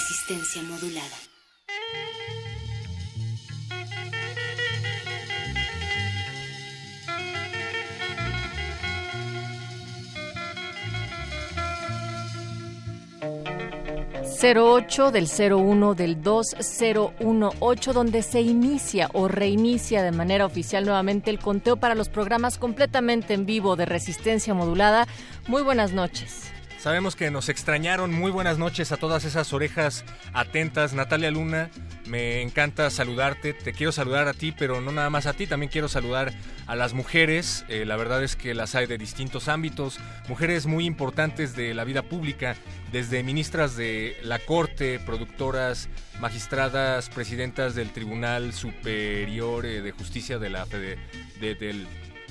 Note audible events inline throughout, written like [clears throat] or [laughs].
Resistencia modulada. ...08 del 01 del 2018... donde se inicia o reinicia de manera oficial nuevamente el conteo para los programas completamente en vivo de resistencia modulada. Muy buenas noches. Sabemos que nos extrañaron. Muy buenas noches a todas esas orejas atentas. Natalia Luna, me encanta saludarte. Te quiero saludar a ti, pero no nada más a ti. También quiero saludar a las mujeres. Eh, la verdad es que las hay de distintos ámbitos. Mujeres muy importantes de la vida pública, desde ministras de la Corte, productoras, magistradas, presidentas del Tribunal Superior eh, de Justicia de la Fede, de, del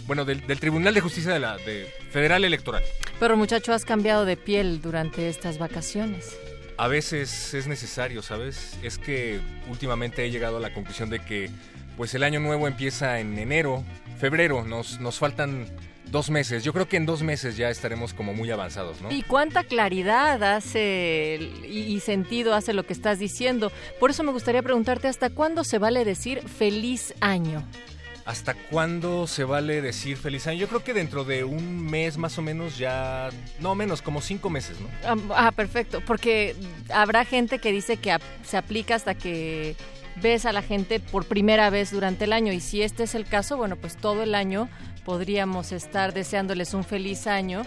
bueno, del, del, Tribunal de Justicia de la de Federal Electoral. Pero muchacho, has cambiado de piel durante estas vacaciones. A veces es necesario, ¿sabes? Es que últimamente he llegado a la conclusión de que pues el año nuevo empieza en enero, febrero, nos, nos faltan dos meses. Yo creo que en dos meses ya estaremos como muy avanzados, ¿no? Y cuánta claridad hace y sentido hace lo que estás diciendo. Por eso me gustaría preguntarte hasta cuándo se vale decir feliz año. ¿Hasta cuándo se vale decir feliz año? Yo creo que dentro de un mes más o menos ya, no menos, como cinco meses, ¿no? Ah, perfecto, porque habrá gente que dice que se aplica hasta que ves a la gente por primera vez durante el año y si este es el caso, bueno, pues todo el año podríamos estar deseándoles un feliz año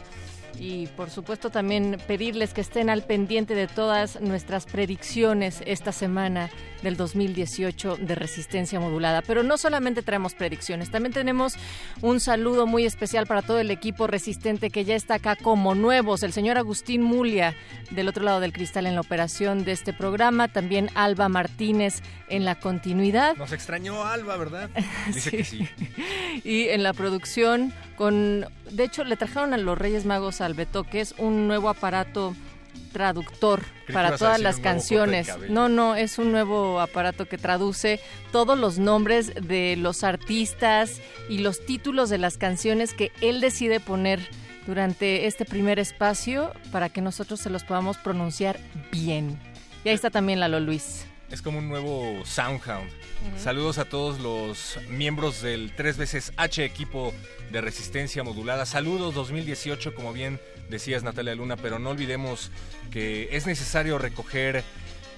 y por supuesto también pedirles que estén al pendiente de todas nuestras predicciones esta semana del 2018 de resistencia modulada. Pero no solamente traemos predicciones, también tenemos un saludo muy especial para todo el equipo resistente que ya está acá como nuevos. El señor Agustín Mulia del otro lado del cristal en la operación de este programa, también Alba Martínez en la continuidad. Nos extrañó Alba, ¿verdad? [laughs] Dice que sí. Y en la producción con, de hecho, le trajeron a los Reyes Magos al que es un nuevo aparato traductor para todas las canciones. No, no, es un nuevo aparato que traduce todos los nombres de los artistas y los títulos de las canciones que él decide poner durante este primer espacio para que nosotros se los podamos pronunciar bien. Y ahí está también Lalo Luis. Es como un nuevo Soundhound. Saludos a todos los miembros del tres veces H equipo de resistencia modulada. Saludos 2018, como bien decías Natalia Luna, pero no olvidemos que es necesario recoger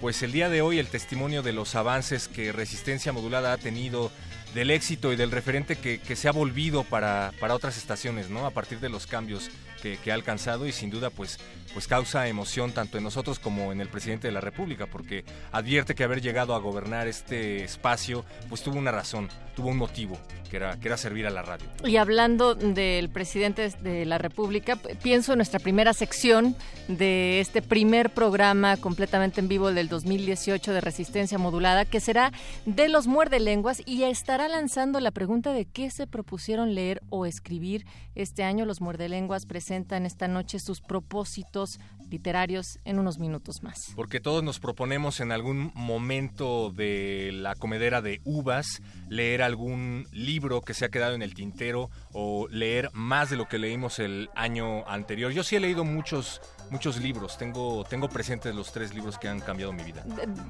pues el día de hoy el testimonio de los avances que Resistencia Modulada ha tenido del éxito y del referente que, se ha volvido para, para, otras estaciones, ¿no? A partir de los cambios que, ha alcanzado y sin duda pues, pues causa emoción tanto en nosotros como en el presidente de la República, porque advierte que haber llegado a gobernar este espacio pues tuvo una razón, tuvo un motivo, que era, que era servir a la radio. Y hablando del presidente de la República, pienso en nuestra primera sección de este primer programa completamente en vivo del 2018 de Resistencia Modulada, que será de los muerde lenguas y estará lanzando la pregunta de qué se propusieron leer o escribir este año. Los muerdelenguas presentan esta noche sus propósitos literarios en unos minutos más. Porque todos nos proponemos en algún momento de la comedera de uvas leer algún libro que se ha quedado en el tintero o leer más de lo que leímos el año anterior. Yo sí he leído muchos muchos libros. Tengo, tengo presentes los tres libros que han cambiado mi vida.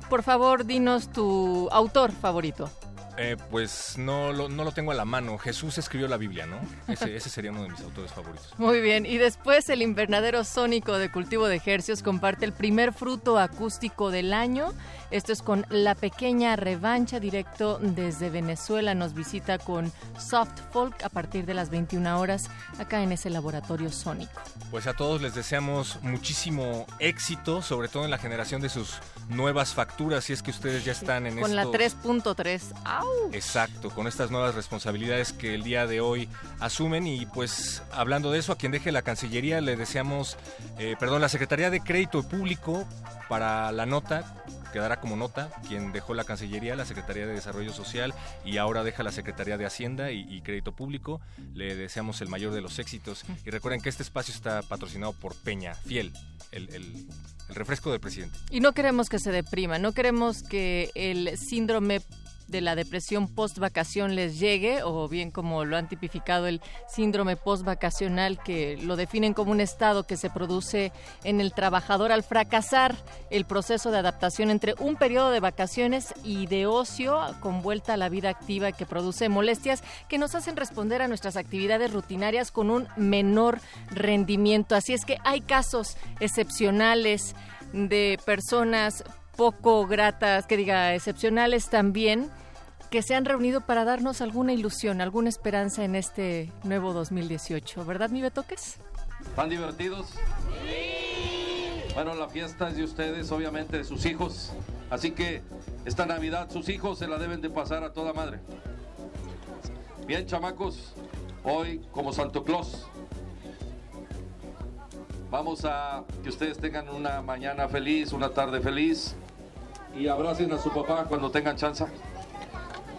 Por favor, dinos tu autor favorito. Eh, pues no lo, no lo tengo a la mano. Jesús escribió la Biblia, ¿no? Ese, ese sería uno de mis autores favoritos. [laughs] Muy bien. Y, después el invernadero sónico de cultivo de ejercios comparte el primer fruto acústico del año. Esto es con La Pequeña Revancha, directo desde Venezuela. Nos visita con Soft Folk a partir de las 21 horas acá en ese laboratorio sónico. Pues a todos les deseamos muchísimo éxito, sobre todo en la generación de sus nuevas facturas, si es que ustedes ya están en Con la estos- 3.3. ¡Au! Exacto, con estas nuevas responsabilidades que el día de hoy asumen y pues hablando de eso, a quien deje la Cancillería le deseamos, eh, perdón, la Secretaría de Crédito Público para la nota, quedará como nota, quien dejó la Cancillería, la Secretaría de Desarrollo Social y ahora deja la Secretaría de Hacienda y, Crédito Público, le deseamos el mayor de los éxitos y recuerden que este espacio está patrocinado por Peña, Fiel, el, el- el refresco del presidente. Y no queremos que se deprima, no queremos que el síndrome de la depresión post-vacación les llegue, o bien como lo han tipificado el síndrome post-vacacional, que lo definen como un estado que se produce en el trabajador al fracasar el proceso de adaptación entre un periodo de vacaciones y de ocio con vuelta a la vida activa que produce molestias que nos hacen responder a nuestras actividades rutinarias con un menor rendimiento. Así es que hay casos excepcionales de personas poco gratas, que diga excepcionales también, que se han reunido para darnos alguna ilusión, alguna esperanza en este nuevo 2018. ¿Verdad, mi Betoques? ¿Están divertidos? Bueno, la fiesta es de ustedes, obviamente de sus hijos. Así que esta Navidad sus hijos se la deben de pasar a toda madre. Bien, chamacos, hoy como Santo Claus. Vamos a que ustedes tengan una mañana feliz, una tarde feliz. Y abracen a su papá cuando tengan chance.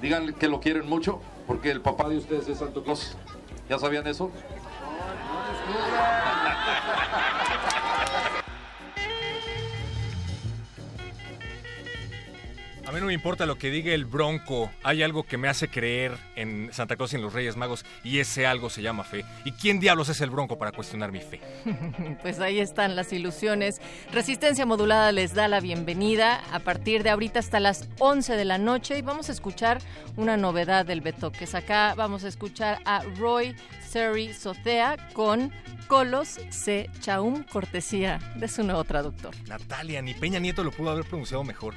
Díganle que lo quieren mucho, porque el papá de ustedes es Santo Claus. ¿Ya sabían eso? A mí no me importa lo que diga el Bronco. Hay algo que me hace creer en Santa Claus y en los Reyes Magos y ese algo se llama fe. ¿Y quién diablos es el Bronco para cuestionar mi fe? [laughs] Pues ahí están las ilusiones. Resistencia Modulada les da la bienvenida a partir de ahorita hasta las 11 de la noche y vamos a escuchar una novedad del Betoques. Acá vamos a escuchar a Roy Seri Sotea con Colos C. Chaum, cortesía de su nuevo traductor. Natalia, ni Peña Nieto lo pudo haber pronunciado mejor.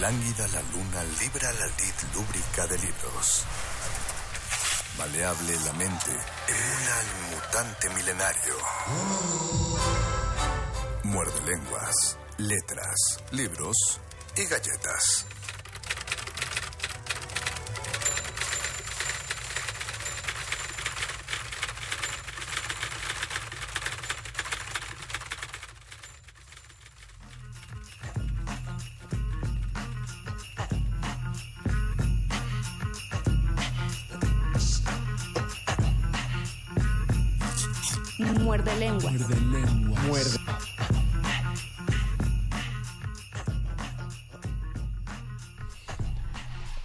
Lánguida la luna libra la lid lúbrica de libros. Maleable la mente emula mutante milenario. Muerde lenguas, letras, libros y galletas.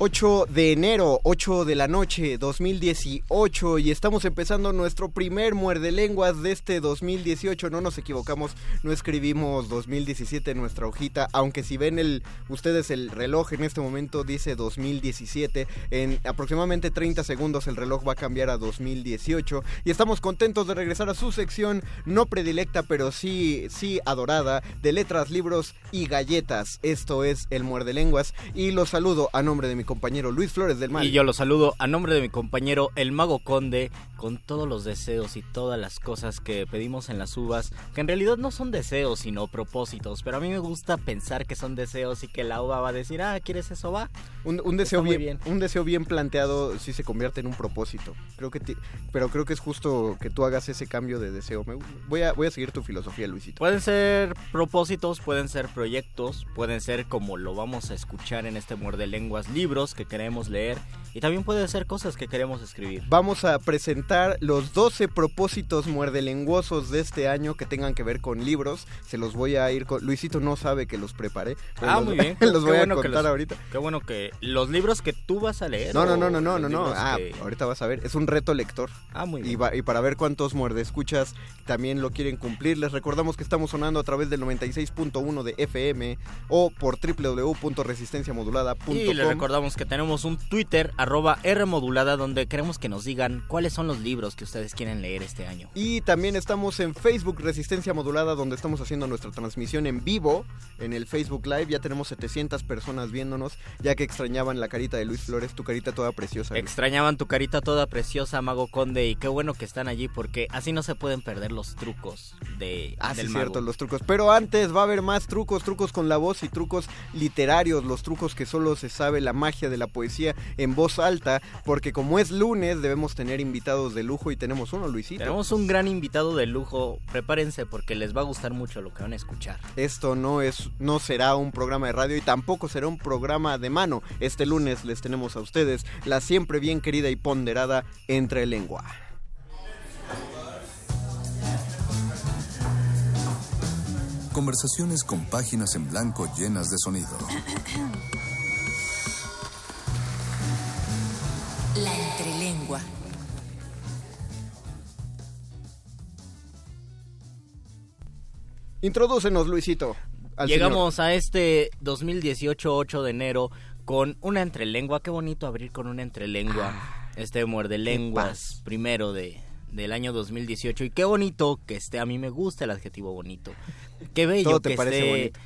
8 de enero, 8 de la noche, 2018 y estamos empezando nuestro primer muerde lenguas de este 2018. No nos equivocamos, no escribimos 2017 en nuestra hojita, aunque si ven el ustedes el reloj en este momento dice 2017. En aproximadamente 30 segundos el reloj va a cambiar a 2018 y estamos contentos de regresar a su sección no predilecta, pero sí sí adorada de letras, libros y galletas. Esto es el muerde lenguas y los saludo a nombre de mi compañero Luis Flores del Mal. Y yo lo saludo a nombre de mi compañero El Mago Conde con todos los deseos y todas las cosas que pedimos en las uvas, que en realidad no son deseos sino propósitos, pero a mí me gusta pensar que son deseos y que la uva va a decir, ah, ¿quieres eso? Va. Un, un deseo bien, bien, un deseo bien planteado sí se convierte en un propósito. Creo que te, pero creo que es justo que tú hagas ese cambio de deseo. Me, voy a voy a seguir tu filosofía, Luisito. Pueden ser propósitos, pueden ser proyectos, pueden ser como lo vamos a escuchar en este muerde lenguas libros que queremos leer y también puede ser cosas que queremos escribir. Vamos a presentar los 12 propósitos muerdelenguosos de este año que tengan que ver con libros. Se los voy a ir con... Luisito no sabe que los preparé. Ah, los, muy bien. [laughs] los voy bueno a contar los, ahorita. Qué bueno que los libros que tú vas a leer. No, no, no, no, no, no, no. Ah, que... ahorita vas a ver. Es un reto lector. Ah, muy bien. Y, va, y para ver cuántos muerde escuchas también lo quieren cumplir. Les recordamos que estamos sonando a través del 96.1 de FM o por www.resistenciamodulada.com. Y les recordamos que tenemos un Twitter, arroba Rmodulada, donde queremos que nos digan cuáles son los libros que ustedes quieren leer este año. Y también estamos en Facebook Resistencia Modulada, donde estamos haciendo nuestra transmisión en vivo en el Facebook Live. Ya tenemos 700 personas viéndonos, ya que extrañaban la carita de Luis Flores, tu carita toda preciosa. Luis. Extrañaban tu carita toda preciosa, Mago Conde, y qué bueno que están allí, porque así no se pueden perder los trucos de, ah, del sí, mago. cierto, los trucos. Pero antes va a haber más trucos, trucos con la voz y trucos literarios, los trucos que solo se sabe la magia de la poesía en voz alta, porque como es lunes debemos tener invitados de lujo y tenemos uno, Luisito. Tenemos un gran invitado de lujo, prepárense porque les va a gustar mucho lo que van a escuchar. Esto no es no será un programa de radio y tampoco será un programa de mano. Este lunes les tenemos a ustedes la siempre bien querida y ponderada Entre Lengua. Conversaciones con páginas en blanco llenas de sonido. [coughs] La entrelengua. Introdúcenos, Luisito. Llegamos señor. a este 2018, 8 de enero, con una entrelengua. Qué bonito abrir con una entrelengua. Ah, este muerde lenguas primero de, del año 2018. Y qué bonito que esté. A mí me gusta el adjetivo bonito. Qué bello Todo te que parece esté bonito.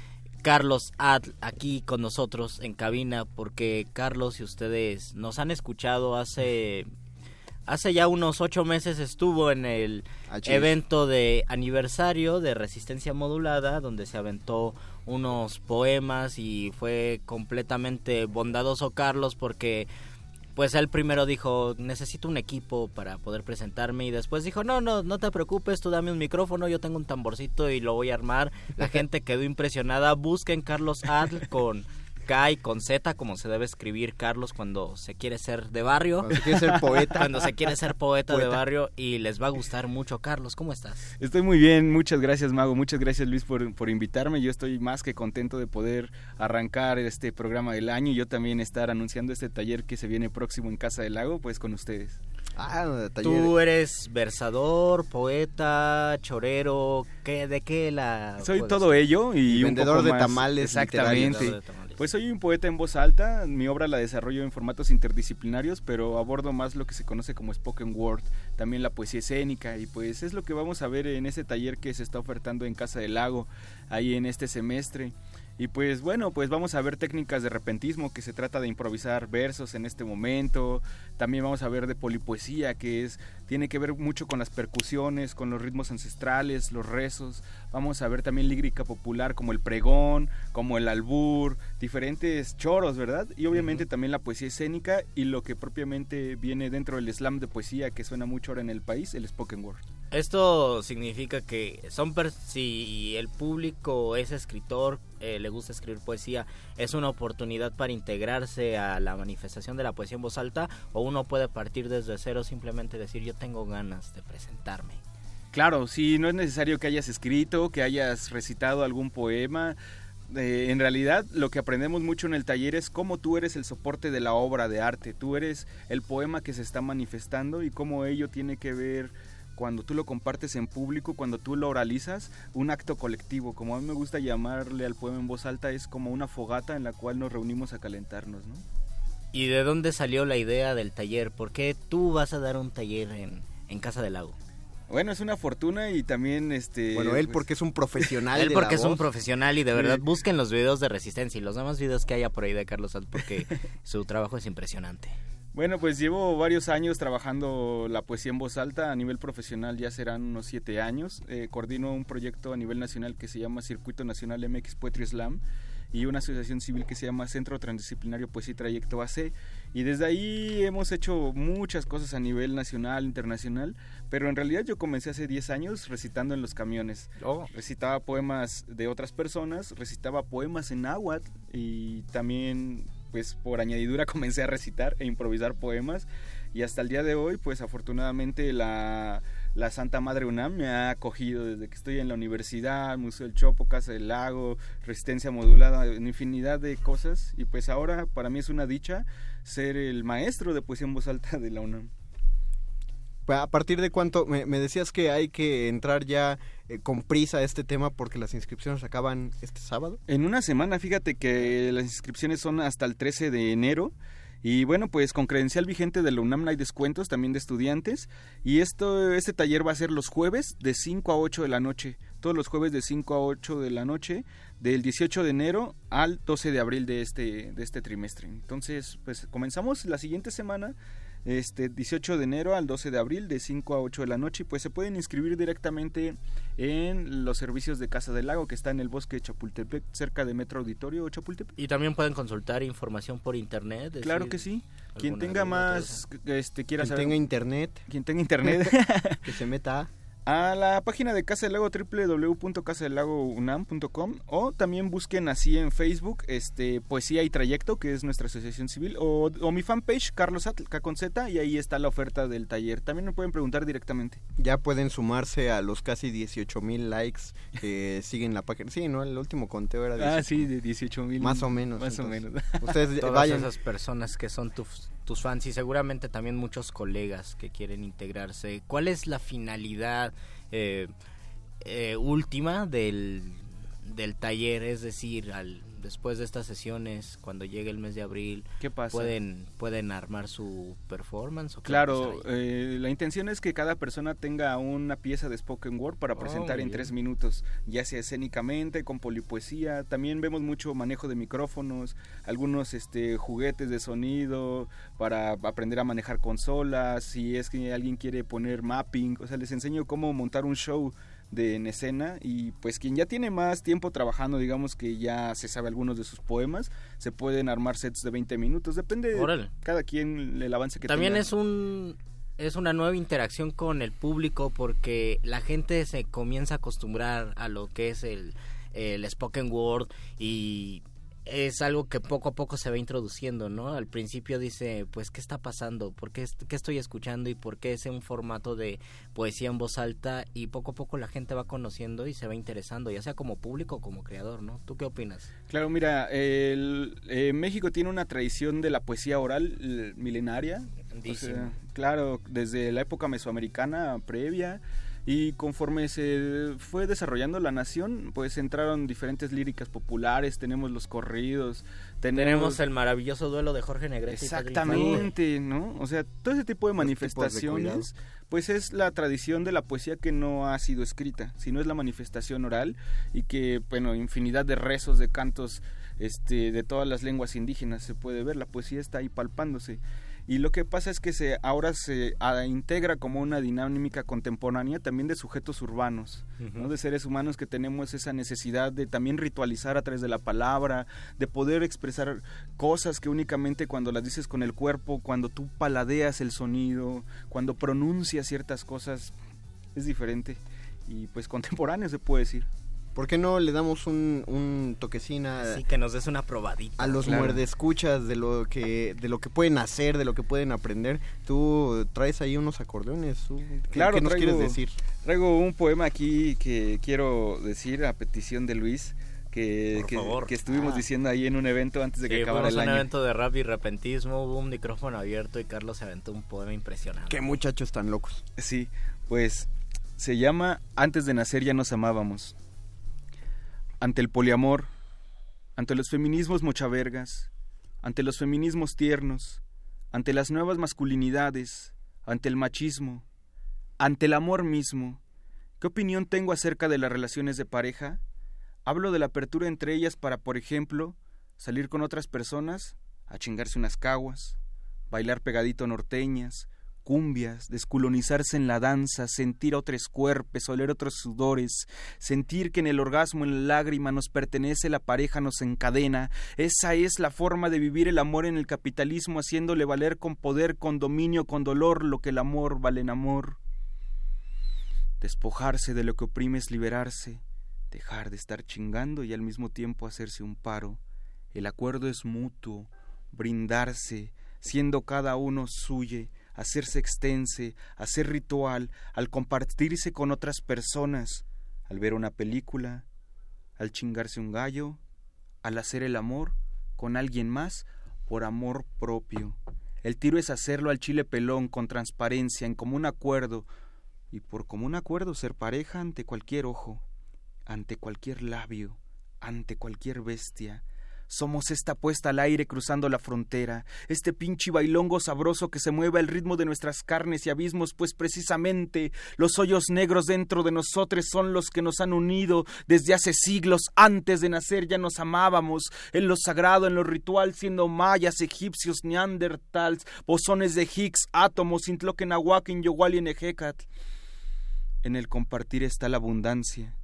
Carlos Adl aquí con nosotros en cabina. Porque Carlos y ustedes nos han escuchado hace hace ya unos ocho meses estuvo en el Achis. evento de aniversario de Resistencia Modulada, donde se aventó unos poemas y fue completamente bondadoso Carlos porque pues él primero dijo necesito un equipo para poder presentarme y después dijo no no no te preocupes tú dame un micrófono yo tengo un tamborcito y lo voy a armar la [laughs] gente quedó impresionada. Busquen Carlos Adl con K y con Z, como se debe escribir Carlos cuando se quiere ser de barrio. Cuando se quiere ser poeta. [laughs] cuando se quiere ser poeta, Poeta. de barrio y les va a gustar mucho. Carlos, ¿cómo estás? Estoy muy bien, muchas gracias Mago, muchas gracias Luis por, por invitarme. Yo estoy más que contento de poder arrancar este programa del año y yo también estar anunciando este taller que se viene próximo en Casa del Lago, pues con ustedes. Ah, taller. Tú eres versador, poeta, chorero, ¿qué, ¿de qué la...? Soy todo ser? ello y, Y un vendedor poco de más- tamales Exactamente. Vendedor de tamales. Pues soy un poeta en voz alta, mi obra la desarrollo en formatos interdisciplinarios, pero abordo más lo que se conoce como spoken word, también la poesía escénica y pues es lo que vamos a ver en ese taller que se está ofertando en Casa del Lago ahí en este semestre. Y pues bueno, pues vamos a ver técnicas de repentismo, que se trata de improvisar versos en este momento. También vamos a ver de polipoesía, que es tiene que ver mucho con las percusiones, con los ritmos ancestrales, los rezos. Vamos a ver también lírica popular como el pregón, como el albur, diferentes choros, ¿verdad? Y obviamente también la poesía escénica y lo que propiamente viene dentro del slam de poesía que suena mucho ahora en el país, el spoken word. Esto significa que son si el público es escritor, eh, le gusta escribir poesía, es una oportunidad para integrarse a la manifestación de la poesía en voz alta o uno puede partir desde cero simplemente decir yo tengo ganas de presentarme. Claro, sí, no es necesario que hayas escrito, que hayas recitado algún poema. Eh, en realidad lo que aprendemos mucho en el taller es cómo tú eres el soporte de la obra de arte, tú eres el poema que se está manifestando y cómo ello tiene que ver cuando tú lo compartes en público, cuando tú lo oralizas, un acto colectivo. Como a mí me gusta llamarle al poema en voz alta, es como una fogata en la cual nos reunimos a calentarnos, ¿no? ¿Y de dónde salió la idea del taller? ¿Por qué tú vas a dar un taller en, Casa del Lago? Bueno, es una fortuna y también este... Bueno, él pues porque es un profesional. [laughs] él porque es un profesional y de verdad busquen los videos de Resistencia y los demás videos que haya por ahí de Carlos Sanz porque [laughs] su trabajo es impresionante. Bueno, pues llevo varios años trabajando la poesía en voz alta a nivel profesional, ya serán unos siete años. Eh, coordino un proyecto a nivel nacional que se llama Circuito Nacional MX Poetry Slam y una asociación civil que se llama Centro Transdisciplinario Poesía y Trayecto AC. Y desde ahí hemos hecho muchas cosas a nivel nacional, internacional, pero en realidad yo comencé hace 10 años recitando en los camiones. Oh. Recitaba poemas de otras personas, recitaba poemas en náhuatl y también pues por añadidura [laughs] comencé a recitar e improvisar poemas y hasta el día de hoy pues afortunadamente la, Santa Madre UNAM me ha acogido desde que estoy en la universidad, Museo del Chopo, Casa del Lago, Resistencia Modulada, en infinidad de cosas y pues ahora para mí es una dicha ser el maestro de poesía en voz alta de la UNAM. ¿A partir de cuánto? Me, decías que hay que entrar ya eh, con prisa este tema porque las inscripciones acaban este sábado. En una semana, fíjate que las inscripciones son hasta el 13 de enero. Y bueno, pues con credencial vigente de la UNAM hay descuentos también de estudiantes. Y esto, este taller va a ser los jueves de 5 a 8 de la noche. Todos los jueves de 5 a 8 de la noche, del 18 de enero al 12 de abril de este, de este trimestre. Entonces, pues comenzamos la siguiente semana este 18 de enero al 12 de abril de 5 a 8 de la noche y pues se pueden inscribir directamente en los servicios de Casa del Lago que está en el bosque de Chapultepec cerca de Metro Auditorio o Chapultepec. Y también pueden consultar información por internet. Claro que sí. Quien tenga más este quiera quien saber tenga internet, quien tenga internet [laughs] que se meta a la página de Casa del Lago www.casadelagounam.com o también busquen así en Facebook este Poesía y Trayecto, que es nuestra asociación civil, o, mi fanpage Carlos Atl, con Z, y ahí está la oferta del taller. También me pueden preguntar directamente. Ya pueden sumarse a los casi 18 mil likes que [laughs] siguen la página. Sí, ¿no? El último conteo era de Ah, sí, de 18 mil. Más o menos. Más o menos. [laughs] Ustedes Todas vayan. esas personas que son tus tus fans y seguramente también muchos colegas que quieren integrarse. ¿Cuál es la finalidad eh, eh, última del, del taller? Es decir, al después de estas sesiones, cuando llegue el mes de abril, ¿Qué pasa? pueden pueden armar su performance. ¿o claro, eh, la intención es que cada persona tenga una pieza de spoken word para oh, presentar en tres minutos, ya sea escénicamente, con polipoesía. También vemos mucho manejo de micrófonos, algunos este juguetes de sonido para aprender a manejar consolas. Si es que alguien quiere poner mapping, o sea, les enseño cómo montar un show de en escena y pues quien ya tiene más tiempo trabajando, digamos que ya se sabe algunos de sus poemas, se pueden armar sets de 20 minutos, depende de cada quien el avance que También es un es una nueva interacción con el público porque la gente se comienza a acostumbrar a lo que es el, el spoken word y es algo que poco a poco se va introduciendo, ¿no? Al principio dice, pues, ¿qué está pasando? ¿Por qué, qué, estoy escuchando? ¿Y por qué es un formato de poesía en voz alta? Y poco a poco la gente va conociendo y se va interesando, ya sea como público o como creador, ¿no? ¿Tú qué opinas? Claro, mira, el, eh, México tiene una tradición de la poesía oral milenaria. claro, desde la época mesoamericana previa Y conforme se fue desarrollando la nación, pues entraron diferentes líricas populares, tenemos los corridos, tenemos, Tenemos el maravilloso duelo de Jorge Negrete. y. Exactamente, ¿no? O sea, todo ese tipo de manifestaciones, pues es la tradición de la poesía que no ha sido escrita, sino es la manifestación oral y que, bueno, infinidad de rezos, de cantos, este, de todas las lenguas indígenas se puede ver. La poesía está ahí palpándose. Y lo que pasa es que se ahora se ah, integra como una dinámica contemporánea también de sujetos urbanos, ¿no? de seres humanos que tenemos esa necesidad de también ritualizar a través de la palabra, de poder expresar cosas que únicamente cuando las dices con el cuerpo, cuando tú paladeas el sonido, cuando pronuncias ciertas cosas, es diferente. Y pues contemporáneo se puede decir. ¿Por qué no le damos un, un toquecín a, Sí, que nos des una probadita. a los Claro. muerdescuchas de lo que de lo que pueden hacer, de lo que pueden aprender? Tú traes ahí unos acordeones. tú, ¿qué- Claro, ¿Qué nos traigo- quieres decir? Traigo un poema aquí que quiero decir a petición de Luis, que, Por que, favor. que estuvimos Ah. diciendo ahí en un evento antes de que Sí, acabara el a un año. evento de rap y repentismo, hubo un micrófono abierto y Carlos se aventó un poema impresionante. Qué muchachos tan locos. Sí, pues se llama Antes de nacer ya nos amábamos. Ante el poliamor, ante los feminismos mochavergas, ante los feminismos tiernos, ante las nuevas masculinidades, ante el machismo, ante el amor mismo, ¿qué opinión tengo acerca de las relaciones de pareja? Hablo de la apertura entre ellas para, por ejemplo, salir con otras personas, a chingarse unas caguas, bailar pegadito norteñas, cumbias, desculonizarse en la danza, sentir otros cuerpos, oler otros sudores, sentir que en el orgasmo, en la lágrima nos pertenece, la pareja nos encadena. Esa es la forma de vivir el amor en el capitalismo, haciéndole valer con poder, con dominio, con dolor, lo que el amor vale en amor. Despojarse de lo que oprime es liberarse, dejar de estar chingando y al mismo tiempo hacerse un paro. El acuerdo es mutuo, brindarse, siendo cada uno suye, hacerse extense, hacer ritual, al compartirse con otras personas, al ver una película, al chingarse un gallo, al hacer el amor con alguien más por amor propio. El tiro es hacerlo al chile pelón con transparencia, en común acuerdo, y por común acuerdo ser pareja ante cualquier ojo, ante cualquier labio, ante cualquier bestia. Somos esta puesta al aire cruzando la frontera, este pinche bailongo sabroso que se mueve al ritmo de nuestras carnes y abismos, pues precisamente los hoyos negros dentro de nosotros son los que nos han unido desde hace siglos. Antes de nacer ya nos amábamos, en lo sagrado, en lo ritual, siendo mayas, egipcios, neandertals, bosones de Higgs, átomos, Intloquenahuac, Yowali, en Ejecatl. En el compartir está la abundancia.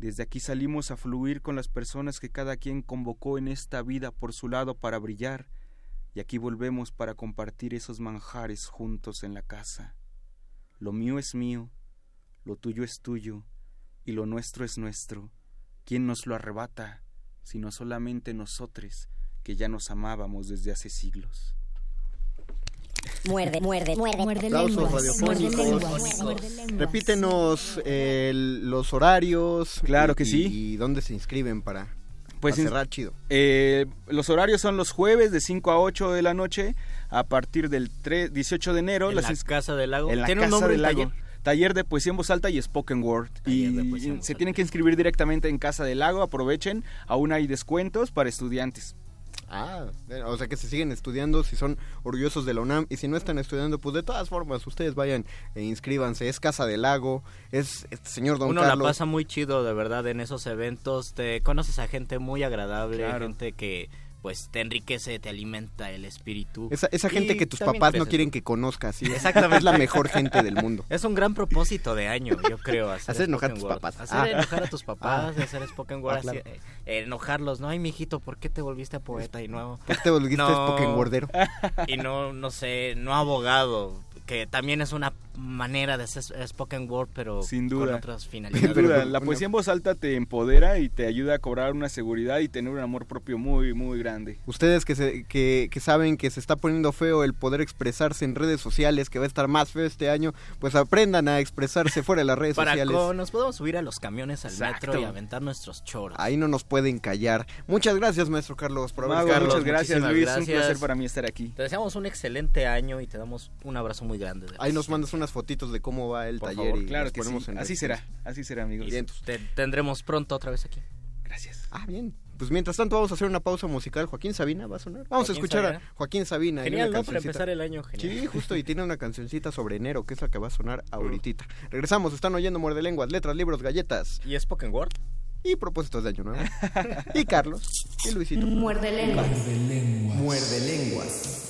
Desde aquí salimos a fluir con las personas que cada quien convocó en esta vida por su lado para brillar, y aquí volvemos para compartir esos manjares juntos en la casa. Lo mío es mío, lo tuyo es tuyo, y lo nuestro es nuestro. ¿Quién nos lo arrebata? Sino solamente nosotros, que ya nos amábamos desde hace siglos. Muerde, muerde, muerde, muerde Aplausos lenguas. radiofónicos. Muerde. Repítenos eh, el- los horarios. Claro y- que sí. Y dónde se inscriben para, Pues para cerrar chido. Eh, los horarios son los jueves de 5 a 8 de la noche a partir del 3 18 de enero. En las la Casa del Lago. En la ¿Tiene un Casa nombre del el Lago. taller? Taller de poesía en voz alta y spoken word. Taller Y se alta. tienen que inscribir directamente en Casa del Lago. Aprovechen. Aún hay descuentos para estudiantes. Ah, o sea que se siguen estudiando si son orgullosos de la UNAM y si no están estudiando, pues de todas formas ustedes vayan e inscríbanse. Es Casa del Lago, es este señor Don Uno Carlos. la pasa muy chido, de verdad, en esos eventos. Te conoces a gente muy agradable, Claro. gente que pues te enriquece, te alimenta el espíritu. Esa, esa gente que tus papás no quieren que conozcas, ¿sí? Exactamente. Es [laughs] la mejor gente del mundo. Es un gran propósito de año, yo creo. Hacer, Hacer enojar a tus papás. Hacer Ah. enojar a tus papás, Ah. hacer spoken word, Ah, claro. así, eh, enojarlos. No, ay, mijito, ¿por qué te volviste poeta y no... ¿Por qué te volviste spoken wordero? Y no, no sé, no abogado, que también es una manera de hacer spoken word, pero Sin con duda. otras Sin finalidades. duda, la poesía en voz alta te empodera y te ayuda a cobrar una seguridad y tener un amor propio muy, muy grande. Ustedes que, se, que, que saben que se está poniendo feo el poder expresarse en redes sociales, que va a estar más feo este año, pues aprendan a expresarse [laughs] fuera de las redes Para sociales. nos podemos subir a los camiones al Exacto. metro y aventar nuestros choros. Ahí no nos pueden callar. Muchas gracias, maestro Carlos, por haber estado. muchas gracias Luis, un gracias. placer para mí estar aquí. Te deseamos un excelente año y te damos un abrazo muy grande. de Ahí nos mandas unas unas fotitos de cómo va el Por taller favor, y claro que sí. en Así será, así será, amigos. Te tendremos pronto otra vez aquí. Gracias. Ah, bien. Pues mientras tanto vamos a hacer una pausa musical. Joaquín Sabina va a sonar. Vamos a escuchar Sabina. a Joaquín Sabina. en Genial, una ¿no? Para empezar el año, genial. Sí, justo, y tiene una cancioncita sobre enero, que es la que va a sonar ahorita. Regresamos, están oyendo Muerde Lenguas, letras, libros, galletas. ¿Y es Spoken Word? Y propósitos de año nuevo. y Carlos, y Luisito. Muerde lenguas. Muerde Lenguas. Huyendo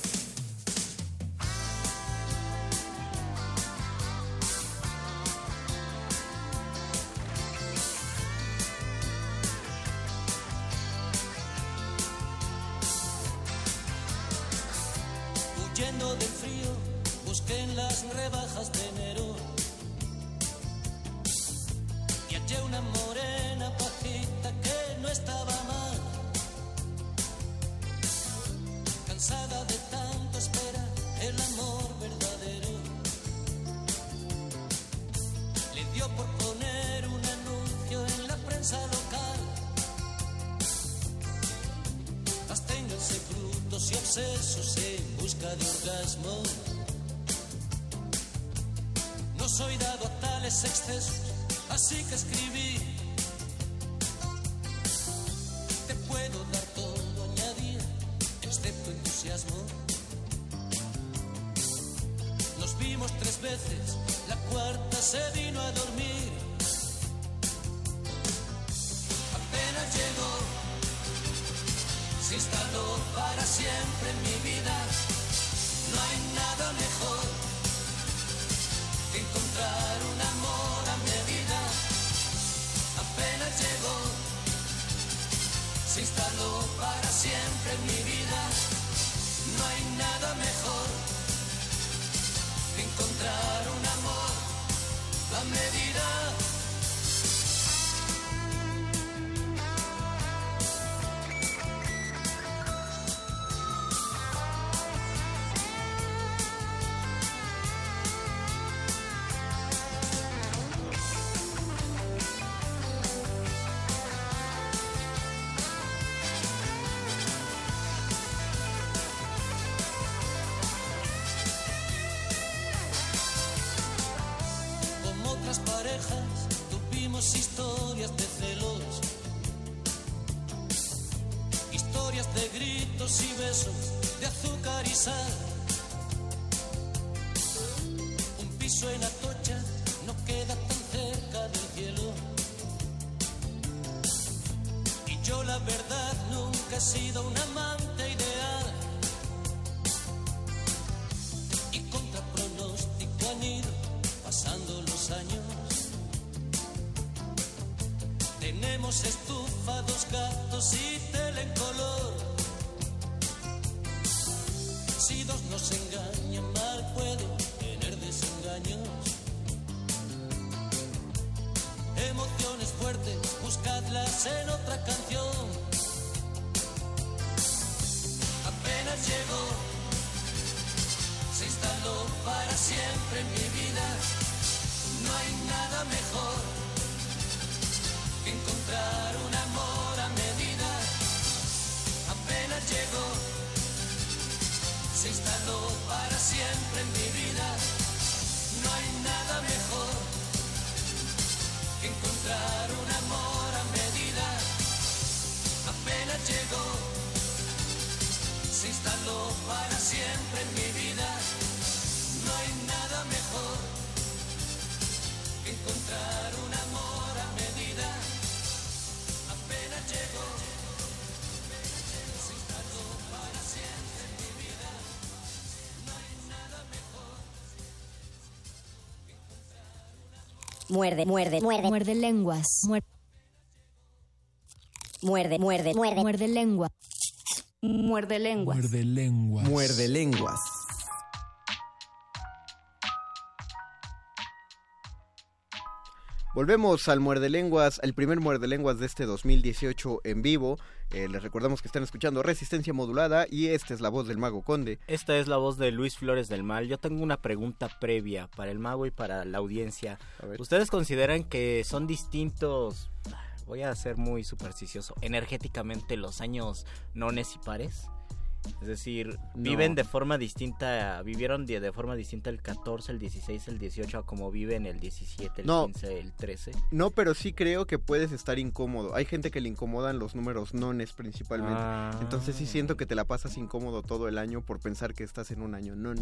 rebajas de enero. Y hallé una morena pajita que no estaba mal. Cansada de tanto esperar el amor verdadero. Le dio por poner un anuncio en la prensa local. Absténganse brutos y obsesos en busca de orgasmo. Soy dado a tales excesos, así que escribí. Te puedo dar todo, añadía, excepto entusiasmo. Nos vimos tres veces, la cuarta se vino a dormir. Apenas llegó se instaló para siempre en mi vida. No hay nada mejor encontrar un amor a medida. Apenas llegó, se instaló para siempre en mi vida. No hay nada mejor que encontrar un amor a medida. Muerde, muerde, muerde. Muerde lenguas. Muerde. Muerde, muerde, muerde. Muerde lengua. Muerde lenguas. Muerde lenguas. Muerde lenguas. Volvemos al Muerde Lenguas, el primer Muerde Lenguas de este 2018 en vivo. Eh, les recordamos que están escuchando Resistencia Modulada y esta es la voz del Mago Conde. Esta es la voz de Luis Flores del Mal. Yo tengo una pregunta previa para el mago y para la audiencia. ¿Ustedes consideran que son distintos, voy a ser muy supersticioso, energéticamente los años nones y pares? Es decir, No. viven de forma distinta, vivieron de, de forma distinta el 14, el 16, el 18 a como viven el 17, el No. 15, el 13. No, pero sí creo que puedes estar incómodo. Hay gente que le incomodan los números nones principalmente. Ah. Entonces sí siento que te la pasas incómodo todo el año por pensar que estás en un año non.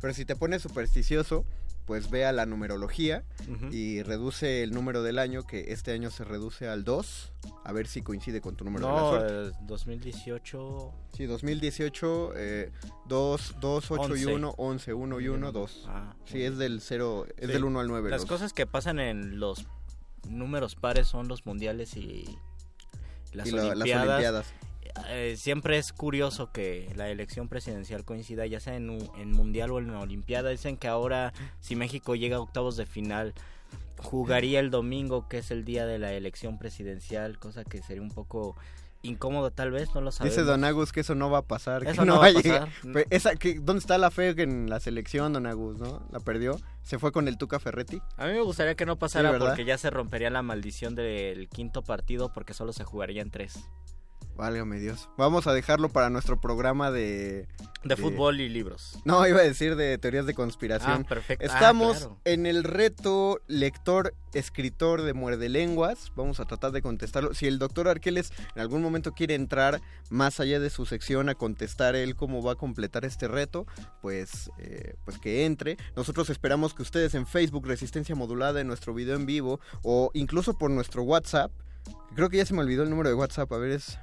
Pero si te pones supersticioso, pues ve a la numerología Ujú. y reduce el número del año, que este año se reduce al 2, a ver si coincide con tu número de la No, suerte. eh, 2018... Sí, 2018, eh, 2, 2, 8 y 11. 1, 11, 1 y 1, 2. Ah, Sí, es del 0, es Sí. del 1 al 9. Las los- cosas que pasan en los números pares son los mundiales y las, Y la- las olimpiadas. Eh, siempre es curioso que la elección presidencial coincida ya sea en, un- en mundial o en la olimpiada. Dicen que ahora si México llega a octavos de final jugaría el domingo que es el día de la elección presidencial, cosa que sería un poco incómodo tal vez, no lo sabemos. Dice Don Agus que eso no va a pasar. que Eso no, no va a llegar. pasar. [laughs] Pero esa, que, ¿Dónde está la fe en la selección, Don Agus? ¿no? ¿La perdió? ¿Se fue con el Tuca Ferretti? A mí me gustaría que no pasara porque ya se rompería la maldición del quinto partido porque solo se jugaría en tres. Válgame Dios. Vamos a dejarlo para nuestro programa de... De fútbol y libros. No, iba a decir de teorías de conspiración. Ah, perfecto. Ah, Estamos claro. en el reto lector, escritor de Muerde Lenguas. Vamos a tratar de contestarlo. Si el doctor Arqueles en algún momento quiere entrar más allá de su sección a contestar él cómo va a completar este reto, pues, eh, pues que entre. Nosotros esperamos que ustedes en Facebook Resistencia Modulada, en nuestro video en vivo, o incluso por nuestro WhatsApp. Creo que ya se me olvidó el número de WhatsApp. A ver, es...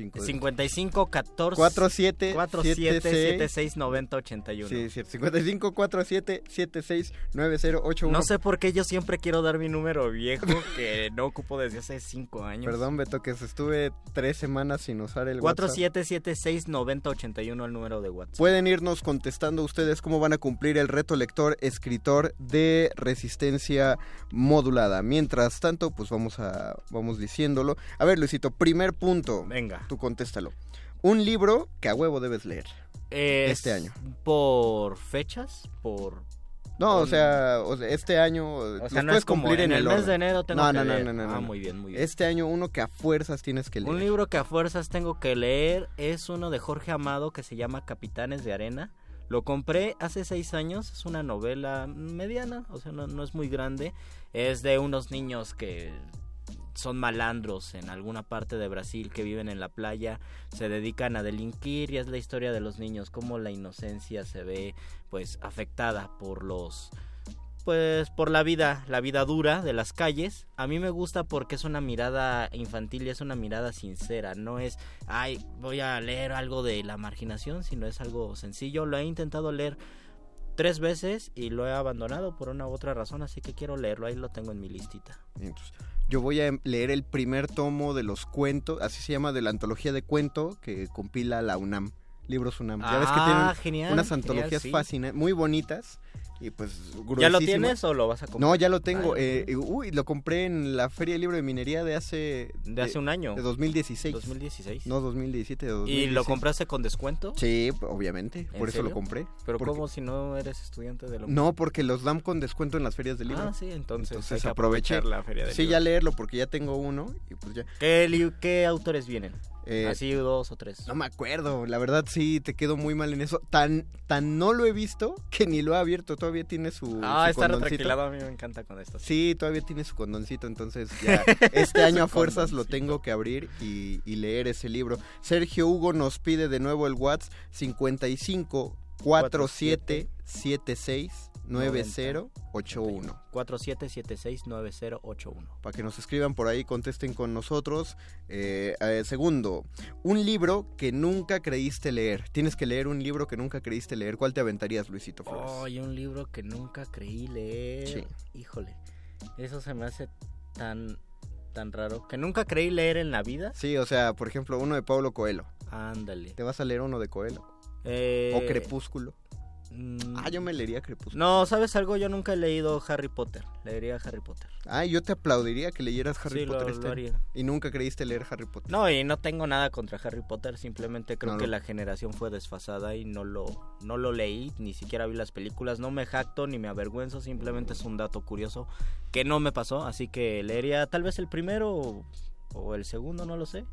cinco- 55 14 47 47 76 76 90 81. Sí, cierto. 55 47 76 9081. No sé por qué yo siempre quiero dar mi número viejo [laughs] que no ocupo desde hace 5 años. Perdón, Beto, que se estuve tres semanas sin usar el WhatsApp. 4776 90 81 el número de WhatsApp. Pueden irnos contestando ustedes cómo van a cumplir el reto lector escritor de resistencia modulada. Mientras tanto, pues vamos a vamos diciéndolo. A ver, Luisito, primer punto. Venga. Tú contéstalo. Un libro que a huevo debes leer. Es este año. ¿Por fechas? ¿Por No, o sea, este año O los sea, no puedes es como cumplir en el el mes de enero tengo no, que no, no, leer. no, no, Ah, muy bien, muy bien. Este año uno que a fuerzas tienes que leer. Un libro que a fuerzas tengo que leer es uno de Jorge Amado que se llama Capitanes de Arena. Lo compré hace seis años, es una novela mediana, o sea, no, no es muy grande. Es de unos niños que son malandros en alguna parte de Brasil que viven en la playa, se dedican a delinquir y es la historia de los niños, cómo la inocencia se ve pues afectada por los pues por la vida, la vida dura de las calles. A mí me gusta porque es una mirada infantil y es una mirada sincera. No es, ay, voy a leer algo de la marginación, sino es algo sencillo. Lo he intentado leer tres veces y lo he abandonado por una u otra razón, así que quiero leerlo. Ahí lo tengo en mi listita. Yo voy a leer el primer tomo de los cuentos, así se llama, de la antología de cuento que compila la UNAM, Libros UNAM. ya ves que Ah, tienen genial, unas genial, antologías sí. fascinantes, muy bonitas y pues ¿Ya lo tienes o lo vas a comprar? No, ya lo tengo. Ah, ya lo eh, uy, lo compré en la Feria del Libro de Minería de hace... De hace un año. De 2016. 2016. No, 2017, de ¿Y 2016. lo compraste con descuento? Sí, obviamente, ¿En por eso lo compré. Pero Porque- ¿cómo si no eres estudiante de lo No, porque los dan con descuento en las ferias del libro. Ah, sí, entonces, hay Entonces que aproveché. aprovechar la feria del sí, libro. ya leerlo porque ya tengo uno y pues ya. ¿Qué, li- qué autores vienen? Eh, Así dos o tres. No me acuerdo, la verdad sí te quedo muy mal en eso. Tan tan no lo he visto que ni lo he abierto, todavía tiene su Ah, su está condoncito. retranquilado, a mí me encanta con esto. Sí, todavía tiene su condoncito, entonces ya [laughs] este año a fuerzas lo tengo que abrir y, y leer ese libro. Sergio Hugo nos pide de nuevo el WhatsApp 55 47 76 9081 47769081. para que nos escriban por ahí, contesten con nosotros. Eh, eh, segundo, un libro que nunca creíste leer. Tienes que leer un libro que nunca creíste leer. ¿Cuál te aventarías, Luisito Flores? Ay, un libro que nunca creí leer. Sí. Híjole, eso se me hace tan tan raro. Que nunca creí leer en la vida. Sí, o sea, por ejemplo, uno de Pablo Coelho. Ándale. ¿Te vas a leer uno de Coelho? Eh, ¿O Crepúsculo? Mm, Ah, yo me leería Crepúsculo. No, ¿sabes algo? Yo nunca he leído Harry Potter. Leería Harry Potter. Ah, yo te aplaudiría que leyeras Harry Sí, Potter lo este haría. Y nunca creíste leer Harry Potter. No, y no tengo nada contra Harry Potter, simplemente creo No que la generación fue desfasada y no lo, no lo leí, ni siquiera vi las películas, no me jacto ni me avergüenzo, simplemente es un dato curioso que no me pasó, así que leería tal vez el primero o, o el segundo, no lo sé.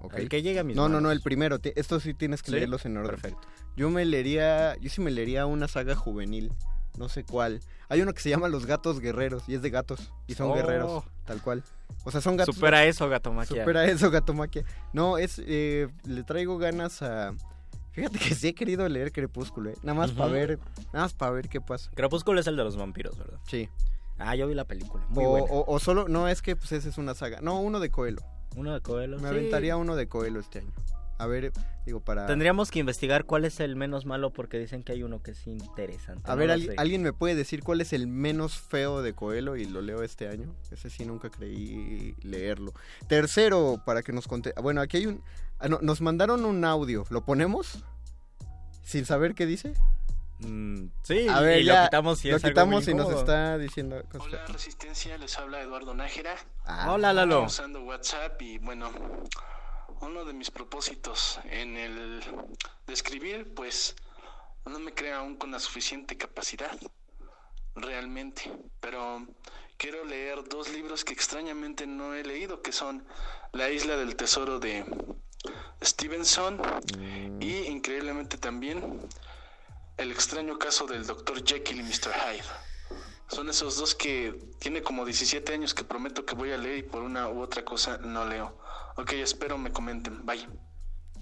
Ok. El que llegue a mis No, no, no, el primero. Estos sí tienes que ¿Sí? leerlos en orden. Perfecto. Yo me leería, yo sí me leería una saga juvenil, no sé cuál. Hay uno que se llama Los Gatos Guerreros y es de gatos y son Oh. guerreros, tal cual. O sea, son gatos. Supera eso, Gatomaquia. Supera eso, Gatomaquia. No, es, eh, le traigo ganas a... Fíjate que sí he querido leer Crepúsculo, ¿eh? Nada más para ver, nada más para ver qué pasa. Crepúsculo es el de los vampiros, ¿verdad? Sí. Ah, yo vi la película. Muy o, buena. o- o solo, no, es que pues esa es una saga. No, uno de Coelho. Uno de Coelho. Me sí. aventaría uno de Coelho este año. A ver, digo, para... Tendríamos que investigar cuál es el menos malo porque dicen que hay uno que es interesante. A no ver, ¿alguien, sé. ¿alguien me puede decir cuál es el menos feo de Coelho y lo leo este año? Ese sí nunca creí leerlo. Tercero, para que nos conte... Bueno, aquí hay un... ah, no, nos mandaron un audio. ¿Lo ponemos? Sin saber qué dice. Mm, sí, A ver, y ya, lo quitamos si lo es algo quitamos muy y nos está diciendo cosas. Hola Resistencia, les habla Eduardo Nájera. Ah. Hola, Lalo. Usando WhatsApp y bueno, uno de mis propósitos en el de escribir, pues no me creo aún con la suficiente capacidad, realmente, pero quiero leer dos libros que extrañamente no he leído, que son La isla del tesoro de Stevenson y increíblemente también El extraño caso del Dr. Jekyll y Mr. Hyde. Son esos dos que tiene como 17 años que prometo que voy a leer y por una u otra cosa no leo. Ok, espero me comenten. Bye.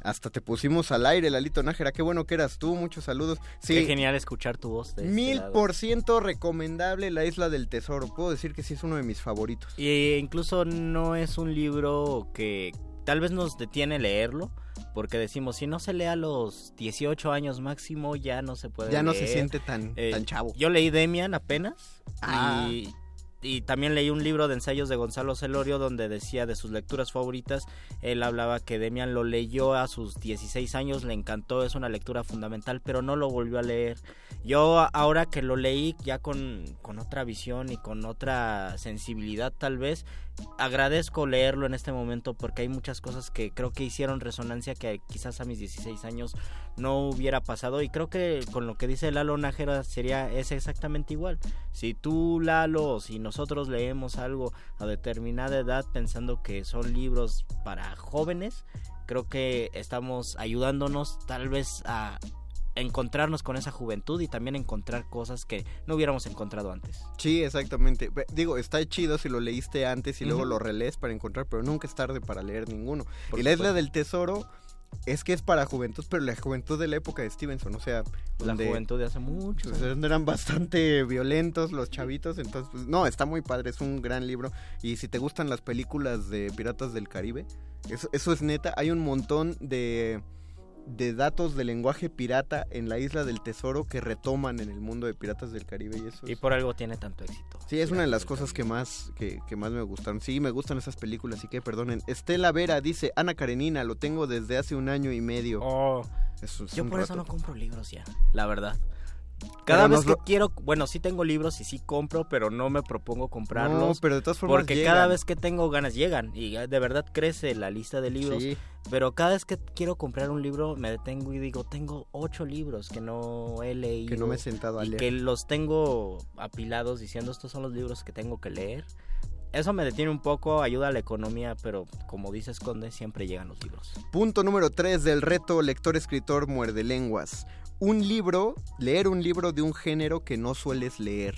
Hasta te pusimos al aire, Lalito Nájera. Qué bueno que eras tú. Muchos saludos. Sí, Qué genial escuchar tu voz. Este mil por ciento recomendable La Isla del Tesoro. Puedo decir que sí es uno de mis favoritos. Y incluso no es un libro que tal vez nos detiene leerlo, porque decimos, si no se lee a los 18 años máximo, ya no se puede Ya no se siente tan, Eh, tan chavo. Yo leí Demian apenas Ah. y, y también leí un libro de ensayos de Gonzalo Celorio donde decía de sus lecturas favoritas, él hablaba que Demian lo leyó a sus 16 años, le encantó, es una lectura fundamental, pero no lo volvió a leer. Yo ahora que lo leí ya con, con otra visión y con otra sensibilidad tal vez, agradezco leerlo en este momento porque hay muchas cosas que creo que hicieron resonancia que quizás a mis 16 años no hubiera pasado y creo que con lo que dice Lalo Nájera sería es exactamente igual. Si tú Lalo si nosotros leemos algo a determinada edad pensando que son libros para jóvenes, creo que estamos ayudándonos tal vez a encontrarnos con esa juventud y también encontrar cosas que no hubiéramos encontrado antes. Sí, exactamente. Digo, está chido si lo leíste antes y luego lo relees para encontrar, pero nunca es tarde para leer ninguno. Por y la Isla del Tesoro es que es para juventud, pero la juventud de la época de Stevenson, o sea, La juventud de hace mucho. pues, donde eran bastante violentos los chavitos, entonces, pues, no, está muy padre, es un gran libro. Y si te gustan las películas de Piratas del Caribe, eso, eso es neta, hay un montón de, de datos de lenguaje pirata en la Isla del Tesoro que retoman en el mundo de Piratas del Caribe y eso Y por algo tiene tanto éxito. Sí, es una de las cosas que más, que, que más me gustaron. Sí, me gustan esas películas, así que perdonen. Estela Vera dice, Ana Karenina, lo tengo desde hace un año y medio. Oh, Eso es Yo por eso no compro libros ya, la verdad. Cada Pero vez que quiero, bueno, sí tengo libros y sí compro, pero no me propongo comprarlos. No, pero de todas formas Porque llegan. cada vez que tengo ganas llegan y de verdad crece la lista de libros. Sí. Pero cada vez que quiero comprar un libro me detengo y digo, tengo ocho libros que no he leído. Que no me he sentado a y leer. que los tengo apilados diciendo, estos son los libros que tengo que leer. Eso me detiene un poco, ayuda a la economía, pero como dices Conde, siempre llegan los libros. Punto número 3 del reto lector-escritor muerde lenguas. Un libro, leer un libro de un género que no sueles leer.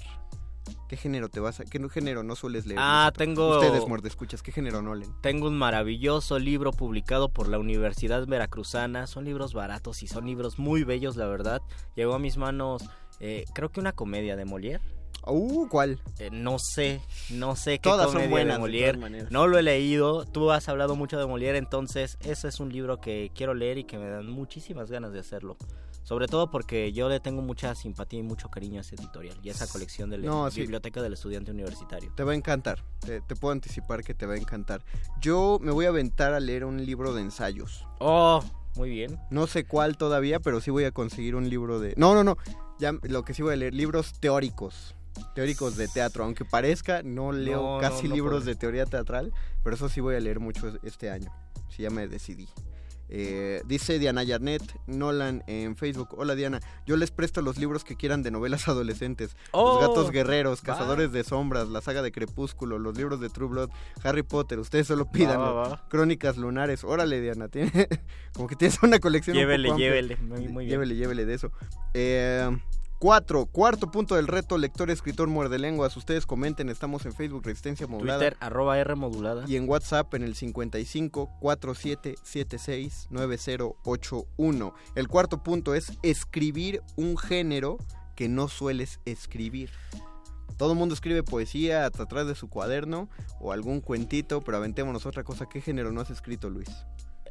¿Qué género te vas a, qué género no sueles leer? Ah, Luisito? tengo- Ustedes muerde escuchas, ¿qué género no leen? Tengo un maravilloso libro publicado por la Universidad Veracruzana. Son libros baratos y son libros muy bellos, la verdad. Llegó a mis manos, eh, creo que una comedia de Molière. Uh, ¿cuál? Eh, no sé, no sé qué Todas son buenas, de Molière. no lo he leído. Tú has hablado mucho de Molière, entonces ese es un libro que quiero leer y que me dan muchísimas ganas de hacerlo. Sobre todo porque yo le tengo mucha simpatía y mucho cariño a ese editorial y a esa colección de la No, sí. Biblioteca del Estudiante Universitario. Te va a encantar, te, te puedo anticipar que te va a encantar. Yo me voy a aventar a leer un libro de ensayos. Oh, muy bien. No sé cuál todavía, pero sí voy a conseguir un libro de... No, no, no. Ya lo que sí voy a leer, libros teóricos. Teóricos de teatro. Aunque parezca, no leo No, casi no, no libros de teoría teatral, pero eso sí voy a leer mucho este año. Sí, ya me decidí. Eh, dice Diana Yarnet Nolan en Facebook. Hola Diana, yo les presto los libros que quieran de novelas [laughs] adolescentes. Oh, los gatos guerreros, va. cazadores de sombras, la saga de Crepúsculo, los libros de True Blood, Harry Potter. Ustedes solo pidan va, va. Crónicas lunares. Órale Diana, [laughs] tiene, como que tienes una colección. un Llévele, poco amplia. llévele, muy- muy bien. Llévele, llévele de eso. Eh, Cuatro, cuarto punto del reto, lector, escritor, muerde lenguas. Ustedes comenten, estamos en Facebook Resistencia Modulada. Twitter, arroba R modulada. Y en WhatsApp en el 55 4776 9081. El cuarto punto es escribir un género que no sueles escribir. Todo el mundo escribe poesía atrás de su cuaderno o algún cuentito, pero aventémonos otra cosa. ¿Qué género no has escrito, Luis?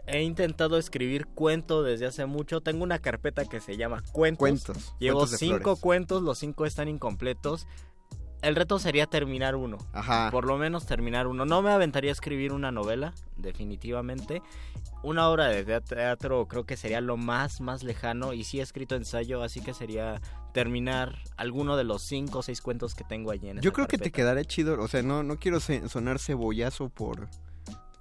He intentado escribir cuento desde hace mucho. Tengo una carpeta que se llama Cuentos. Cuentos, Llevo cuentos cinco flores. cuentos, los cinco están incompletos. El reto sería terminar uno. Ajá. Por lo menos terminar uno. No me aventaría a escribir una novela, definitivamente. Una obra de teatro creo que sería lo más, más lejano. Y sí he escrito ensayo, así que sería terminar alguno de los cinco o seis cuentos que tengo allí en Yo creo que te quedará chido. O sea, no, no quiero sonar cebollazo por,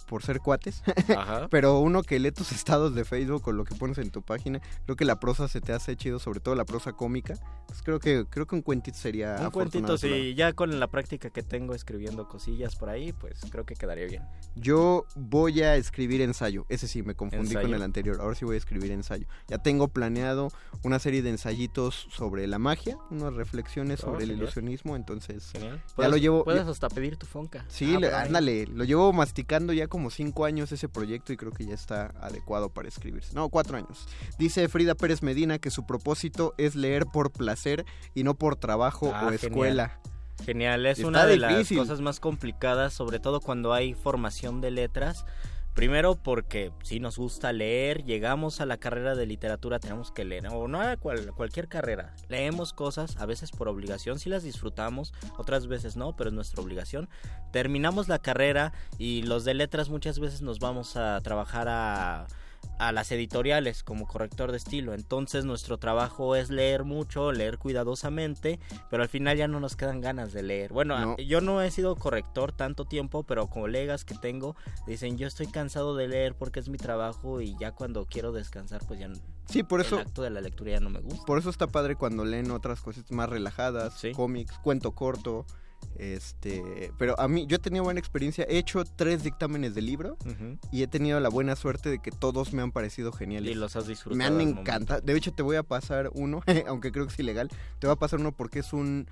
por ser cuates. Ajá. [laughs] Pero uno que lee tus estados de Facebook o lo que pones en tu página, creo que la prosa se te hace chido, sobre todo la prosa cómica. Pues creo que creo que un cuentito sería Un cuentito, afortunado, claro. sí, ya con la práctica que tengo escribiendo cosillas por ahí, pues creo que quedaría bien. Yo voy a escribir ensayo. Ese sí, me confundí Ensayo. con el anterior. Ahora sí voy a escribir ensayo. Ya tengo planeado una serie de ensayitos sobre la magia, unas reflexiones Oh, sobre el genial. ilusionismo. Entonces, ya lo llevo. Puedes ya- hasta pedir tu fonca. Sí, Ah, le- ándale, lo llevo masticando ya como cinco años ese proyecto y creo que ya está adecuado para escribirse. No, cuatro años. Dice Frida Pérez Medina que su propósito es leer por placer y no por trabajo Ah, o genial. escuela. Genial, es Está una de difícil. las cosas más complicadas, sobre todo cuando hay formación de letras. Primero porque si nos gusta leer, llegamos a la carrera de literatura, tenemos que leer, o no a cual- cualquier carrera. Leemos cosas, a veces por obligación, si las disfrutamos, otras veces no, pero es nuestra obligación. Terminamos la carrera y los de letras muchas veces nos vamos a trabajar a a las editoriales como corrector de estilo. Entonces nuestro trabajo es leer mucho, leer cuidadosamente, pero al final ya no nos quedan ganas de leer. Bueno, No. yo no he sido corrector tanto tiempo, pero colegas que tengo dicen yo estoy cansado de leer porque es mi trabajo y ya cuando quiero descansar pues ya Sí, por eso- el acto de la lectura ya no me gusta. Por eso está padre cuando leen otras cosas más relajadas, Sí. cómics, cuento corto. Este, pero a mí yo he tenido buena experiencia. He hecho tres dictámenes de libro y he tenido la buena suerte de que todos me han parecido geniales. Y los has disfrutado Me han encantado. De hecho, te voy a pasar uno, [laughs] aunque creo que es ilegal. Te voy a pasar uno porque es un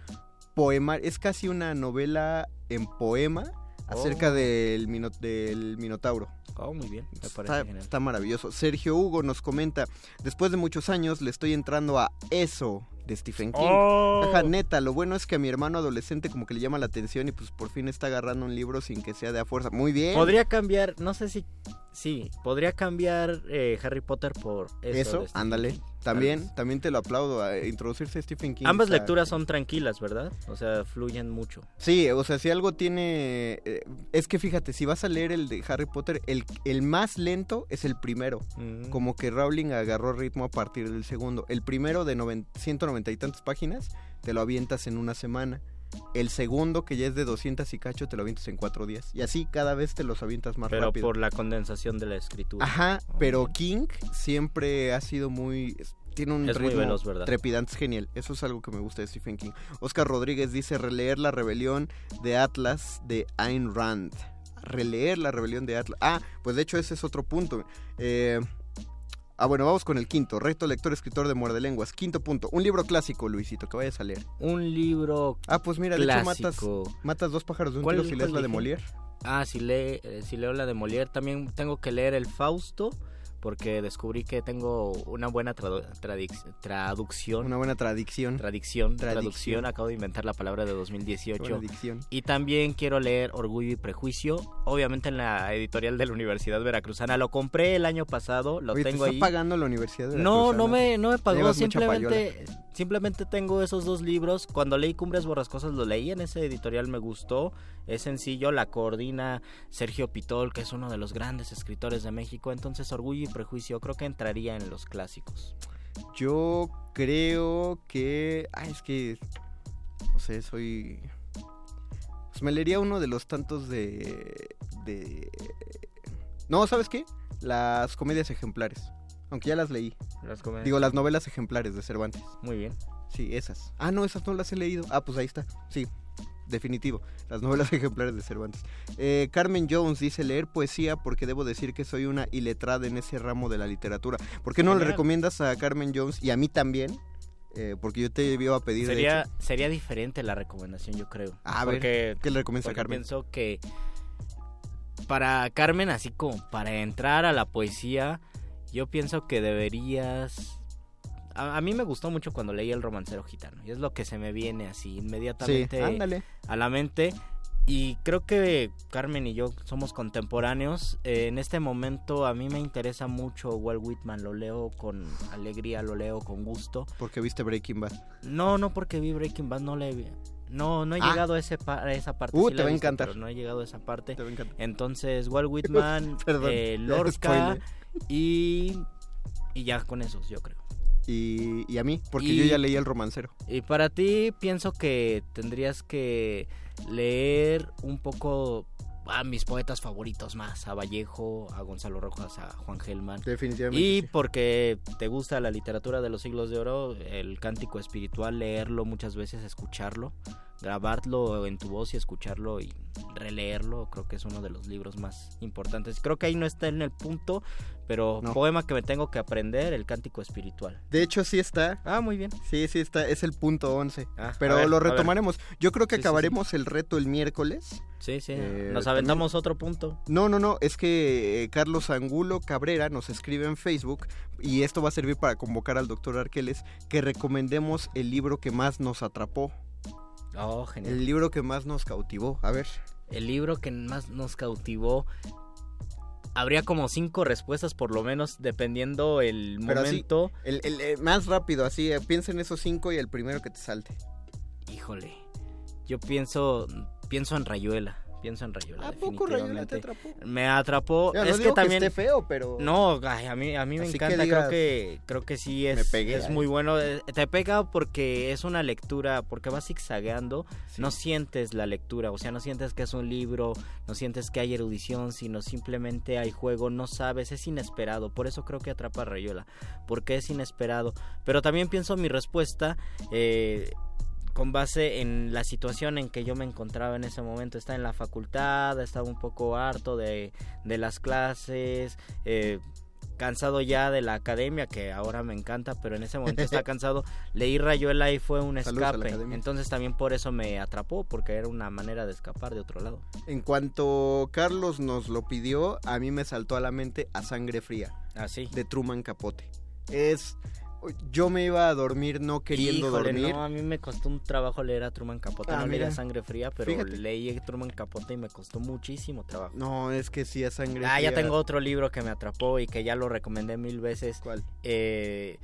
poema, es casi una novela en poema acerca Oh. del, mino- del Minotauro. Oh, muy bien, me parece Está, genial. está maravilloso. Sergio Hugo nos comenta, después de muchos años le estoy entrando a eso de Stephen King. Oh. Neta, lo bueno es que a mi hermano adolescente como que le llama la atención y pues por fin está agarrando un libro sin que sea de a fuerza. Muy bien. Podría cambiar, no sé si sí, podría cambiar eh, Harry Potter por eso. Eso, ándale. También, también te lo aplaudo. a introducirse a Stephen King. Ambas está- lecturas son tranquilas, ¿verdad? O sea, fluyen mucho. Sí, o sea, si algo tiene... eh, es que fíjate, si vas a leer el de Harry Potter, el, el más lento es el primero. Mm. Como que Rowling agarró ritmo a partir del segundo. El primero de noven- 190 y tantas páginas, te lo avientas en una semana. El segundo, que ya es de 200 y cacho, te lo avientas en cuatro días. Y así cada vez te los avientas más Pero rápido. por la condensación de la escritura. Ajá, pero King siempre ha sido muy... Tiene un Es muy ritmo veloz, ¿verdad? trepidante, es genial. Eso es algo que me gusta de Stephen King. Oscar Rodríguez dice releer la rebelión de Atlas de Ayn Rand. Releer la rebelión de Atlas. Ah, pues de hecho ese es otro punto. Eh, ah, bueno, vamos con el quinto. Reto lector escritor de muerde lenguas. Quinto punto. Un libro clásico, Luisito, que vayas a leer. Un libro Ah, pues mira, de hecho matas, clásico. matas dos pájaros de un ¿Cuál- tiro si lees la de? Molière. Ah, si, lee, eh, si leo la de Molière, también tengo que leer el Fausto, porque descubrí que tengo una buena tradu- traducción. Una buena tradición. Tradicción, Tradicción. traducción, acabo de inventar la palabra de 2018. Buena dicción. Y también quiero leer Orgullo y Prejuicio, obviamente en la editorial de la Universidad Veracruzana. Lo compré el año pasado, lo Oye, ¿te tengo está ahí. pagando la Universidad de No, no Veracruzana? me, no me pagó, simplemente, simplemente tengo esos dos libros. Cuando leí Cumbres Borrascosas lo leí en ese editorial, me gustó. Es sencillo, la coordina Sergio Pitol, que es uno de los grandes escritores de México. Entonces Orgullo y Prejuicio creo que entraría en los clásicos. Yo creo que. Ay, es que. No sé, soy. Pues me leería uno de los tantos de. de. No, ¿sabes qué? Las comedias ejemplares. Aunque ya las leí. Las comedias. Digo, las novelas ejemplares de Cervantes. Muy bien. Sí, esas. Ah, no, esas no las he leído. Ah, pues ahí está. Sí, definitivo. Las novelas [laughs] ejemplares de Cervantes. Eh, Carmen Jones dice leer poesía porque debo decir que soy una iletrada en ese ramo de la literatura. ¿Por qué no le recomiendas a Carmen Jones y a mí también? Eh, porque yo te iba a pedir. de Sería, hecho. sería diferente la recomendación, yo creo. A ver, Porque- ¿qué le recomiendas a Carmen? Pienso que para Carmen, así como para entrar a la poesía, yo pienso que deberías... A, a mí me gustó mucho cuando leí El romancero gitano. Y es lo que se me viene así inmediatamente Sí, a la mente. Y creo que Carmen y yo somos contemporáneos. Eh, en este momento a mí me interesa mucho Walt Whitman. Lo leo con alegría, lo leo con gusto. Porque viste Breaking Bad. No, no porque vi Breaking Bad, no le vi. No, no he Ah. llegado a, ese pa- a esa parte. Uh, sí te va a visto, encantar. pero no he llegado a esa parte. Te va a encantar. Entonces, Walt Whitman, [laughs] Perdón, eh, Lorca y, y ya con esos, yo creo. Y, y a mí, porque Y- yo ya leí El romancero. Y para ti pienso que tendrías que leer un poco a mis poetas favoritos más, a Vallejo, a Gonzalo Rojas, a Juan Gelman. Definitivamente. Y sí. porque te gusta la literatura de los siglos de oro, el cántico espiritual, leerlo muchas veces, escucharlo, grabarlo en tu voz y escucharlo y releerlo, creo que es uno de los libros más importantes. Creo que ahí no está en el punto, pero No. poema que me tengo que aprender, el cántico espiritual. De hecho, sí está. Ah, muy bien. Sí, sí está. Es el punto 11. Ah, Pero ver, lo retomaremos. Yo creo que Sí, sí, acabaremos el reto el miércoles. Sí, sí. Eh, Nos también- aventamos otro punto. No, no, no, es que eh, Carlos Angulo Cabrera nos escribe en Facebook y esto va a servir para convocar al doctor Arqueles que recomendemos el libro que más nos atrapó, Oh, genial. el libro que más nos cautivó. A ver, El libro que más nos cautivó. Habría como cinco respuestas por lo menos dependiendo el pero así, momento. el, el, eh, más rápido, así, eh, piensa en esos cinco y el primero que te salte. Híjole. Yo pienso pienso en Rayuela. Pienso en Rayuela. ¿A poco Rayuela te atrapó? Me atrapó. Ya, no es que también. esté feo, pero... No, ay, a mí, a mí me Así que encanta, digas, creo que creo que sí es, "Me pegué es ahí". muy bueno. Eh, Te pega porque es una lectura, porque vas zigzagueando, no sientes la lectura, o sea, no sientes que es un libro, no sientes que hay erudición, sino simplemente hay juego, no sabes, es inesperado. Por eso creo que atrapa a Rayuela, porque es inesperado. Pero también pienso mi respuesta eh, con base en la situación en que yo me encontraba en ese momento. Estaba en la facultad, estaba un poco harto de, de las clases, eh, cansado ya de la academia, que ahora me encanta, pero en ese momento estaba [laughs] cansado. Leí Rayuela y fue un escape. Entonces también por eso me atrapó, porque era una manera de escapar de otro lado. En cuanto Carlos nos lo pidió, a mí me saltó a la mente A Sangre Fría. Así. De Truman Capote. Es... Yo me iba a dormir no queriendo Híjole, dormir. no, a mí me costó un trabajo leer a Truman Capote. Ah, no mira. Sangre Fría, pero Fíjate. leí a Truman Capote y me costó muchísimo trabajo. No, es que sí, A Sangre Ah, ya Fría. tengo otro libro que me atrapó y que ya lo recomendé mil veces. ¿Cuál? Eh,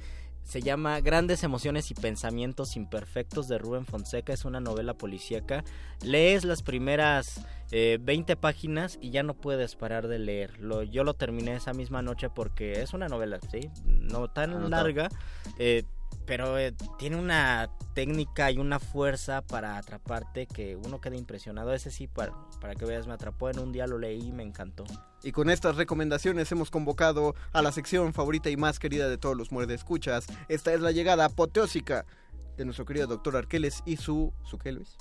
se llama Grandes emociones y pensamientos imperfectos de Rubén Fonseca. Es una novela policíaca. Lees las primeras eh, 20 páginas y ya no puedes parar de leer. Lo, yo lo terminé esa misma noche porque es una novela, ¿sí? No tan Anotado. larga. eh, pero eh, tiene una técnica y una fuerza para atraparte que uno queda impresionado. Ese sí, para, para que veas, me atrapó en un día, lo leí y me encantó. Y con estas recomendaciones hemos convocado a la sección favorita y más querida de todos los muerde escuchas. Esta es la llegada apoteósica de nuestro querido doctor Arqueles y su... ¿Su qué, Luis?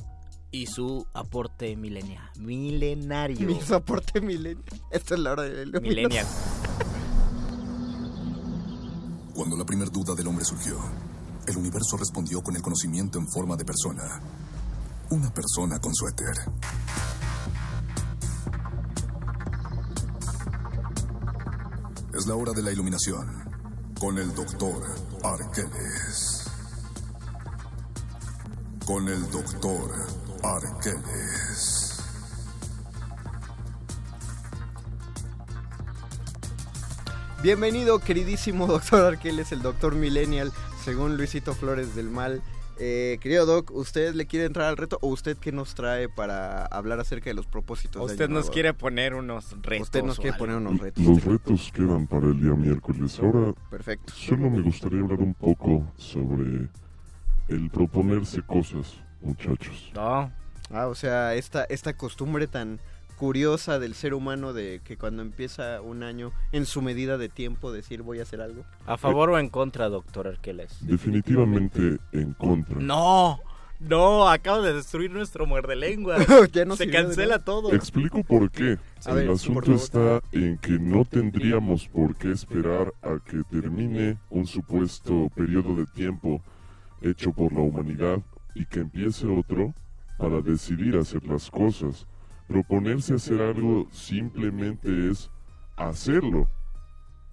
Y su aporte milenia, milenario. Mi soporte milenio. Esta es la hora del Millennial. Cuando la primera duda del hombre surgió, el universo respondió con el conocimiento en forma de persona. Una persona con suéter. Es la hora de la iluminación con el doctor Arqueles. Con el doctor Arqueles. Bienvenido, queridísimo [laughs] doctor Arqueles, el doctor Millennial, según Luisito Flores del Mal. Eh, querido Doc, ¿usted le quiere entrar al reto o usted qué nos trae para hablar acerca de los propósitos? de Usted Año nos Nuevo? quiere poner unos retos. Usted nos quiere algo. poner unos retos. Los retos quedan para el día miércoles. Ahora, Perfecto. solo me gustaría hablar un poco sobre el proponerse cosas, muchachos. No. Ah, o sea, esta, esta costumbre tan, curiosa del ser humano de que cuando empieza un año en su medida de tiempo decir voy a hacer algo? ¿A favor o en contra, doctor Arqueles? Definitivamente en contra. No, no, acabo de destruir nuestro muerde lengua. [laughs] Ya no Se cancela todo. Explico por qué. A el ver, asunto está en que no tendríamos por qué esperar a que termine un supuesto periodo de tiempo hecho por la humanidad y que empiece otro para decidir hacer las cosas. Proponerse hacer algo simplemente es hacerlo.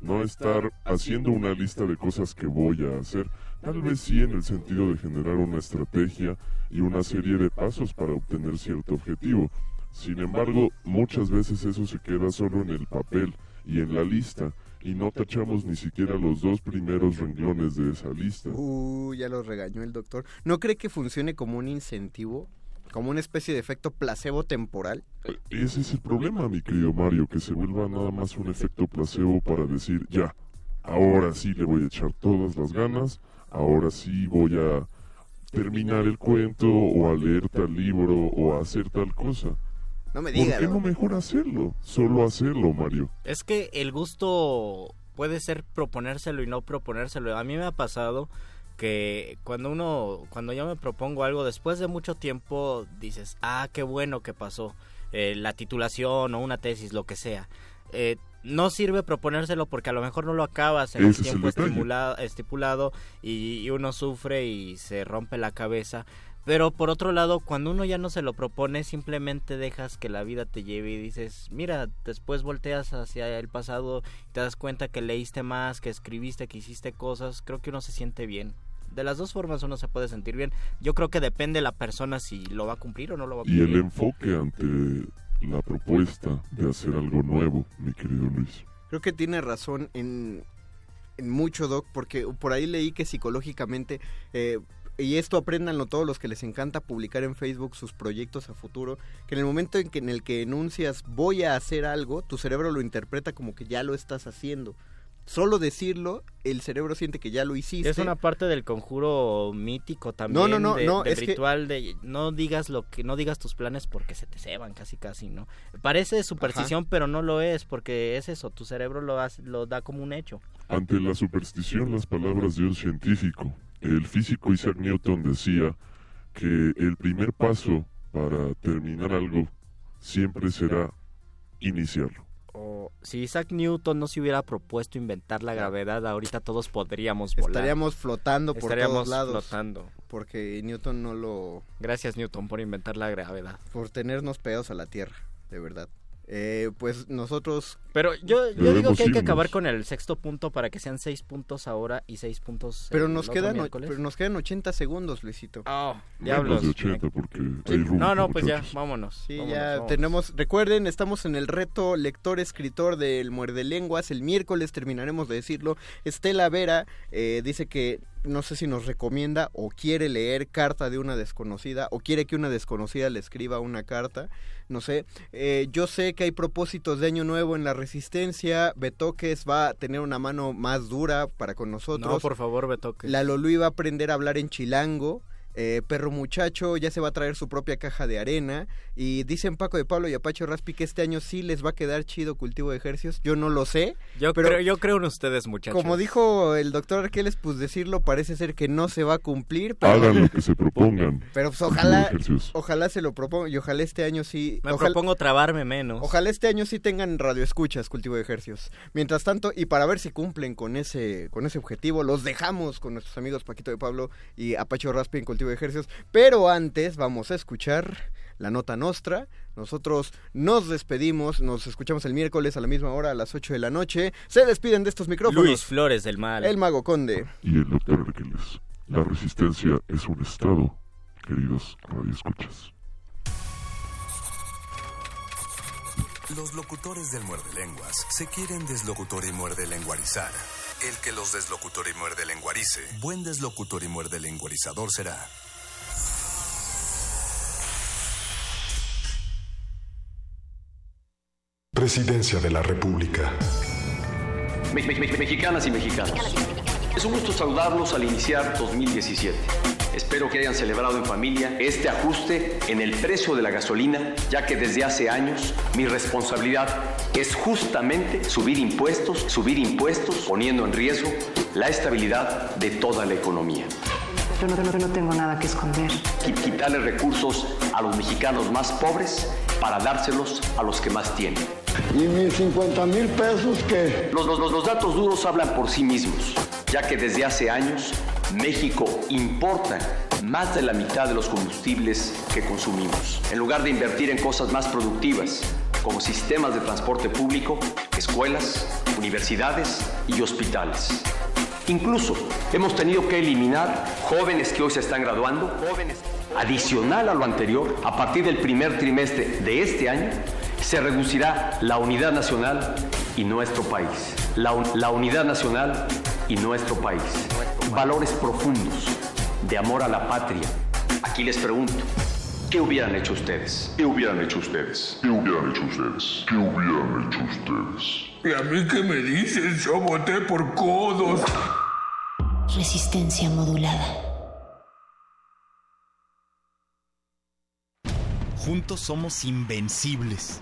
No estar haciendo una lista de cosas que voy a hacer. Tal vez sí en el sentido de generar una estrategia y una serie de pasos para obtener cierto objetivo. Sin embargo, muchas veces eso se queda solo en el papel y en la lista y no tachamos ni siquiera los dos primeros renglones de esa lista. Uh, ya lo regañó el doctor. ¿No cree que funcione como un incentivo? Como una especie de efecto placebo temporal. Ese es el problema, mi querido Mario, que se vuelva nada más un efecto placebo para decir, ya, ahora sí le voy a echar todas las ganas, ahora sí voy a terminar el cuento o a leer tal libro o a hacer tal cosa. No me ¿Por diga. qué ¿no? no mejor hacerlo? Solo hacerlo, Mario. Es que el gusto puede ser proponérselo y no proponérselo. A mí me ha pasado que cuando uno, cuando yo me propongo algo, después de mucho tiempo dices, ah, qué bueno que pasó, eh, la titulación o una tesis, lo que sea. Eh, no sirve proponérselo porque a lo mejor no lo acabas en Ese el es el tiempo estimula- estipulado y, y uno sufre y se rompe la cabeza. Pero por otro lado, cuando uno ya no se lo propone, simplemente dejas que la vida te lleve y dices, mira, después volteas hacia el pasado y te das cuenta que leíste más, que escribiste, que hiciste cosas, creo que uno se siente bien. De las dos formas uno se puede sentir bien. Yo creo que depende de la persona si lo va a cumplir o no lo va a Y cumplir. el enfoque ante la propuesta de hacer algo nuevo, mi querido Luis. Creo que tiene razón en, en mucho, Doc, porque por ahí leí que psicológicamente, eh, y esto apréndanlo todos los que les encanta publicar en Facebook sus proyectos a futuro, que en el momento en, que, en el que enuncias voy a hacer algo, tu cerebro lo interpreta como que ya lo estás haciendo. Solo decirlo, el cerebro siente que ya lo hiciste. Es una parte del conjuro mítico también. No, no, no, de- no, del es que- ritual de no digas lo que no digas tus planes porque se te ceban casi casi, ¿no? Parece superstición, pero no lo es porque es eso, tu cerebro lo hace- lo da como un hecho. Ante la superstición, las palabras de un científico, el físico Isaac Newton decía que el primer paso para terminar algo siempre será iniciarlo. Si Isaac Newton no se hubiera propuesto inventar la gravedad, ahorita todos podríamos volar. Estaríamos flotando por Estaríamos todos lados. flotando. Porque Newton no lo... Gracias Newton por inventar la gravedad. por tenernos pegados a la Tierra, de verdad. Eh, pues nosotros... Pero yo, yo digo que hay que acabar con el sexto punto para que sean seis puntos ahora y seis puntos Pero el nos, quedan, pero nos quedan 80 segundos, Luisito. diablos. Menos de 80 porque Sí. hay rumbo, No, no, pues ya, vámonos. Sí, vámonos, ya vámonos. tenemos, recuerden, estamos en el reto lector-escritor del Muerde Lenguas, el miércoles terminaremos de decirlo. Estela Vera eh, dice que no sé si nos recomienda o quiere leer carta de una desconocida o quiere que una desconocida le escriba una carta, no sé. Eh, yo sé que hay propósitos de año nuevo en la resistencia, Betoques va a tener una mano más dura para con nosotros. No, por favor, Betoques. La Lolui va a aprender a hablar en chilango. Eh, Perro Muchacho ya se va a traer su propia caja de arena. Y dicen Paco de Pablo y Apache Raspi que este año sí les va a quedar chido cultivo de ejercicios. Yo no lo sé. Yo, pero creo, yo creo en ustedes, muchachos. como dijo el doctor Arqueles, pues decirlo parece ser que no se va a cumplir. Pero, Hagan lo que se propongan. pero pues ojalá, ojalá se lo proponga y ojalá este año sí. Me ojalá- propongo trabarme menos. Ojalá este año sí tengan radioescuchas, cultivo de ejercicios. Mientras tanto, y para ver si cumplen con ese, con ese objetivo, los dejamos con nuestros amigos Paquito de Pablo y Apache Raspi en cultivo de ejercicios. Pero antes vamos a escuchar la nota nostra. Nosotros nos despedimos, nos escuchamos el miércoles a la misma hora, a las 8 de la noche. Se despiden de estos micrófonos. Luis Flores del Mal. El Mago Conde. Y el doctor Arqueles. La resistencia es un estado, queridos radioescuchas. Los locutores del muerde lenguas se quieren deslocutor y muerde lenguarizar. El que los deslocutor y muerde lenguarice, buen deslocutor y muerde lenguarizador será. Presidencia de la República. Me- me- me- mexicanas y mexicanos. Es un gusto saludarlos al iniciar 2017. Espero que hayan celebrado en familia este ajuste en el precio de la gasolina, ya que desde hace años mi responsabilidad es justamente subir impuestos, subir impuestos, poniendo en riesgo la estabilidad de toda la economía. Yo no, no, no tengo nada que esconder. Qui- Quitarle recursos a los mexicanos más pobres para dárselos a los que más tienen. ¿Y mis 50 mil pesos qué? Los, los- los datos duros hablan por sí mismos, ya que desde hace años México importa más de la mitad de los combustibles que consumimos. En lugar de invertir en cosas más productivas, como sistemas de transporte público, escuelas, universidades y hospitales. Incluso hemos tenido que eliminar jóvenes que hoy se están graduando, jóvenes. Adicional a lo anterior, a partir del primer trimestre de este año, se reducirá la unidad nacional y nuestro país. La, un- la unidad nacional y nuestro país. Valores profundos de amor a la patria. Aquí les pregunto, ¿qué hubieran hecho ustedes? ¿Qué hubieran hecho ustedes? ¿Qué hubieran hecho ustedes? ¿Qué hubieran hecho ustedes? ¿Y a mí qué me dices? Yo voté por codos. Resistencia modulada. Juntos somos invencibles.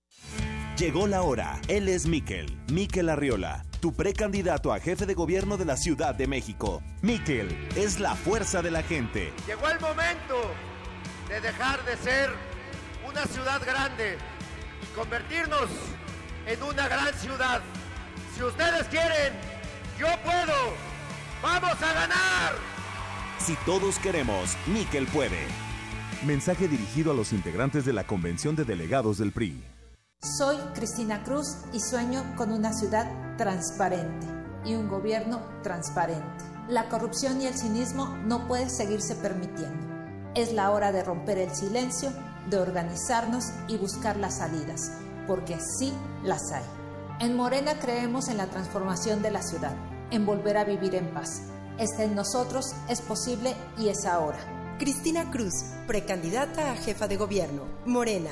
Llegó la hora. Él es Miquel, Miquel Arriola, tu precandidato a jefe de gobierno de la Ciudad de México. Miquel es la fuerza de la gente. Llegó el momento de dejar de ser una ciudad grande y convertirnos en una gran ciudad. Si ustedes quieren, yo puedo. ¡Vamos a ganar! Si todos queremos, Miquel puede. Mensaje dirigido a los integrantes de la Convención de Delegados del PRI. Soy Cristina Cruz y sueño con una ciudad transparente y un gobierno transparente. La corrupción y el cinismo no pueden seguirse permitiendo. Es la hora de romper el silencio, de organizarnos y buscar las salidas, porque sí las hay. En Morena creemos en la transformación de la ciudad, en volver a vivir en paz. Está en nosotros, es posible y es ahora. Cristina Cruz, precandidata a jefa de gobierno. Morena,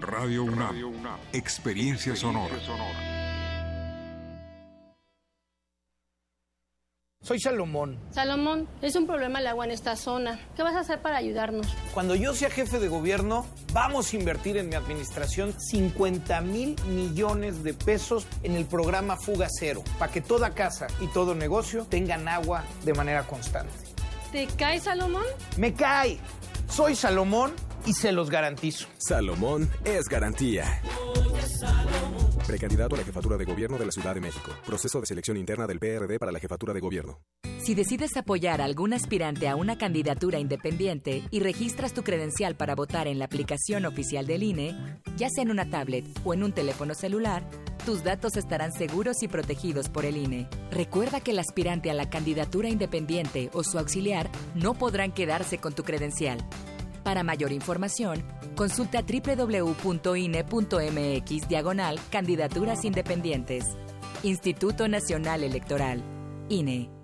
Radio UNAM, Experiencia Sonora. Soy Salomón. Salomón, es un problema el agua en esta zona. ¿Qué vas a hacer para ayudarnos? Cuando yo sea jefe de gobierno, vamos a invertir en mi administración 50 mil millones de pesos en el programa Fuga Cero, para que toda casa y todo negocio tengan agua de manera constante. ¿Te cae, Salomón? ¡Me cae! Soy Salomón y se los garantizo. Salomón es garantía. Precandidato a la jefatura de gobierno de la Ciudad de México. Proceso de selección interna del PRD para la jefatura de gobierno. Si decides apoyar a algún aspirante a una candidatura independiente y registras tu credencial para votar en la aplicación oficial del INE, ya sea en una tablet o en un teléfono celular, tus datos estarán seguros y protegidos por el INE. Recuerda que el aspirante a la candidatura independiente o su auxiliar no podrán quedarse con tu credencial. Para mayor información, consulta www.ine.mx diagonal candidaturas independientes. Instituto Nacional Electoral. INE.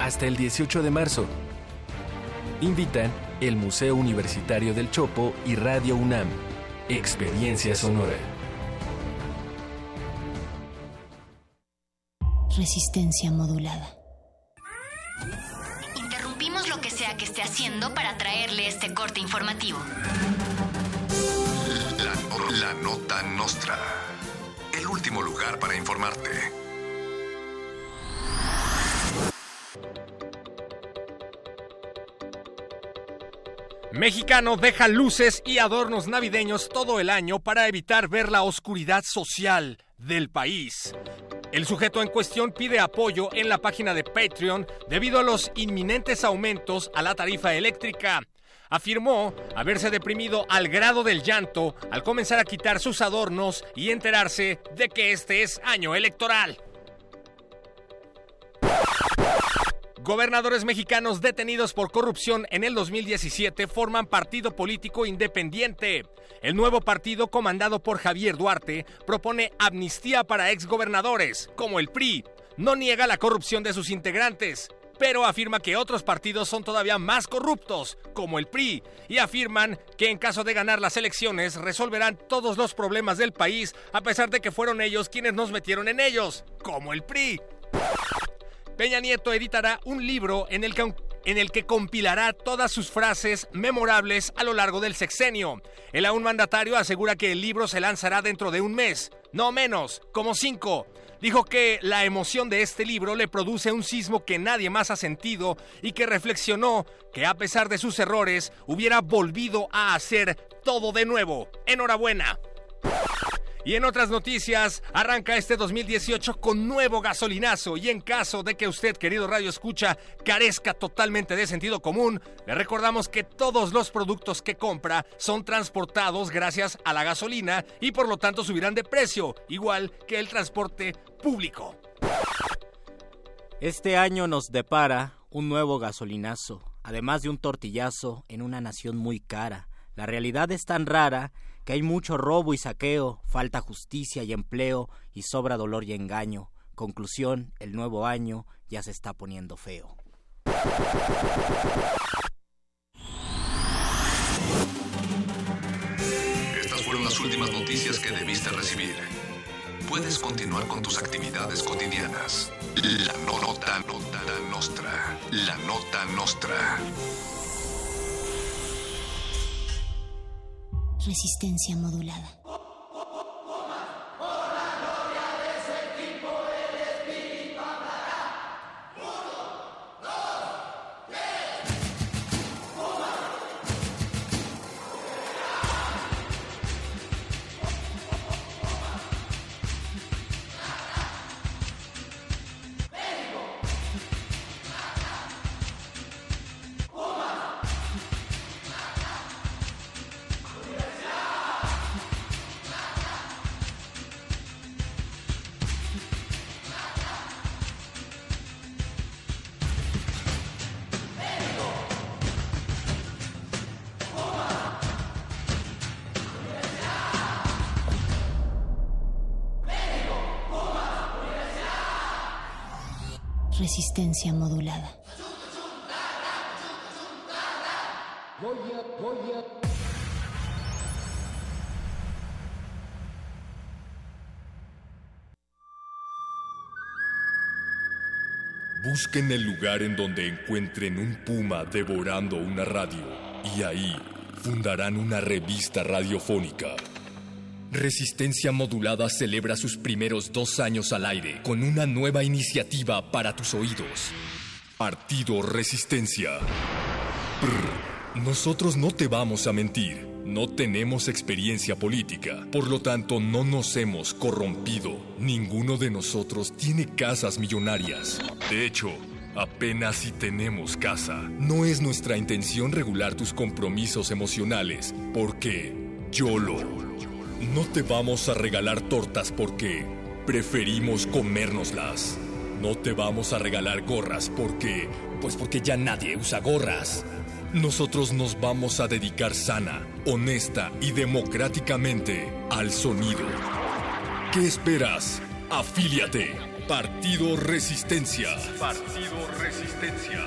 Hasta el 18 de marzo. Invitan el Museo Universitario del Chopo y Radio UNAM. Experiencia Sonora. Resistencia modulada. Interrumpimos lo que sea que esté haciendo para traerle este corte informativo. La, la nota nostra. El último lugar para informarte. Mexicano deja luces y adornos navideños todo el año para evitar ver la oscuridad social del país. El sujeto en cuestión pide apoyo en la página de Patreon debido a los inminentes aumentos a la tarifa eléctrica. Afirmó haberse deprimido al grado del llanto al comenzar a quitar sus adornos y enterarse de que este es año electoral. Gobernadores mexicanos detenidos por corrupción en el 2017 forman partido político independiente. El nuevo partido, comandado por Javier Duarte, propone amnistía para exgobernadores, como el PRI. No niega la corrupción de sus integrantes, pero afirma que otros partidos son todavía más corruptos, como el PRI, y afirman que en caso de ganar las elecciones resolverán todos los problemas del país, a pesar de que fueron ellos quienes nos metieron en ellos, como el PRI. Peña Nieto editará un libro en el que en el que compilará todas sus frases memorables a lo largo del sexenio. El aún mandatario asegura que el libro se lanzará dentro de un mes, no menos, como cinco. Dijo que la emoción de este libro le produce un sismo que nadie más ha sentido y que reflexionó que a pesar de sus errores hubiera volvido a hacer todo de nuevo. Enhorabuena. Y en otras noticias, arranca este 2018 con nuevo gasolinazo y en caso de que usted, querido Radio Escucha, carezca totalmente de sentido común, le recordamos que todos los productos que compra son transportados gracias a la gasolina y por lo tanto subirán de precio, igual que el transporte público. Este año nos depara un nuevo gasolinazo, además de un tortillazo en una nación muy cara. La realidad es tan rara que hay mucho robo y saqueo, falta justicia y empleo y sobra dolor y engaño. Conclusión, el nuevo año ya se está poniendo feo. Estas fueron las últimas noticias que debiste recibir. Puedes continuar con tus actividades cotidianas. La nota, nota, la nostra. La nota nostra. Resistencia modulada. Modulada. Busquen el lugar en donde encuentren un puma devorando una radio y ahí fundarán una revista radiofónica. Resistencia Modulada celebra sus primeros dos años al aire con una nueva iniciativa para tus oídos. Partido Resistencia. Nosotros no te vamos a mentir. No tenemos experiencia política, por lo tanto no nos hemos corrompido. Ninguno de nosotros tiene casas millonarias. De hecho, Apenas si tenemos casa. No es nuestra intención regular tus compromisos emocionales, porque YOLO. No te vamos a regalar tortas porque preferimos comérnoslas. No te vamos a regalar gorras porque... Pues porque ya nadie usa gorras. Nosotros nos vamos a dedicar sana, honesta y democráticamente al sonido. ¿Qué esperas? Afíliate. Partido Resistencia. Partido Resistencia.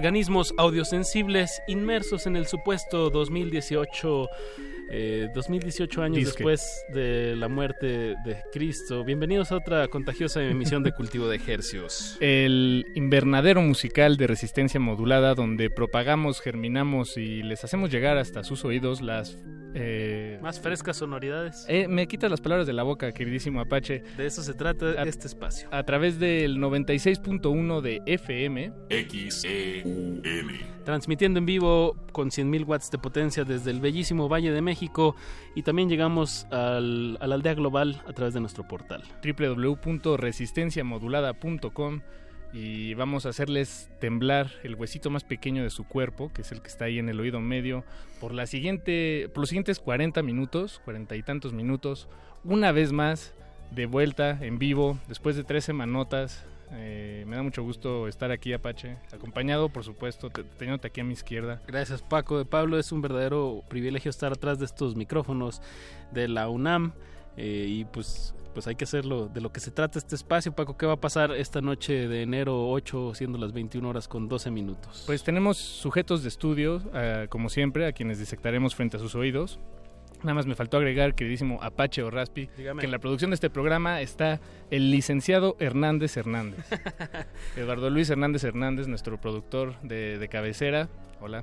Organismos audiosensibles inmersos en el supuesto 2018 2018 eh, años después de la muerte de Cristo. Bienvenidos a otra contagiosa emisión de Cultivo de Ejercios. El invernadero musical de resistencia modulada donde propagamos, germinamos y les hacemos llegar hasta sus oídos las... Eh, Más frescas sonoridades. Eh, me quitas las palabras de la boca, queridísimo Apache. De eso se trata este espacio. A través del 96.1 de FM. XEUM transmitiendo en vivo con 100.000 watts de potencia desde el bellísimo Valle de México y también llegamos al, a la aldea global a través de nuestro portal www.resistenciamodulada.com y vamos a hacerles temblar el huesito más pequeño de su cuerpo, que es el que está ahí en el oído medio, por, la siguiente, por los siguientes 40 minutos, cuarenta y tantos minutos, una vez más de vuelta en vivo, después de tres semanotas eh, me da mucho gusto estar aquí, Apache, acompañado, por supuesto, teniéndote aquí a mi izquierda. Gracias, Paco. Pablo, es un verdadero privilegio estar atrás de estos micrófonos de la UNAM. Eh, y pues, pues hay que hacerlo de lo que se trata este espacio. Paco, ¿qué va a pasar esta noche de enero 8, siendo las 21 horas con 12 minutos? Pues tenemos sujetos de estudio, eh, como siempre, a quienes disectaremos frente a sus oídos. Nada más me faltó agregar, queridísimo Apache o Raspi, que en la producción de este programa está el licenciado Hernández Hernández. [laughs] Eduardo Luis Hernández Hernández, nuestro productor de, cabecera. Hola.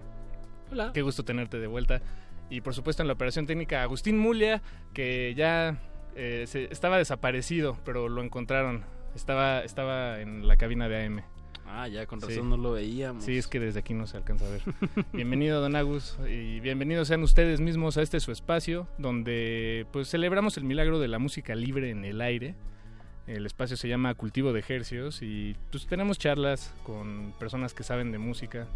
Hola. Qué gusto tenerte de vuelta. Y por supuesto en la operación técnica Agustín Mulia, que ya eh, estaba desaparecido, pero lo encontraron. Estaba, estaba en la cabina de AM. Ah, ya con razón no lo veíamos. Sí, es que desde aquí no se alcanza a ver. [laughs] Bienvenido, don Agus, y bienvenidos sean ustedes mismos a este su espacio, donde pues celebramos el milagro de la música libre en el aire. El espacio se llama Cultivo de Ejercios y pues tenemos charlas con personas que saben de música.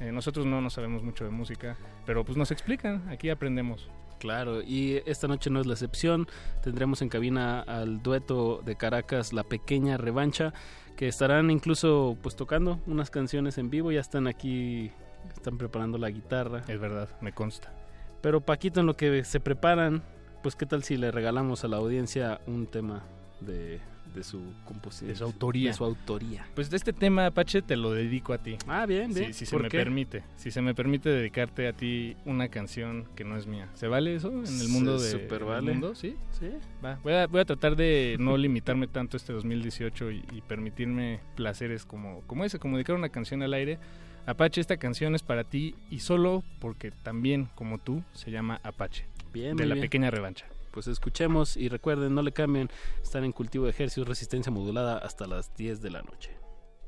Eh, nosotros no nos sabemos mucho de música, pero pues nos explican, aquí aprendemos. Claro, y esta noche no es la excepción. Tendremos en cabina al dueto de Caracas La Pequeña Revancha que estarán incluso pues tocando unas canciones en vivo, ya están aquí, están preparando la guitarra. Es verdad, me consta. Pero Paquito, en lo que se preparan, pues qué tal si le regalamos a la audiencia un tema de de su composición. De su autoría. De su autoría. Pues de este tema, Apache, te lo dedico a ti. Ah, bien, bien. si se me permite. Si se me permite dedicarte a ti una canción que no es mía. ¿Se vale eso en el mundo de super vale. mundo? ¿Sí? Sí. Va, voy a, voy a tratar de no limitarme tanto este 2018 y, y, permitirme placeres como, como ese, como dedicar una canción al aire. Apache, esta canción es para ti y solo porque también, como tú, se llama Apache. Bien, De la bien. pequeña revancha pues escuchemos y recuerden, no le cambien, están en cultivo de ejercicios, resistencia modulada hasta las 10 de la noche.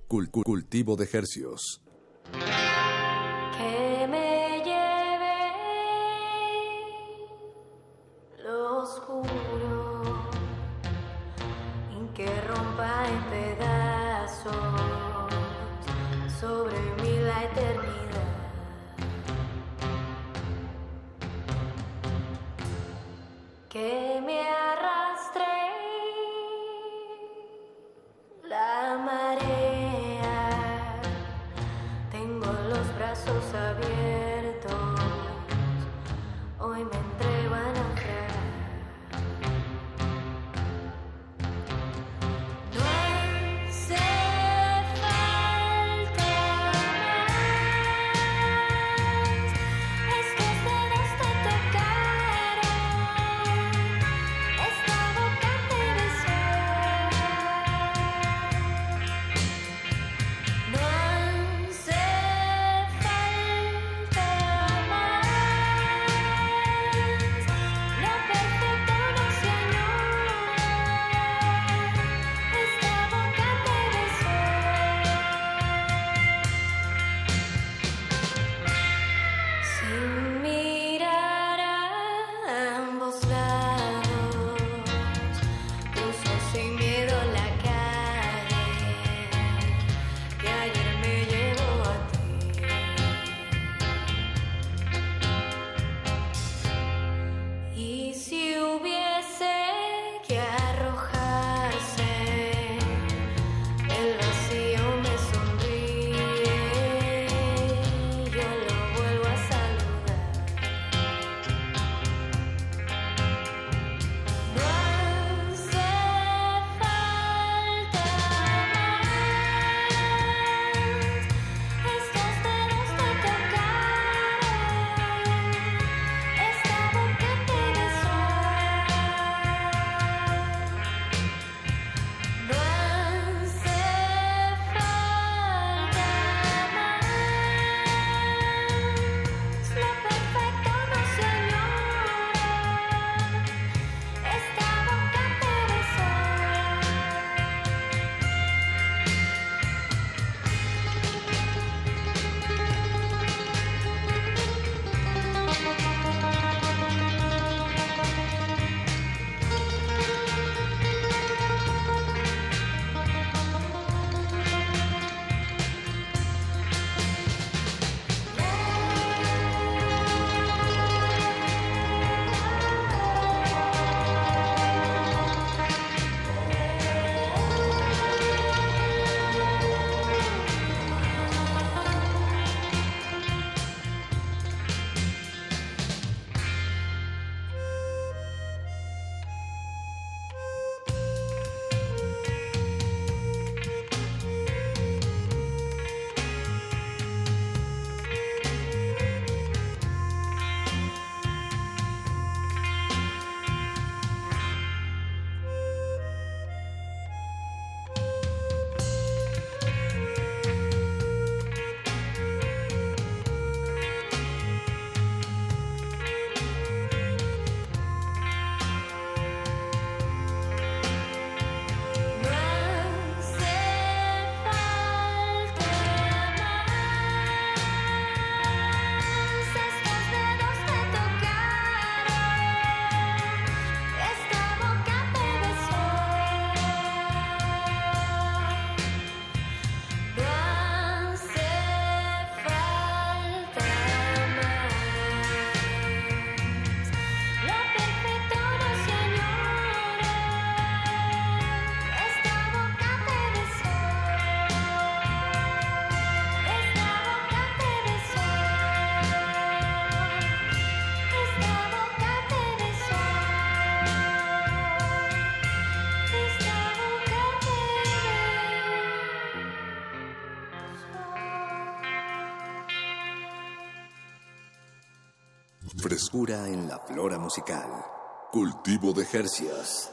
cultivo de ejercicios. Que me lleve lo oscuro, y que rompa en pedazos sobre que me arrastre Frescura en la flora musical. Cultivo de Jercias.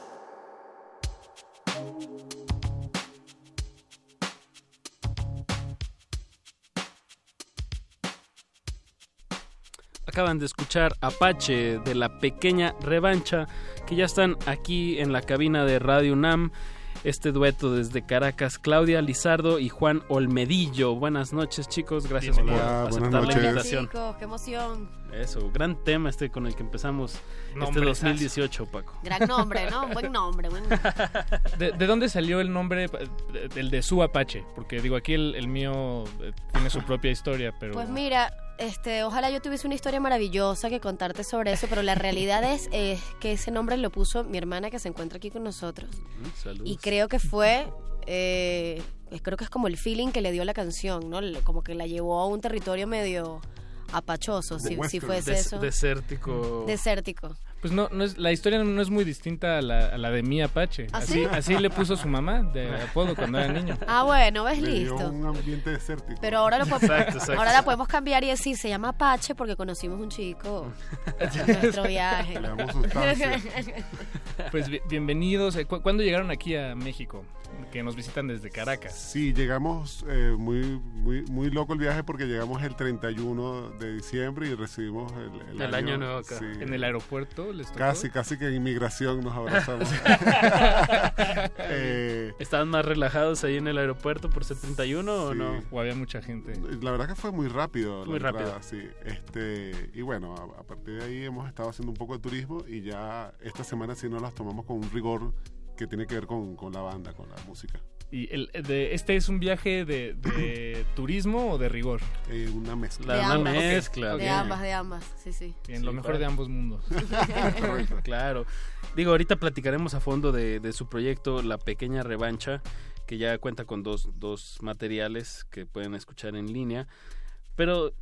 Acaban de escuchar Apache de la pequeña revancha que ya están aquí en la cabina de Radio UNAM. Este dueto desde Caracas, Claudia Lizardo y Juan Olmedillo. Buenas noches, chicos. Gracias por Hola, buenas aceptar la invitación. Chicos, qué emoción. Eso, gran tema este con el que empezamos este Nombresazo. 2018, Paco. Gran nombre, ¿no? Buen nombre, buen nombre. [laughs] ¿De, de dónde salió el nombre, el de su Apache? Porque digo, aquí el, el mío eh, tiene su propia historia, pero... Pues mira, este, ojalá yo tuviese una historia maravillosa que contarte sobre eso, pero la realidad es eh, que ese nombre lo puso mi hermana que se encuentra aquí con nosotros. Saludos. Y creo que fue, eh, es- creo que es como el feeling que le dio la canción, ¿no? Como que la llevó a un territorio medio apachoso, si, si fuese Des- eso. Desértico. Desértico. Pues no, no es, la historia no es muy distinta a la, a la de mi Apache. ¿Ah, así, sí? así le puso su mamá de apodo cuando era niño. [laughs] Ah, bueno, ves Le dio listo. un ambiente desértico. Pero ahora, lo podemos, Exacto, exacto. ahora la podemos cambiar y decir, se llama Apache porque conocimos un chico en [laughs] nuestro viaje. Le damos sustancia. [laughs] Pues bi- bienvenidos. Eh, ¿cu- ¿Cuándo llegaron aquí a México? Que nos visitan desde Caracas. Sí, llegamos eh, muy, muy, muy loco el viaje porque llegamos el 31 de diciembre y recibimos el, El año nuevo acá. sí. En el aeropuerto les tocó. Casi, casi que en inmigración nos abrazamos. [laughs] [laughs] Eh, ¿Estaban más relajados ahí en el aeropuerto por ser 31 o Sí. no? O había mucha gente. La verdad que fue muy rápido. la Muy entrada, rápido. sí. Este, y bueno, a, a partir de ahí hemos estado haciendo un poco de turismo y ya esta semana sí nos las tomamos con un rigor que tiene que ver con, con la banda, con la música. ¿Y el, de, este es un viaje de, de [clears throat] turismo o de rigor? Eh, una mezcla. De una ambas. mezcla. De bien. ambas, de ambas, sí, sí. Bien, lo mejor para- de ambos mundos. [laughs] [laughs] Claro. Digo, ahorita platicaremos a fondo de, de su proyecto La Pequeña Revancha, que ya cuenta con dos, dos materiales que pueden escuchar en línea. Pero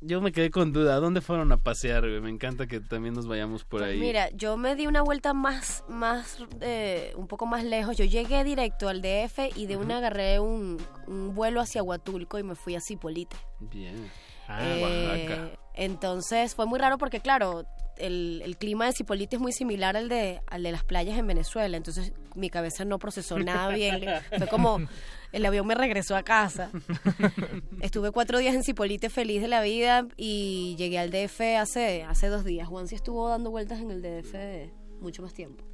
yo me quedé con duda, ¿a dónde fueron a pasear? güey? Me encanta que también nos vayamos por Pues ahí. Mira, yo me di una vuelta más, más, eh, un poco más lejos. Yo llegué directo al DF y de una agarré un, un vuelo hacia Huatulco y me fui a Cipolite. Bien. Ah, Eh, Oaxaca. entonces fue muy raro porque, claro, el, el clima de Cipolite es muy similar al de, al de las playas en Venezuela. Entonces mi cabeza no procesó nada bien. Fue como el avión me regresó a casa. Estuve cuatro días en Cipolite feliz de la vida y llegué al DF hace, hace dos días. Juan sí estuvo dando vueltas en el DF mucho más tiempo.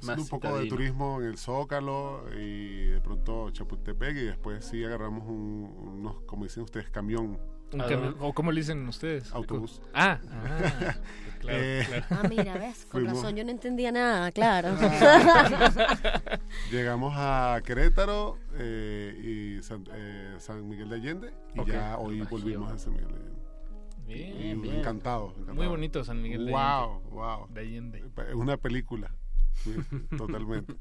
Haciendo un poco de turismo en el Zócalo y de pronto Chapultepec y después sí agarramos un, unos, como dicen ustedes, camión, ¿O cómo le dicen ustedes? autobús. Ah, ah, [laughs] claro, Eh, claro. Ah, mira, ves, con Fuimos. razón yo no entendía nada, [laughs] claro. Llegamos a Querétaro eh, y San, eh, San Miguel de Allende y Ok. ya hoy volvimos a San Miguel de Allende. Bien, Y bien. Encantado, encantado. Muy bonito San Miguel de Wow, wow. De Allende. Es una película. [laughs] Totalmente.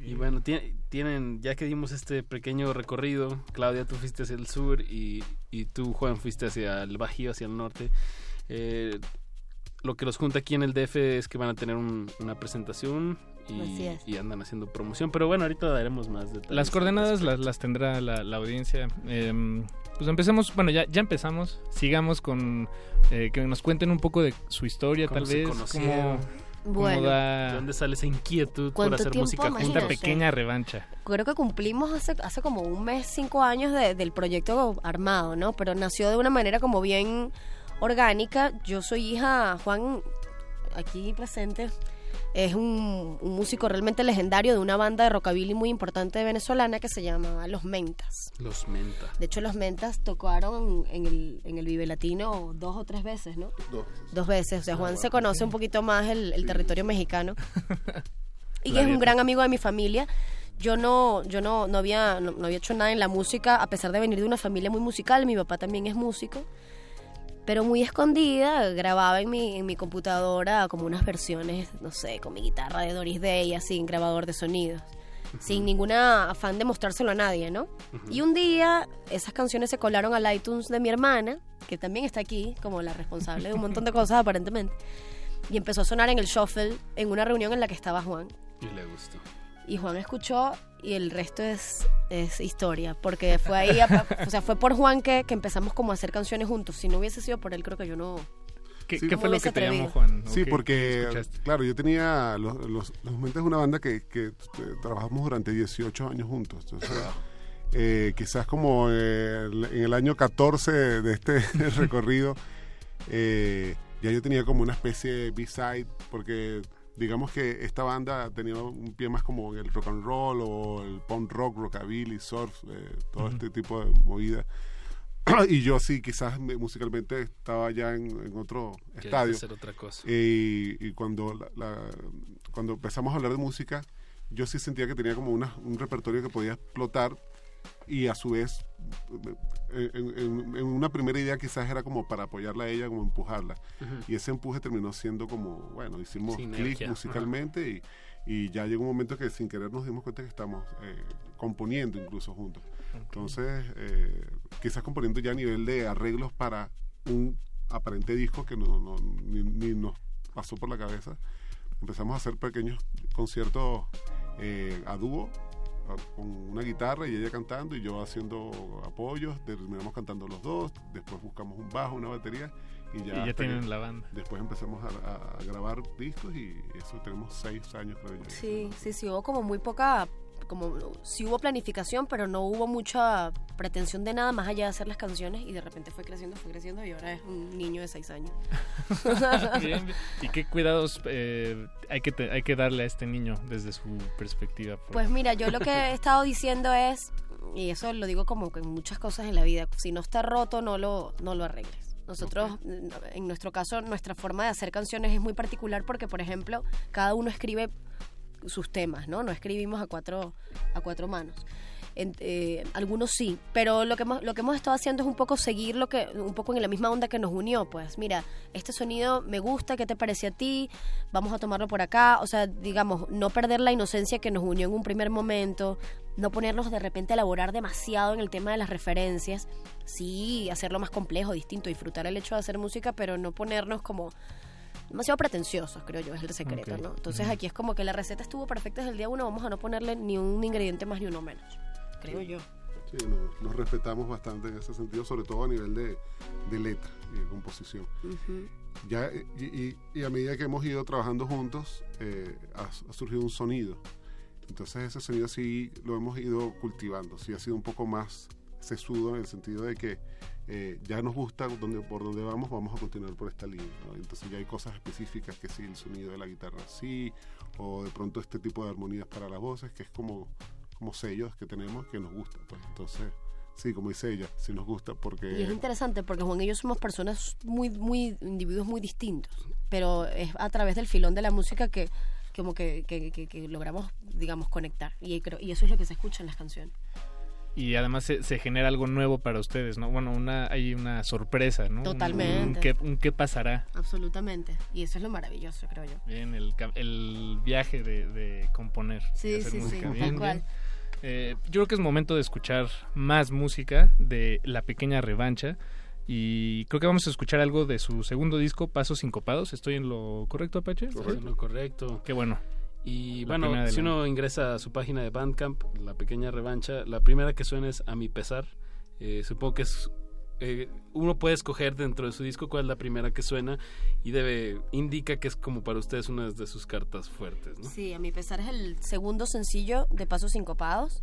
Y bueno, tie- tienen, ya que dimos este pequeño recorrido, Claudia, tú fuiste hacia el sur y, y tú, Juan, fuiste hacia el Bajío, hacia el norte. Eh, lo que los junta aquí en el DF es que van a tener un- una presentación y, andan haciendo promoción. Pero bueno, ahorita daremos más detalles. Las coordenadas las, las tendrá la, la audiencia. Em, pues empecemos, bueno, ya, ya empezamos. Sigamos con eh, que nos cuenten un poco de su historia, ¿Cómo tal se vez. conocieron? cómo- Bueno, cómo da ¿De dónde sale esa inquietud por ¿Cuánto hacer tiempo, música esta pequeña revancha. creo que cumplimos hace, hace como un mes, cinco años de- del proyecto armado, ¿no? Pero nació de una manera como bien orgánica. Yo soy hija, Juan, aquí presente, es un, un músico realmente legendario de una banda de rockabilly muy importante venezolana que se llamaba Los Mentas. Los menta. De hecho, Los Mentas tocaron en el, en el Vive Latino dos o tres veces, ¿no? Dos. Dos veces. O sea, Juan se conoce un poquito más el, el territorio mexicano. [laughs] y es un gran amigo de mi familia. Yo no, yo no, no había, no, no había hecho nada en la música, a pesar de venir de una familia muy musical. Mi papá también es músico. Pero muy escondida, grababa en mi, en mi computadora como unas versiones, no sé, con mi guitarra de Doris Day, así, en grabador de sonidos. Sin ninguna afán de mostrárselo a nadie, ¿no? Y un día esas canciones se colaron al iTunes de mi hermana, que también está aquí como la responsable de un montón de cosas aparentemente. Y empezó a sonar en el shuffle en una reunión en la que estaba Juan. Y le gustó. Y Juan escuchó y el resto es, es historia, porque fue ahí, a- o sea, fue por Juan que, que empezamos como a hacer canciones juntos. Si no hubiese sido por él, creo que yo no, ¿Qué, Sí. qué fue lo que te llamó. Juan? ¿O Sí, qué- porque, claro, yo tenía los, los, los momentos de una banda que, que eh, trabajamos durante 18 años juntos. Entonces, eh, quizás como eh, en el año 14 de este [laughs] recorrido, eh, ya yo tenía como una especie de B-side, porque digamos que esta banda tenía un pie más como en el rock and roll o el punk rock, rockabilly, surf, eh, todo este tipo de movida. [clears throat] y yo sí, quizás me- musicalmente estaba ya en, en otro estadio. hacer otra cosa. Y, y cuando, la- la- cuando empezamos a hablar de música, yo sí sentía que tenía como una- un repertorio que podía explotar y a su vez, en, en- en una primera idea quizás era como para apoyarla a ella, como empujarla. Ujú. Y ese empuje terminó siendo como, bueno, hicimos clic musicalmente y, y ya llegó un momento que sin querer nos dimos cuenta que estamos eh, componiendo incluso juntos. Entonces, eh, quizás componiendo ya a nivel de arreglos para un aparente disco que no, no- ni, ni nos pasó por la cabeza. Empezamos a hacer pequeños conciertos eh, a dúo a- con una guitarra y ella cantando y yo haciendo apoyos, terminamos cantando los dos, después buscamos un bajo, una batería y ya, Y tienen la banda. Después empezamos a, a grabar discos y eso tenemos seis años creo yo. Sí, sí, sí, hubo como muy poca, como sí hubo planificación, pero no hubo mucha pretensión de nada más allá de hacer las canciones y de repente fue creciendo, fue creciendo y ahora es un niño de seis años. [laughs] Bien. ¿Y qué cuidados eh, hay, que te- hay que darle a este niño desde su perspectiva? por- Pues mira, yo lo que he [laughs] estado diciendo es, y eso lo digo como que en muchas cosas en la vida, si no está roto, no lo, no lo arregles. Nosotros, en nuestro caso, nuestra forma de hacer canciones es muy particular porque, por ejemplo, cada uno escribe sus temas, ¿no? No escribimos a cuatro, a cuatro manos. En- eh, algunos sí, pero lo que, hemos, lo que hemos estado haciendo es un poco seguir lo que, un poco en la misma onda que nos unió, pues mira, este sonido me gusta, ¿qué te parece a ti? Vamos a tomarlo por acá, o sea, digamos, no perder la inocencia que nos unió en un primer momento, no ponernos de repente a elaborar demasiado en el tema de las referencias, sí, hacerlo más complejo, distinto, disfrutar el hecho de hacer música, pero no ponernos como demasiado pretenciosos, creo yo, es el secreto, Ok. ¿no? Entonces Ujú. aquí es como que la receta estuvo perfecta desde el día uno, vamos a no ponerle ni un ingrediente más ni uno menos, creo yo. Sí, nos, nos respetamos bastante en ese sentido, sobre todo a nivel de, de letra y de composición. Ujú. Ya, eh, y, y- y a medida que hemos ido trabajando juntos, eh, ha, ha surgido un sonido. Entonces ese sonido sí lo hemos ido cultivando, sí ha sido un poco más sesudo en el sentido de que eh, ya nos gusta donde, por donde vamos, vamos a continuar por esta línea. ¿no? Entonces ya hay cosas específicas que sí, el sonido de la guitarra sí, o de pronto este tipo de armonías para las voces, que es como, como sellos que tenemos que nos gusta. Pues. Entonces, sí, como dice ella, sí nos gusta porque... Y es interesante porque Juan y yo somos personas muy, muy, individuos muy distintos, pero es a través del filón de la música que como que, que, que- que logramos, digamos, conectar. Y, creo, y eso es lo que se escucha en las canciones. Y además se, se genera algo nuevo para ustedes, ¿no? Bueno, una, hay una sorpresa, ¿no? Un- Totalmente. Un, qué, un qué pasará. Absolutamente. Y eso es lo maravilloso, creo yo. Bien, el, el viaje de, de componer. Sí, de hacer sí, sí, música. tal Bien, cual. bien. Eh, yo creo que es momento de escuchar más música de La Pequeña Revancha. Y creo que vamos a escuchar algo de su segundo disco, Pasos Sincopados. ¿Estoy en lo correcto, Apache? Estás en lo correcto. Qué bueno. Y La bueno, si uno ingresa a su página de Bandcamp, la pequeña revancha, la primera que suena es A mi pesar. Eh, supongo que es eh, uno puede escoger dentro de su disco cuál es la primera que suena y debe indica que es como para ustedes una de sus cartas fuertes, ¿no? Sí, a mi pesar es el segundo sencillo de Pasos Sincopados.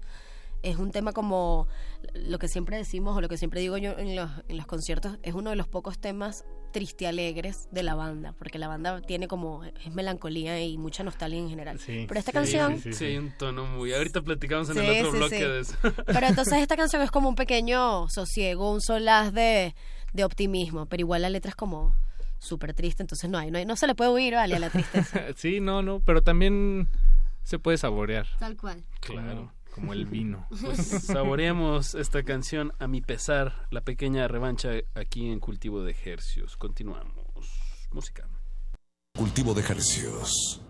Es un tema como lo que siempre decimos o lo que siempre digo yo en los, en los conciertos, es uno de los pocos temas triste alegres de la banda, porque la banda tiene como, es melancolía y mucha nostalgia en general. Pero esta Sí, canción... sí, sí, hay un tono muy. Ahorita platicamos en Sí, el otro sí, bloque sí. de eso. [laughs] Pero entonces esta canción es como un pequeño sosiego, un solaz de, de optimismo, pero igual la letra es como súper triste, entonces no hay, no hay, no se le puede huir, vale, a la tristeza. [laughs] sí, no, no, pero también se puede saborear. Tal cual. Claro, como el vino. [laughs] Pues saboreemos esta canción a mi pesar, la pequeña revancha aquí en Cultivo de Ejercios. Continuamos. Música. Cultivo de ejercicios.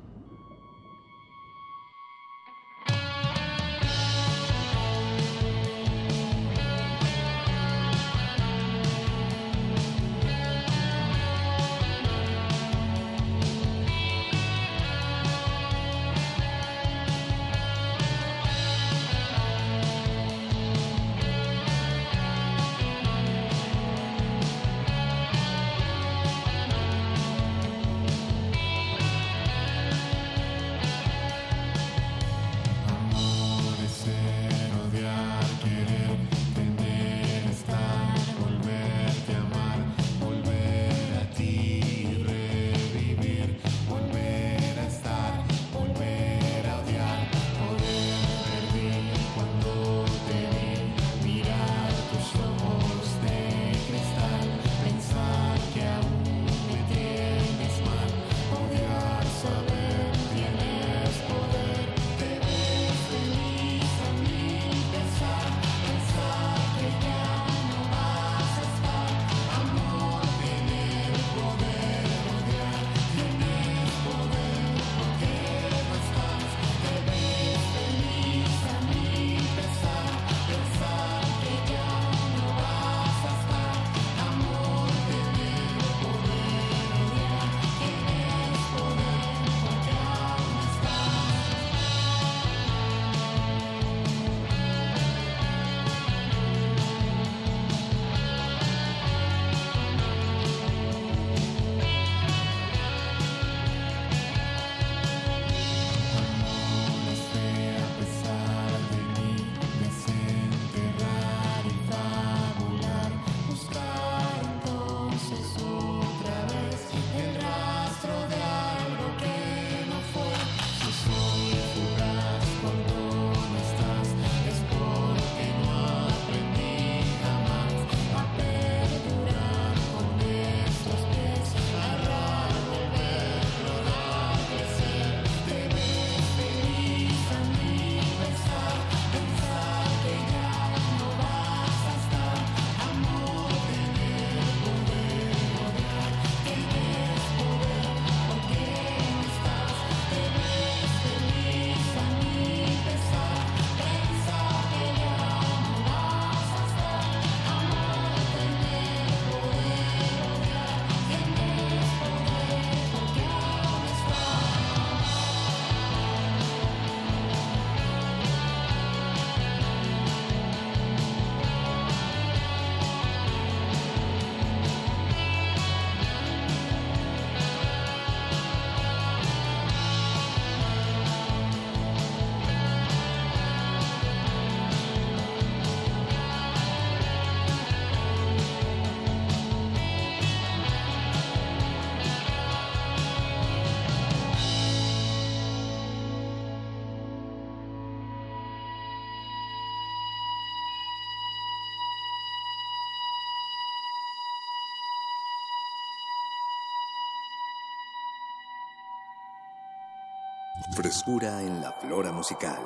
En la flora musical.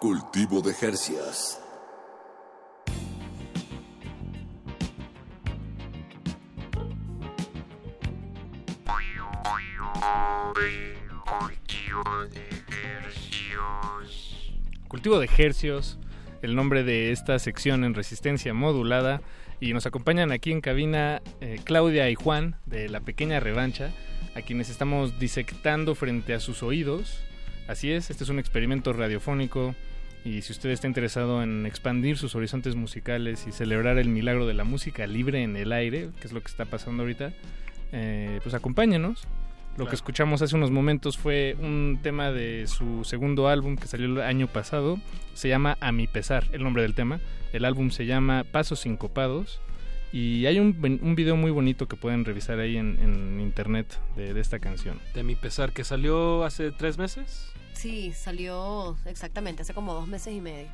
Cultivo de Jercias. Cultivo de Hercios, el nombre de esta sección en resistencia modulada. Y nos acompañan aquí en cabina eh, Claudia y Juan de La Pequeña Revancha, a quienes estamos disectando frente a sus oídos. Así es, este es un experimento radiofónico y si usted está interesado en expandir sus horizontes musicales y celebrar el milagro de la música libre en el aire, que es lo que está pasando ahorita, eh, pues acompáñenos. Lo que escuchamos hace unos momentos fue un tema de su segundo álbum que salió el año pasado. Se llama A mi pesar, el nombre del tema. El álbum se llama Pasos Sincopados. Y hay un, un video muy bonito que pueden revisar ahí en, en internet de, de esta canción. De mi pesar, que salió hace tres meses. Sí, salió exactamente hace como dos meses y medio.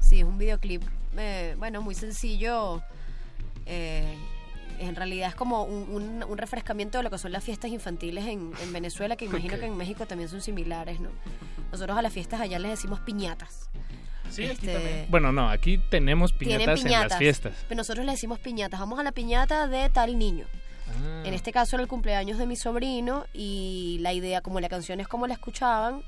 Sí, es un videoclip, eh, bueno, muy sencillo. Eh, en realidad es como un, un- un refrescamiento de lo que son las fiestas infantiles en, en Venezuela, que imagino Ok. que en México también son similares, ¿no? Nosotros a las fiestas allá les decimos piñatas. Este, Bueno, no, aquí tenemos tienen piñatas, en las fiestas. Pero nosotros le decimos piñatas. Vamos a la piñata de tal niño. Ah. En este caso era el cumpleaños de mi sobrino y la idea, como la canción es como la escuchaban,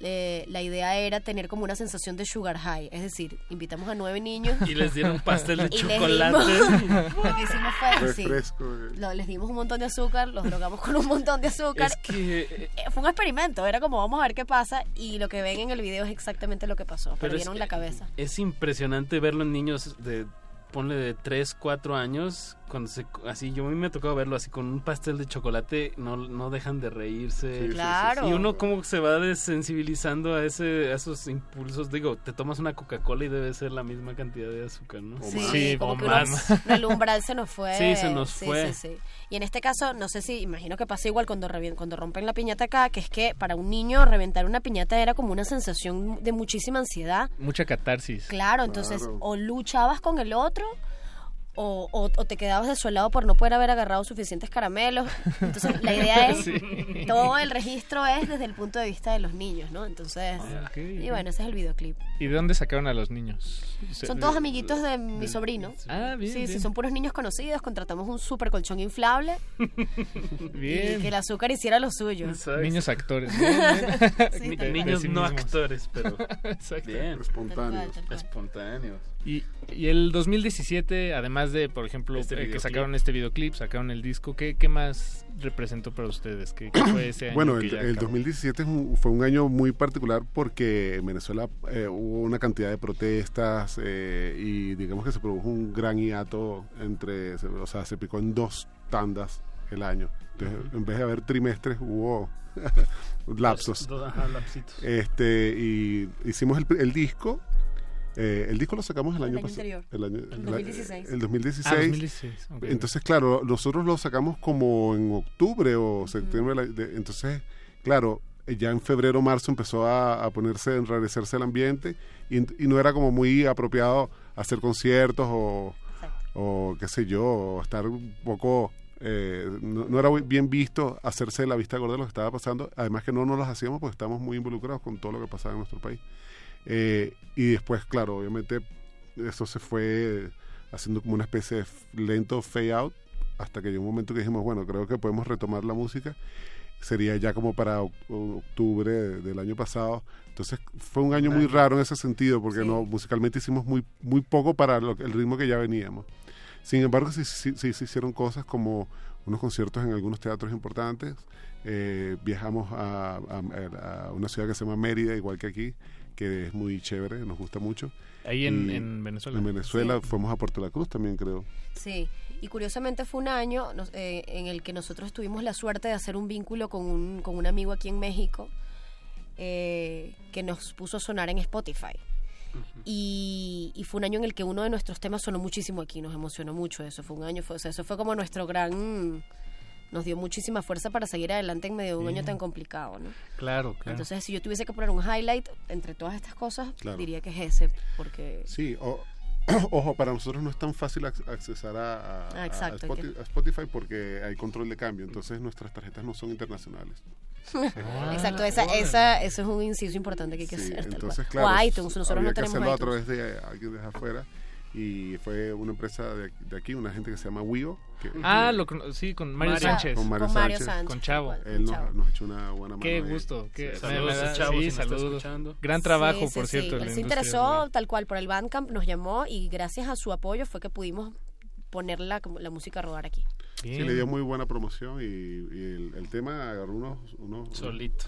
eh, la idea era tener como una sensación de sugar high. Es decir, invitamos a nueve niños. Y les dieron pastel de [laughs] y les chocolate. dimos- [laughs] lo que hicimos fue, sí, Refresco, lo- les dimos un montón de azúcar, los drogamos con un montón de azúcar. Es que Eh, Fue un experimento, era como vamos a ver qué pasa y lo que ven en el video es exactamente lo que pasó. Pero es Perdieron la cabeza. es impresionante verlo en niños de ponle de 3, 4 años cuando se así yo a mí me ha tocado verlo así con un pastel de chocolate no, no dejan de reírse Sí, sí, Claro. y uno como se va desensibilizando a ese a esos impulsos digo te tomas una Coca Cola y debe ser la misma cantidad de azúcar no Sí, como o que uno- más [laughs] [laughs] el umbral se nos fue. Sí, se nos fue. sí, sí. Y en este caso, no sé si, imagino que pasa igual cuando, cuando rompen la piñata acá, que es que para un niño reventar una piñata era como una sensación de muchísima ansiedad. Mucha catarsis. Claro, entonces o luchabas con el otro o, o- o te quedabas desolado por no poder haber agarrado suficientes caramelos. Entonces la idea es, [laughs] Sí. todo el registro es desde el punto de vista de los niños, ¿no? Entonces, Ok. y bueno, ese es el videoclip. ¿Y de dónde sacaron a los niños? Son todos amiguitos de mi sobrino. Ah, bien, Sí, sí, son puros niños conocidos. Contratamos un super colchón inflable [laughs] Bien. y que el azúcar hiciera lo suyo. Niños actores. [laughs] Sí, niños no actores pero Exacto. bien Espontáneos. Tal cual, tal cual. espontáneos Y, y el 2017, además de, por ejemplo, Este eh, que sacaron este videoclip, sacaron el disco, ¿qué, qué más representó para ustedes? ¿Qué, qué fue ese [coughs] año? Bueno, el, el acabó? 2017 es un- fue un año muy particular porque en Venezuela eh, hubo una cantidad de protestas eh, y digamos que se produjo un gran hiato entre, o sea, se picó en dos tandas el año. Entonces, en vez de haber trimestres, hubo [laughs] lapsos. Dos- ajá, lapsitos. Este, y hicimos el, el disco. Eh, el disco lo sacamos el El año año pasado. anterior. El, año, El el- 2016. el 2016. Ah, 2016, ok. Entonces, claro, nosotros lo sacamos como en octubre o septiembre. de- entonces, claro, eh, ya en febrero, marzo empezó a, a ponerse, a enrarecerse el ambiente y, y no era como muy apropiado hacer conciertos o, o qué sé yo, o estar un poco... eh, no, no era bien visto hacerse la vista gorda de lo que estaba pasando. Además que no nos las hacíamos porque estábamos muy involucrados con todo lo que pasaba en nuestro país. Eh, y después, claro, obviamente eso se fue haciendo como una especie de lento fade out hasta que llegó un momento que dijimos, bueno, creo que podemos retomar la música. Sería ya como para oc- octubre de- del año pasado. Entonces fue un año muy raro en ese sentido porque no musicalmente hicimos muy muy poco para lo el ritmo que ya veníamos. Sin embargo, sí, sí- sí se hicieron cosas como unos conciertos en algunos teatros importantes. Eh, viajamos a, a- a una ciudad que se llama Mérida, igual que aquí, que es muy chévere, nos gusta mucho. Ahí en- en Venezuela. En Venezuela, fuimos a Puerto La Cruz también, creo. Sí, y curiosamente fue un año nos- eh, en el que nosotros tuvimos la suerte de hacer un vínculo con un, con un amigo aquí en México eh, que nos puso a sonar en Spotify. Y, y fue un año en el que uno de nuestros temas sonó muchísimo aquí, nos emocionó mucho eso. Fue un año, fue, o sea, eso fue como nuestro gran. Nos dio muchísima fuerza para seguir adelante en medio de un año tan complicado, ¿no? Claro, claro. Entonces, si yo tuviese que poner un highlight entre todas estas cosas, Claro. diría que es ese, porque. Sí, o- [clears throat] ojo, para nosotros no es tan fácil ac- accesar a, a- Ah, a exacto, Spoti- que- a Spotify porque hay control de cambio, entonces nuestras tarjetas no son internacionales. [laughs] Exacto, esa, esa, eso es un inciso importante que hay que Sí, hacer. entonces, claro, o iTunes, nosotros no que tenemos hacerlo a través de alguien desde afuera y fue una empresa de, de aquí, una gente que se llama Wio. Que, Ah, lo sí, con Mario, Mario. Sánchez. Con Mario Con Mario Sánchez. Sánchez, Con Chavo. Él nos, Chavo. nos ha hecho una buena mano. Qué gusto. Qué- sí. Saludos da- Chavo, sí, si saludos. Gran trabajo, Sí, sí, por sí. cierto. Él se interesó tal cual por el Bandcamp, nos llamó y gracias a su apoyo fue que pudimos poner la, la música a rodar aquí. Sí, le dio muy buena promoción y, y el, el tema agarró unos, unos, Solito.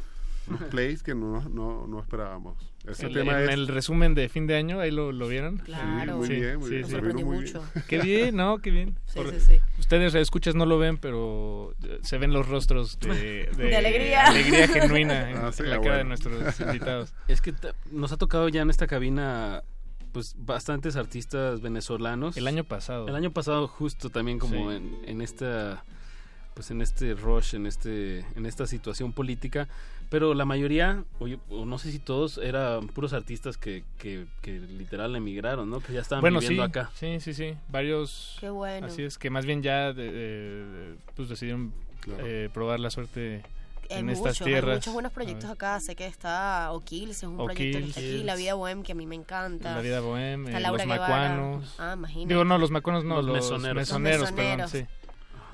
unos plays que no, no, no esperábamos. Ese El- tema en es, el resumen de fin de año, ahí lo, lo vieron. Claro. muy bien, muy bien. Nos sorprendió muy mucho. Qué bien, ¿no? Qué bien. Sí, Por- sí, sí. Ustedes escuchas no lo ven, pero se ven los rostros de, [laughs] De alegría. alegría genuina en, [laughs] Ah, sí, en la cara de nuestros [laughs] invitados. Es que nos ha tocado ya en esta cabina pues bastantes artistas venezolanos. El año pasado. El año pasado justo también como Sí. en, en esta pues en este rush, en este en esta situación política, pero la mayoría o, yo- o no sé si todos eran puros artistas que, que, que literal emigraron, ¿no? Que ya estaban Bueno, sí, viviendo acá. sí, sí, sí. Varios. Qué bueno. Así es, que más bien ya de- de- pues decidieron eh, probar la suerte Hay en muchos, estas hay tierras. muchos buenos proyectos acá. Sé que está O'Kills, es un proyecto que está aquí. La Vida Bohem, que a mí me encanta. La vida bohem, eh, los Guevara. macuanos. Ah, imagínate. Digo, no, los macuanos no, Los los, mesoneros. mesoneros, Los perdón, sí.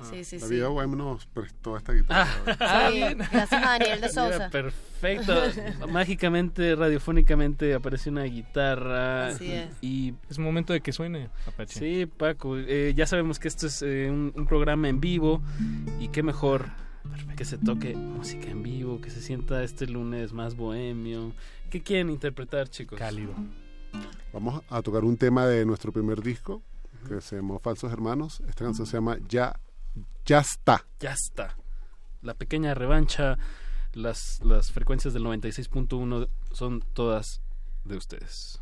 Sí, sí, la sí. web nos prestó esta guitarra. Ah, [laughs] Sí, gracias a Daniel de Mira, Sousa. perfecto. [laughs] Mágicamente, radiofónicamente aparece una guitarra. Así es. Y Es momento de que suene, Apache. Sí, Paco, eh, ya sabemos que esto es eh, un, un programa en vivo y qué mejor que se toque música en vivo, que se sienta este lunes más bohemio. ¿Qué quieren interpretar, chicos? Cálido. Vamos a tocar un tema de nuestro primer disco que se llamó Falsos Hermanos. Esta canción se llama Ya, ya está. Ya está. La pequeña revancha, las, las frecuencias del 96.1 son todas de ustedes.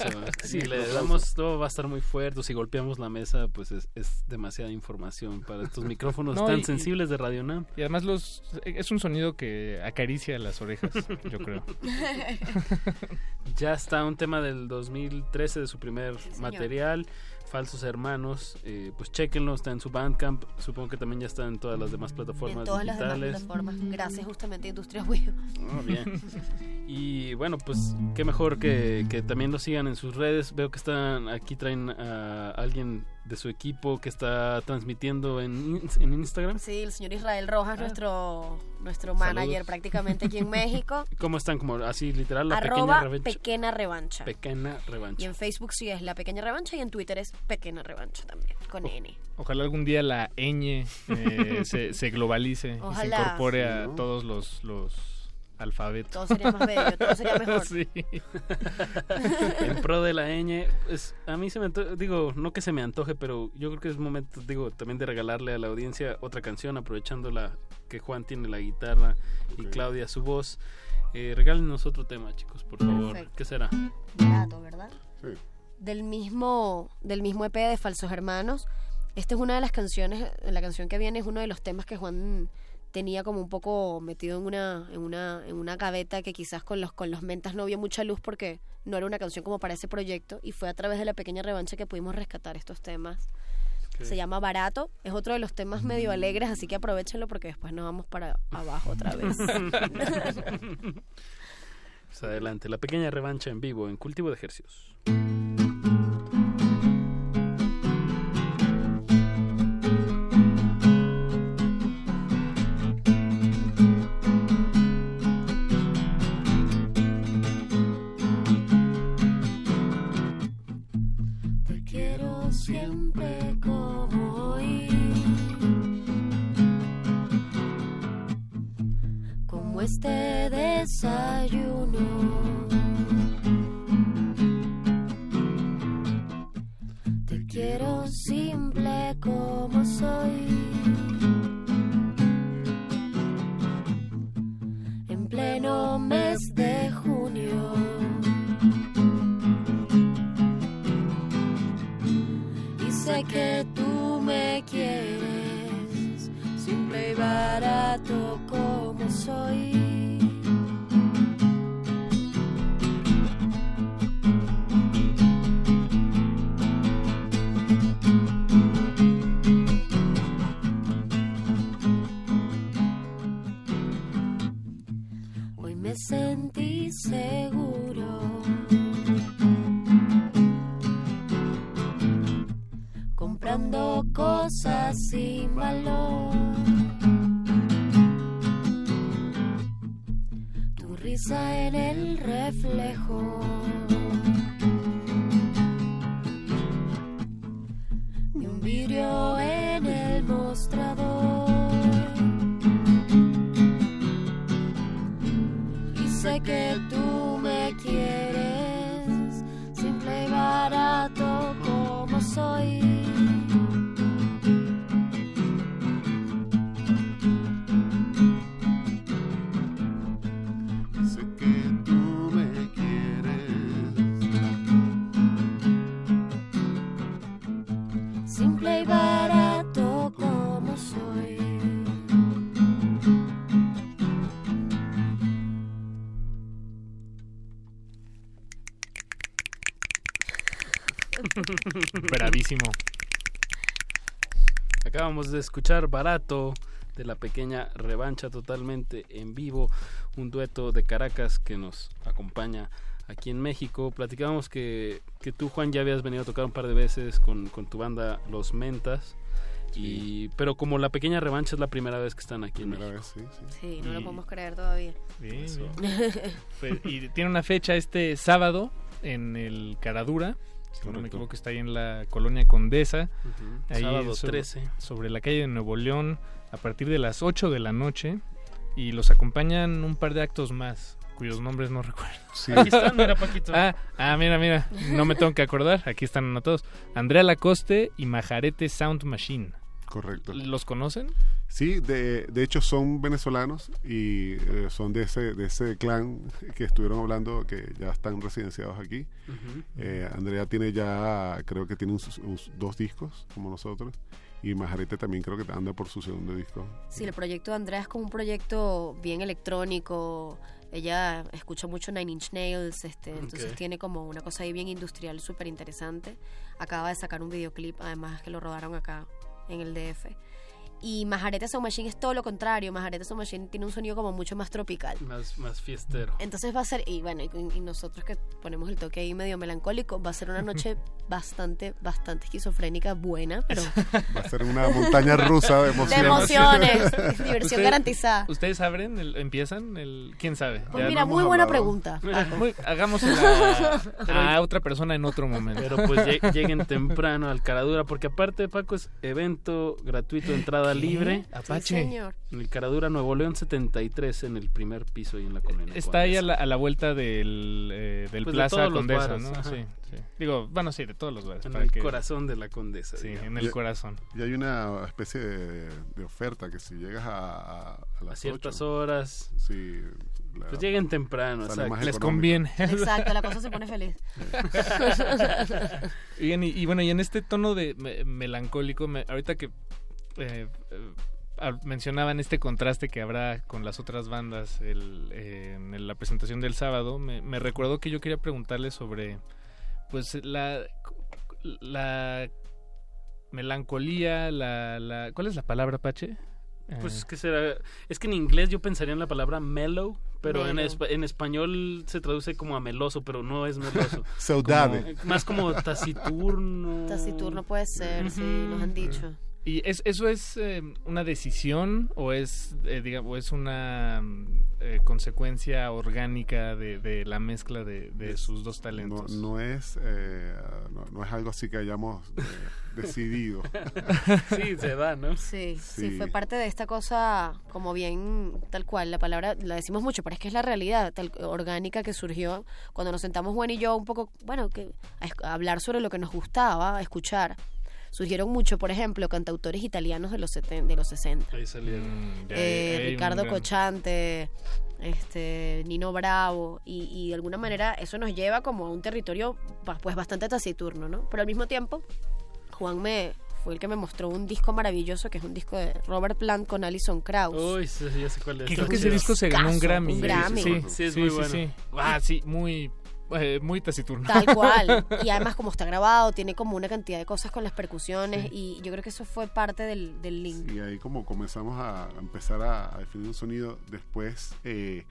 Eso, si le damos, todo va a estar muy fuerte. Si golpeamos la mesa, pues es, es demasiada información para estos [laughs] micrófonos No, tan y- sensibles de Radio Nam. Y además los es un sonido que acaricia las orejas, yo creo. [laughs] Ya está un tema del 2013 de su primer material, Falsos Hermanos, eh, pues chequenlo, está en su Bandcamp, supongo que también ya está en todas las demás plataformas en todas digitales. las demás plataformas, gracias justamente a Industrias Wii. Ah, bien. Y bueno, pues qué mejor que, que también lo sigan en sus redes. Veo que están aquí traen a alguien de su equipo que está transmitiendo en, en Instagram. Sí, el señor Israel Rojas, nuestro nuestro manager Saludos. prácticamente aquí en [laughs] México. ¿Cómo están? Como así literal la Arroba pequeña revancha. pequeña revancha. Pequeña revancha. Y en Facebook sí es la pequeña revancha y en Twitter es pequeña revancha también, con N. Ojalá algún día la ñ eh, [laughs] se, se globalice y se Ojalá. incorpore a Sí, ¿no? todos los, los alfabetos. Todo sería más bello, todo sería [laughs] mejor. Sí. [laughs] en pro de la ñ, pues a mí se me antoja, digo, no que se me antoje, pero yo creo que es momento, digo, también de regalarle a la audiencia otra canción, aprovechando la que Juan tiene la guitarra y Claudia su voz. Eh, regálenos otro tema, chicos, por favor. Perfecto. ¿Qué será? Sí. Del mismo, del mismo EP de Falsos Hermanos. Esta es una de las canciones, la canción que viene es uno de los temas que Juan tenía como un poco metido en una, en una, en una gaveta que quizás con los, con los mentas no vio mucha luz porque no era una canción como para ese proyecto y fue a través de la pequeña revancha que pudimos rescatar estos temas. Se llama Barato, es otro de los temas medio alegres, así que aprovechenlo porque después nos vamos para abajo otra vez. [laughs] Pues adelante, la pequeña revancha en vivo en Cultivo de Ejercicios. Bravísimo. Acabamos de escuchar Barato de la pequeña revancha totalmente en vivo, un dueto de Caracas que nos acompaña aquí en México. Platicábamos que, que tú, Juan, ya habías venido a tocar un par de veces con, con tu banda Los Mentas. Y, pero como la pequeña revancha es la primera vez que están aquí en México. Sí, no lo Y- podemos creer todavía. Bien, bien. Pues, y tiene una fecha este sábado en el Caradura. Si no me equivoco, está ahí en la colonia Condesa. Ahí Sábado sobre, 13. sobre la calle de Nuevo León, a partir de las 8 de la noche. Y los acompañan un par de actos más, cuyos nombres no [laughs] recuerdo. Sí. Aquí están, mira, Paquito. ah, ah, mira, mira. No me tengo que acordar. Aquí están anotados. Andrea Lacoste y Majarete Sound Machine. Correcto. ¿Los conocen? Sí, de, de hecho son venezolanos y eh, son de ese, de ese clan que estuvieron hablando, que ya están residenciados aquí. Eh, Andrea tiene ya, creo que tiene un- un- dos discos, como nosotros. Y Majarete también creo que anda por su segundo disco. Sí, el proyecto de Andrea es como un proyecto bien electrónico. Ella escucha mucho Nine Inch Nails, este, entonces tiene como una cosa ahí bien industrial, súper interesante. Acaba de sacar un videoclip, además que lo rodaron acá en el DF. Y Majarete Sound Machine es todo lo contrario. Majarete Sound Machine tiene un sonido como mucho más tropical. Más, más fiestero. Entonces va a ser, y bueno, y, y nosotros que ponemos el toque ahí medio melancólico, va a ser una noche [laughs] bastante, bastante esquizofrénica, buena, pero [laughs] Va a ser una montaña rusa de emociones. De emociones. [laughs] Diversión ¿Ustedes- garantizada. ¿Ustedes abren? el- ¿Empiezan? El, ¿Quién sabe? Pues mira, no muy buena hablado. pregunta. Ah, hagámosela a otra persona en otro momento. Pero pues lle- lleguen temprano al Caradura, porque aparte, Paco, es evento gratuito, entrada ¿Qué? libre. Apache. Sí, señor. En el Caradura Nuevo León 73, en el primer piso y en la colonia. Está ahí a la, a la vuelta del, eh, del Pues de Plaza Condesa, bares, ¿no? Sí, sí. Digo, bueno, sí, de todos los bares. En para el que- corazón de la condesa. Sí, digamos. en el corazón. Y hay una especie de, de oferta que si llegas a, a, a las A ciertas 8, horas. Sí. la- Pues lleguen temprano, exacto. más Les económico. conviene. Exacto, la cosa se pone feliz. [laughs] Bien, y, y bueno, y en este tono de me- melancólico, me- ahorita que eh, eh, mencionaban este contraste que habrá con las otras bandas el, eh, en la presentación del sábado, me, me recordó que yo quería preguntarle sobre, pues, la, la melancolía, la, la... ¿Cuál es la palabra, Pache? Pues Eh, que será. Es que en inglés yo pensaría en la palabra mellow, pero en, Mellow. espa- en español se traduce como a meloso, pero no es meloso. [laughs] Saudade. Como- más como taciturno. Taciturno puede ser, sí, nos han dicho. ¿Y es, eso es eh, una decisión o es, eh, digamos, es una mm, eh, consecuencia orgánica de, de la mezcla de, de sus dos No, talentos? no es eh, no, no es algo así que hayamos eh, [laughs] decidido. sí, se da, ¿no? Sí, sí, Sí. fue parte de esta cosa como bien tal cual, la palabra la decimos mucho, pero es que es la realidad tal, orgánica que surgió cuando nos sentamos Juan y yo un poco, bueno, que a, a hablar sobre lo que nos gustaba, a escuchar. Surgieron mucho, por ejemplo, cantautores italianos de los, seten- de los 60. Ahí salieron. Eh, Ricardo Cochante, este, Nino Bravo, y, y de alguna manera eso nos lleva como a un territorio pues bastante taciturno, ¿no? Pero al mismo tiempo, Juan me fue el que me mostró un disco maravilloso que es un disco de Robert Plant con Alison Krauss. Uy, sí, sí, ya sé cuál es. Creo que ese disco se ganó un Grammy. un Grammy. Sí, Sí, es sí, muy sí, bueno. sí. Ah, sí, muy, eh, muy taciturno. Tal cual. [laughs] Y además como está grabado, tiene como una cantidad de cosas con las percusiones y yo creo que eso fue parte del, del link. Y ahí como comenzamos a empezar a, a definir un sonido, después eh,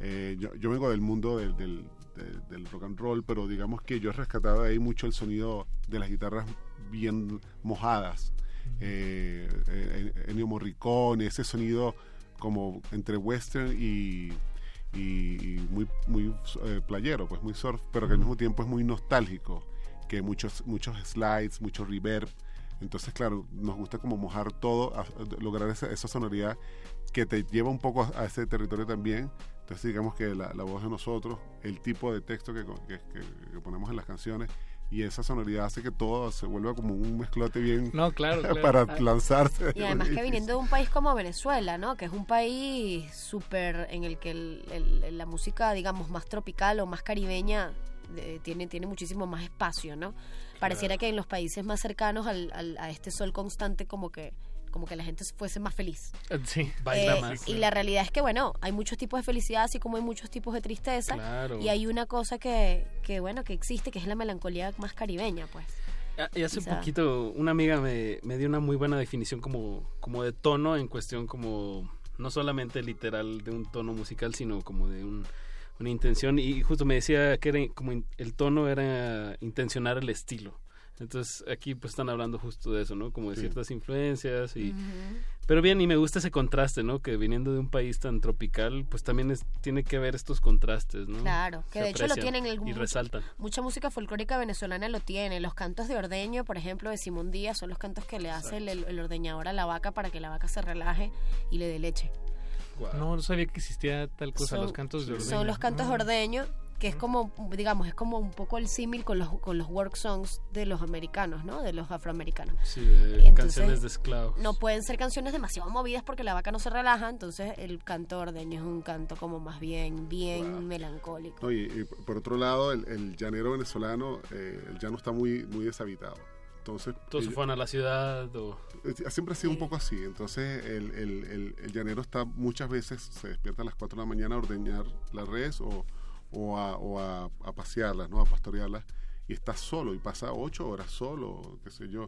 eh, yo, yo vengo del mundo del, del, de- del rock and roll, pero digamos que yo he rescatado de ahí mucho el sonido de las guitarras bien mojadas. Eh, eh, Ennio Morricone, ese sonido como entre western y, y- y muy, muy eh, playero, pues muy surf, pero que al mismo tiempo es muy nostálgico, que muchos, muchos slides, mucho reverb. Entonces, claro, nos gusta como mojar todo, a- a lograr esa, esa sonoridad que te lleva un poco a, a ese territorio también. Entonces, digamos que la, la voz de nosotros, el tipo de texto que, que- que- que ponemos en las canciones y esa sonoridad hace que todo se vuelva como un mezclote bien No, claro, [laughs] claro. para lanzarse. Y además que viniendo de un país como Venezuela, ¿no? Que es un país súper en el que el- el- la música, digamos, más tropical o más caribeña eh, tiene, tiene muchísimo más espacio, ¿no? Pareciera que en los países más cercanos al, al- a este sol constante como que como que la gente fuese más feliz. Sí, Baila Eh, más. Y la realidad es que, bueno, hay muchos tipos de felicidad, así como hay muchos tipos de tristeza. Claro. Y hay una cosa que, que, bueno, que existe, que es la melancolía más caribeña, pues. Ah, Y hace Quizá. poquito una amiga me, me dio una muy buena definición como, como de tono en cuestión como no solamente literal de un tono musical, sino como de un- una intención. Y justo me decía que era como in- el tono era intencionar el estilo. Entonces aquí pues están hablando justo de eso, ¿no? Como de Sí. ciertas influencias y... Pero bien, y me gusta ese contraste, ¿no? Que viniendo de un país tan tropical, pues también es, tiene que ver estos contrastes, ¿no? Claro, que Se de hecho lo tienen el- Y mucho- resaltan. Mucha música folclórica venezolana lo tiene. Los cantos de ordeño, por ejemplo, de Simón Díaz, son los cantos que le hace el, el ordeñador a la vaca para que la vaca se relaje y le dé leche. No, no sabía que existía tal cosa, Son- los cantos de ordeño. Son los cantos de Ah. ordeño que es como, digamos, es como un poco el símil con los, con los work songs de los americanos, ¿no? De los afroamericanos. Sí, de canciones de esclavos. No pueden ser canciones demasiado movidas porque la vaca no se relaja, entonces el canto ordeño es un canto como más bien, bien melancólico. Oye, y por otro lado, el, el llanero venezolano, eh, el llano está muy, muy deshabitado. Entonces, Todos se ellos- fueron a la ciudad o... Eh, Siempre ha sido un poco así. Entonces, el, el, el, el llanero está muchas veces, se despierta a las 4 de la mañana a ordeñar la res o, o, a, o a, a pasearlas, ¿no? A pastorearlas. Y está solo y pasa 8 horas solo, qué sé yo.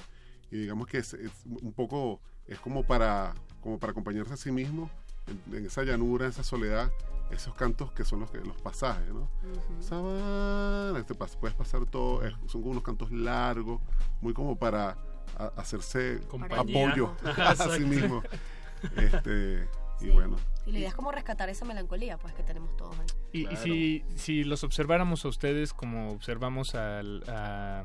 Y digamos que es, es un poco, es como para, como para acompañarse a sí mismo en, en esa llanura, en esa soledad, esos cantos que son los, los pasajes, ¿no? Sabana, te pas- puedes pasar todo, es- son como unos cantos largos, muy como para a- hacerse Compañía. apoyo [laughs] a sí mismo. Este, Y bueno, Y la idea es como rescatar esa melancolía, pues, que tenemos todos ahí. Y, y si, si los observáramos a ustedes como observamos al, a,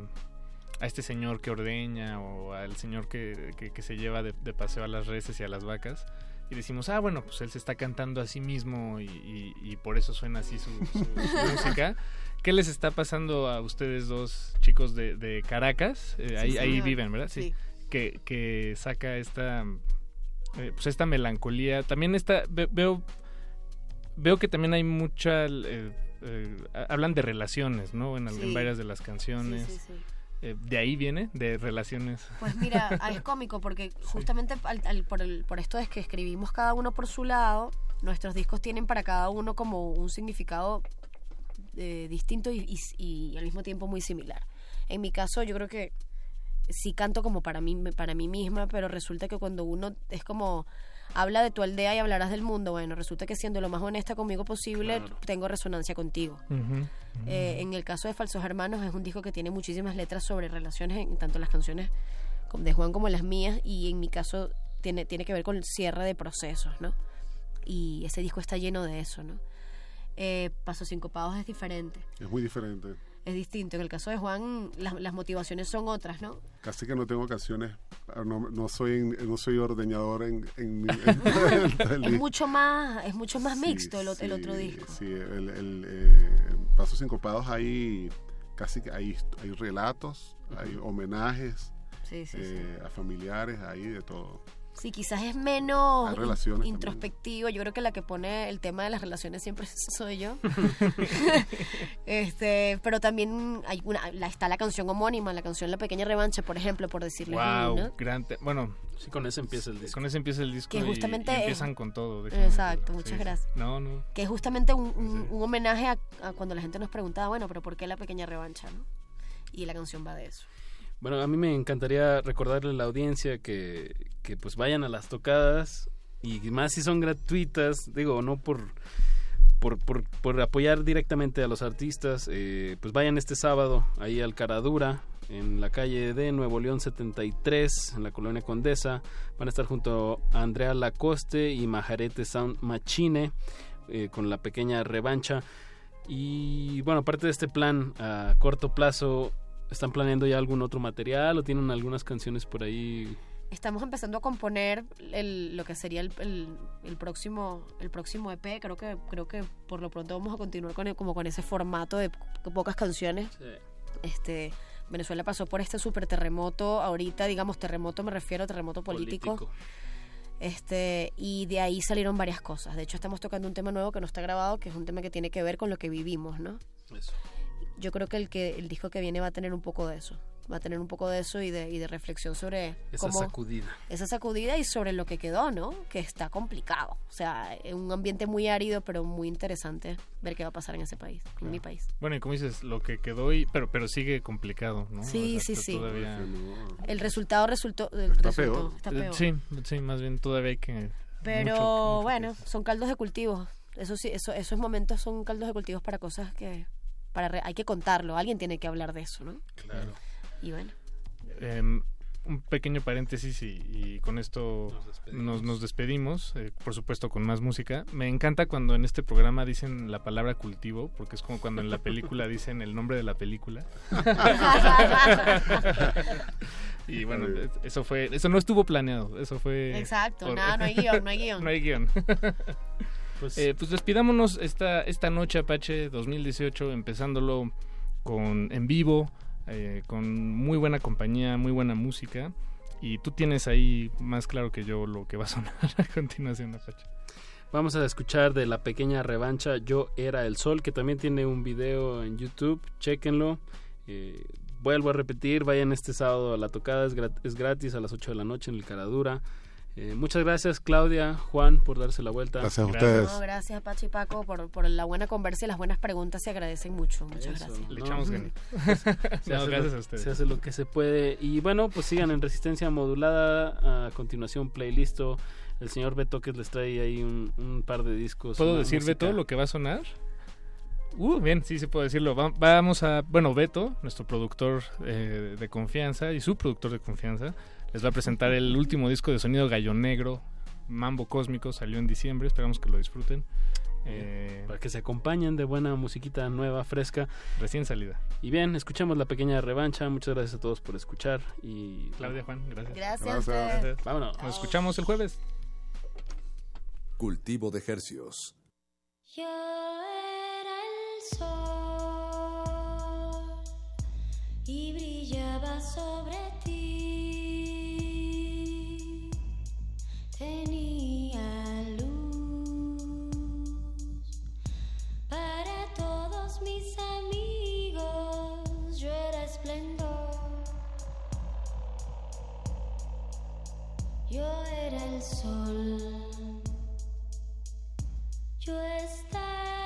a este señor que ordeña o al señor que, que- que se lleva de, de paseo a las reses y a las vacas, y decimos, ah, bueno, pues él se está cantando a sí mismo y, y- y por eso suena así su, su- su [laughs] música. ¿Qué les está pasando a ustedes dos chicos de, de Caracas? Eh, Sí, ahí, ahí viven, ¿verdad? Sí. Que, que saca esta, eh, pues esta melancolía. También está, ve- veo veo que también hay mucha eh, eh, ha- hablan de relaciones no en, al- en Sí. varias de las canciones Sí, sí, sí. Eh, de ahí viene de relaciones Pues mira, [laughs] es cómico porque justamente al- al- por, el- por esto es que escribimos cada uno por su lado, nuestros discos tienen para cada uno como un significado eh, distinto y, y- y al mismo tiempo muy similar. En mi caso yo creo que sí canto como para mí, para mí misma, pero resulta que cuando uno es como habla de tu aldea y hablarás del mundo, bueno, resulta que siendo lo más honesta conmigo posible, tengo resonancia contigo. Eh, en el caso de Falsos Hermanos es un disco que tiene muchísimas letras sobre relaciones, en tanto las canciones de Juan como las mías, y en mi caso tiene, tiene que ver con el cierre de procesos, ¿no? Y ese disco está lleno de eso, ¿no? Eh, Pasos Sincopados es diferente, es muy diferente. Es distinto. En el caso de Juan las, las motivaciones son otras, ¿no? Casi que no tengo canciones, ah, no, no soy no soy ordeñador en, en, [laughs] en- Es mucho más, es mucho más Sí, mixto el, o- el sí, otro disco. Sí, el, el, eh, Pasos Sincopados hay casi que hay, hay relatos, hay homenajes Sí, sí, eh, a familiares, hay de todo. Sí, quizás es menos in- también. introspectivo. Yo creo que la que pone el tema de las relaciones siempre [laughs] soy yo. [laughs] este, pero también hay una, la, está la canción homónima, la canción La Pequeña Revancha, por ejemplo, por decirles wow gran te- bueno sí con ese empieza el disco con ese empieza el disco Que y- justamente y, es- empiezan con todo Exacto, muchas sí. gracias. no no Que es justamente un, un- un homenaje a, a cuando la gente nos preguntaba, bueno, pero ¿por qué La Pequeña Revancha? ¿no? Y la canción va de eso. Bueno, a mí me encantaría recordarle a la audiencia que, que pues vayan a las tocadas y más si son gratuitas, digo, no por, por, por, por apoyar directamente a los artistas, eh, pues vayan este sábado ahí al Caradura, en la calle de Nuevo León 73, en la colonia Condesa. Van a estar junto a Andrea Lacoste y Majarete Sound Machine eh, con la pequeña revancha. Y bueno, aparte de este plan a corto plazo, ¿están planeando ya algún otro material o tienen algunas canciones por ahí? Estamos empezando a componer el- lo que sería el, el- el próximo el próximo EP. Creo que creo que por lo pronto vamos a continuar con el- como con ese formato de po- pocas canciones. Este Venezuela pasó por este super terremoto. Ahorita, digamos, terremoto me refiero a terremoto político. Este, y de ahí salieron varias cosas. De hecho, estamos tocando un tema nuevo que no está grabado, que es un tema que tiene que ver con lo que vivimos, ¿no? Eso. Yo creo que el que el disco que viene va a tener un poco de eso. Va a tener un poco de eso y de, y de reflexión sobre Esa cómo sacudida. esa sacudida y sobre lo que quedó, ¿no? Que está complicado. O sea, es un ambiente muy árido, pero muy interesante ver qué va a pasar en ese país, en mi país. bueno y como dices lo que quedó y pero pero sigue complicado no Sí, O sea, sí, sí. todavía El resultado resultó, el está resultó- peor está peor. sí sí más bien todavía hay que Pero mucho- mucho bueno, son caldos de cultivo. Eso sí, eso, esos momentos son caldos de cultivos para cosas que para re- hay que contarlo. Alguien tiene que hablar de eso, ¿no? Claro. Y bueno. Em, un pequeño paréntesis y, y con esto nos, nos despedimos, eh, por supuesto con más música. Me encanta cuando en este programa dicen la palabra cultivo, porque es como cuando en la película [laughs] dicen el nombre de la película. [laughs] y bueno, eso fue, eso no estuvo planeado, eso fue... Exacto, por- nada, no hay [laughs] guion, no hay guion. no hay guion. Pues, eh, pues despidámonos esta, esta noche Apache 2018, empezándolo con en vivo, eh, con muy buena compañía, muy buena música. Y tú tienes ahí más claro que yo lo que va a sonar [laughs] a continuación, Apache. Vamos a escuchar de la pequeña revancha Yo era el sol, que también tiene un video en YouTube, chequenlo. Eh, vuelvo a repetir, vayan este sábado a la tocada, es, es gratis a las 8 de la noche en el Caradura. Eh, muchas gracias Claudia, Juan, por darse la vuelta. Gracias a ustedes. No, gracias Pachi y Paco por, por la buena conversa y las buenas preguntas, se agradecen mucho. Muchas gracias. Le echamos [laughs] se, hace lo, se hace lo que se puede. Y bueno, pues sigan en Resistencia Modulada. A continuación, playlist. El señor Beto que les trae ahí un, par de discos. ¿Puedo decir Beto lo que va a sonar? Uh, bien, sí se puede decirlo. vamos a, bueno, Beto, nuestro productor eh, de confianza y su productor de confianza, les va a presentar el último disco de sonido Gallo Negro, Mambo Cósmico, salió en diciembre, esperamos que lo disfruten. Eh, Para que se acompañen de buena musiquita nueva, fresca. Recién salida. Y bien, escuchamos la pequeña revancha. Muchas gracias a todos por escuchar. Y Claudia, Juan, gracias. Gracias. gracias. Vámonos. Nos escuchamos el jueves. Cultivo de Hercios. Yo era el sol y brillaba sobre ti. Tenía luz para todos mis amigos. Yo era esplendor. Yo era el sol. Yo estaba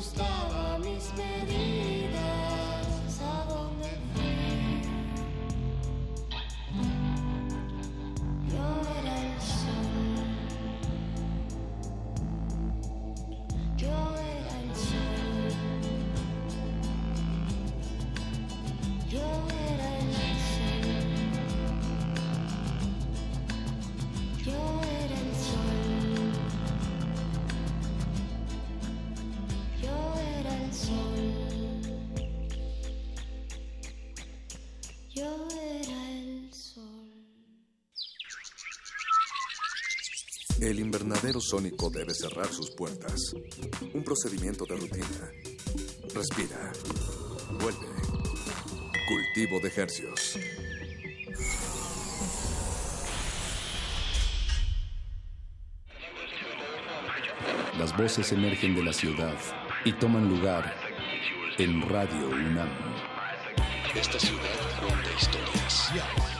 se ajustaba a mis medidas. Sónico debe cerrar sus puertas. Un procedimiento de rutina. Respira. Vuelve. Cultivo de hercios. Las voces emergen de la ciudad, y toman lugar en Radio UNAM. Esta ciudad cuenta historias.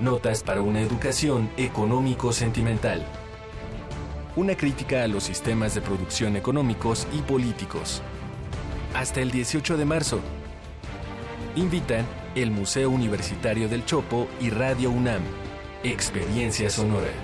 Notas para una educación económico-sentimental. Una crítica a los sistemas de producción económicos y políticos. Hasta el 18 de marzo. Invitan el Museo Universitario del Chopo y Radio UNAM. Experiencia Sonora.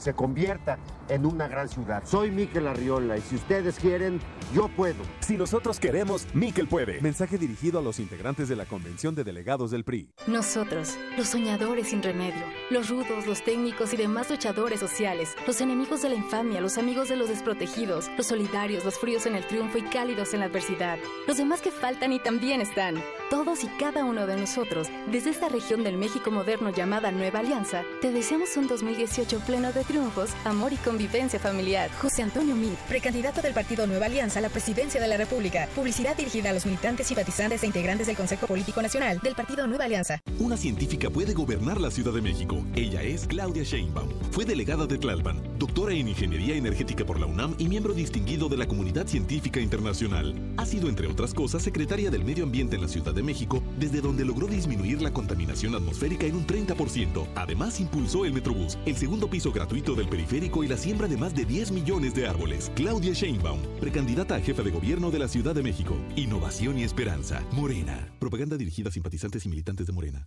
se convierta en una gran ciudad. Soy Miquel Arriola y si ustedes quieren, yo puedo. Si nosotros queremos, Miquel puede. Mensaje dirigido a los integrantes de la Convención de Delegados del PRI. Nosotros, los soñadores sin remedio, los rudos, los técnicos y demás luchadores sociales, los enemigos de la infamia, los amigos de los desprotegidos, los solidarios, los fríos en el triunfo y cálidos en la adversidad, los demás que faltan y también están. Todos y cada uno de nosotros, desde esta región del México moderno llamada Nueva Alianza, te deseamos un 2018 pleno de triunfos, amor y convivencia familiar. José Antonio Meade, precandidato del Partido Nueva Alianza a la presidencia de la República. Publicidad dirigida a los militantes, simpatizantes e integrantes del Consejo Político Nacional del Partido Nueva Alianza. Una científica puede gobernar la Ciudad de México. Ella es Claudia Sheinbaum. Fue delegada de Tlalpan, doctora en Ingeniería Energética por la UNAM y miembro distinguido de la Comunidad Científica Internacional. Ha sido, entre otras cosas, secretaria del Medio Ambiente en la Ciudad de México, desde donde logró disminuir la contaminación atmosférica en un 30%. Además, impulsó el Metrobús, el segundo piso gratuito del periférico y la siembra de más de 10 millones de árboles. Claudia Sheinbaum, precandidata a jefa de gobierno de la Ciudad de México. Innovación y esperanza. Morena. Propaganda dirigida a simpatizantes y militantes de Morena.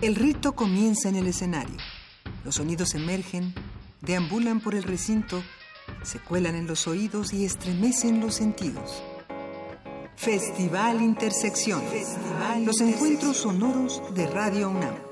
El rito comienza en el escenario. Los sonidos emergen, deambulan por el recinto, se cuelan en los oídos y estremecen los sentidos. Festival Intersección. los encuentros sonoros de Radio UNAM.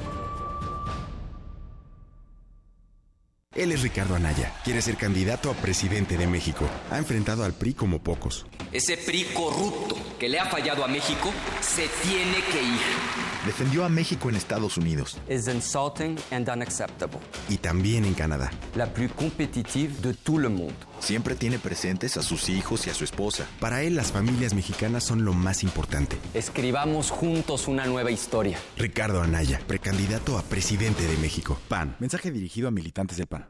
Él es Ricardo Anaya. Quiere ser candidato a presidente de México. Ha enfrentado al PRI como pocos. Ese PRI corrupto que le ha fallado a México se tiene que ir. Defendió a México en Estados Unidos. Es insulting and unacceptable. Y también en Canadá. La plus competitive de todo el mundo. Siempre tiene presentes a sus hijos y a su esposa. Para él, las familias mexicanas son lo más importante. Escribamos juntos una nueva historia. Ricardo Anaya, precandidato a presidente de México. PAN. Mensaje dirigido a militantes del PAN.